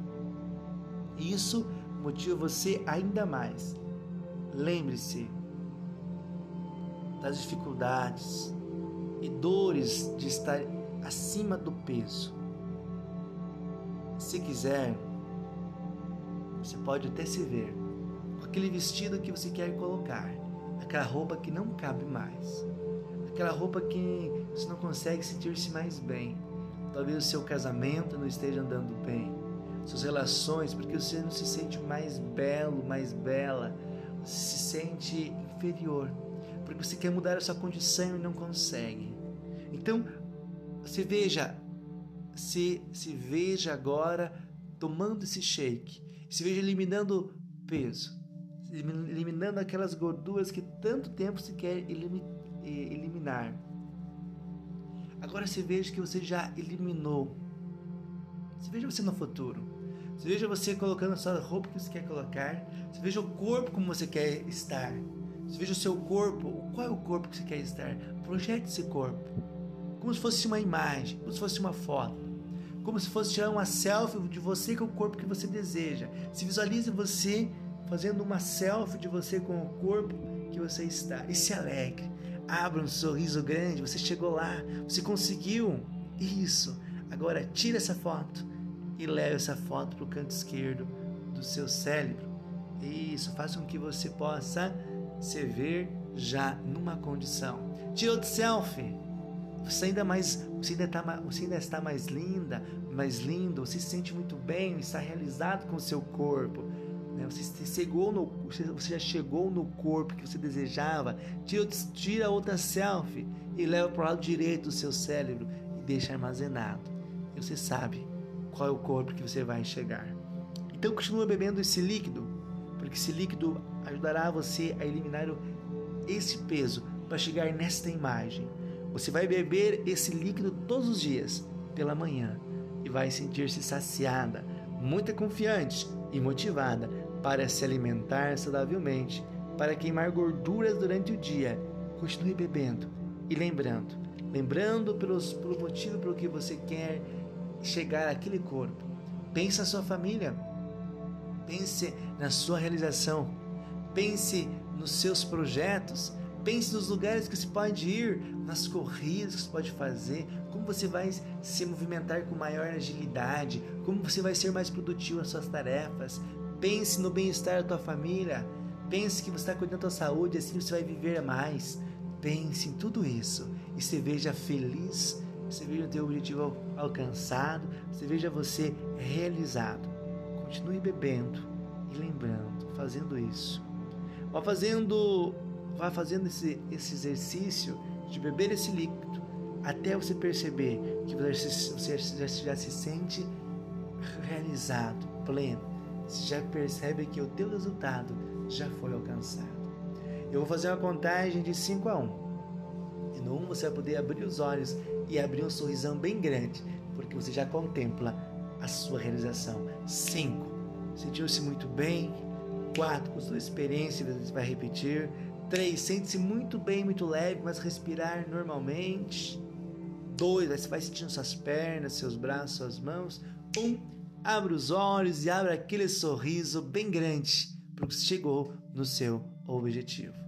e isso motiva você ainda mais. Lembre-se das dificuldades e dores de estar acima do peso. Se quiser, você pode até se ver com aquele vestido que você quer colocar, aquela roupa que não cabe mais, aquela roupa que você não consegue sentir-se mais bem. Talvez o seu casamento não esteja andando bem, suas relações, porque você não se sente mais belo, mais bela, você se sente inferior, porque você quer mudar a sua condição e não consegue. Então, se veja, se, se veja agora tomando esse shake, se veja eliminando peso, eliminando aquelas gorduras que tanto tempo se quer eliminar. Agora se veja que você já eliminou. Se veja você no futuro. Se veja você colocando a sua roupa que você quer colocar. Se veja o corpo como você quer estar. Se veja o seu corpo. Qual é o corpo que você quer estar? Projete esse corpo. Como se fosse uma imagem, como se fosse uma foto como se fosse tirar uma selfie de você com o corpo que você deseja. Se visualize você fazendo uma selfie de você com o corpo que você está e se alegre. Abra um sorriso grande, você chegou lá, você conseguiu. Isso. Agora tira essa foto e leve essa foto para o canto esquerdo do seu cérebro. Isso, faça com que você possa se ver já numa condição. Tira outro selfie você ainda mais, você ainda, tá, você ainda está mais linda, mais lindo, você se sente muito bem, está realizado com o seu corpo. Né? Você, chegou no, você já chegou no corpo que você desejava. Tira, tira outra selfie e leva para o lado direito do seu cérebro e deixa armazenado. E você sabe qual é o corpo que você vai chegar. Então continua bebendo esse líquido, porque esse líquido ajudará você a eliminar esse peso para chegar nesta imagem. Você vai beber esse líquido todos os dias, pela manhã, e vai sentir-se saciada, muito confiante e motivada para se alimentar saudavelmente, para queimar gorduras durante o dia. Continue bebendo e lembrando, lembrando pelos, pelo motivo pelo que você quer chegar àquele corpo. Pense na sua família, pense na sua realização, pense nos seus projetos, Pense nos lugares que você pode ir, nas corridas que você pode fazer, como você vai se movimentar com maior agilidade, como você vai ser mais produtivo nas suas tarefas. Pense no bem-estar da tua família. Pense que você está cuidando da sua saúde, assim você vai viver mais. Pense em tudo isso e se veja feliz, você veja o teu objetivo alcançado, você veja você realizado. Continue bebendo e lembrando, fazendo isso. Vá fazendo Vá fazendo esse, esse exercício de beber esse líquido até você perceber que você, já, se sente realizado, pleno. Você já percebe que o teu resultado já foi alcançado. Eu vou fazer uma contagem de 5 a 1. E no 1 você vai poder abrir os olhos e abrir um sorrisão bem grande, porque você já contempla a sua realização. 5. Sentiu-se muito bem. 4. Com sua experiência, você vai repetir. 3. Sente-se muito bem, muito leve, mas respirar normalmente. 2. Você vai sentindo suas pernas, seus braços, suas mãos. 1. Um, abre os olhos e abre aquele sorriso bem grande, porque chegou no seu objetivo.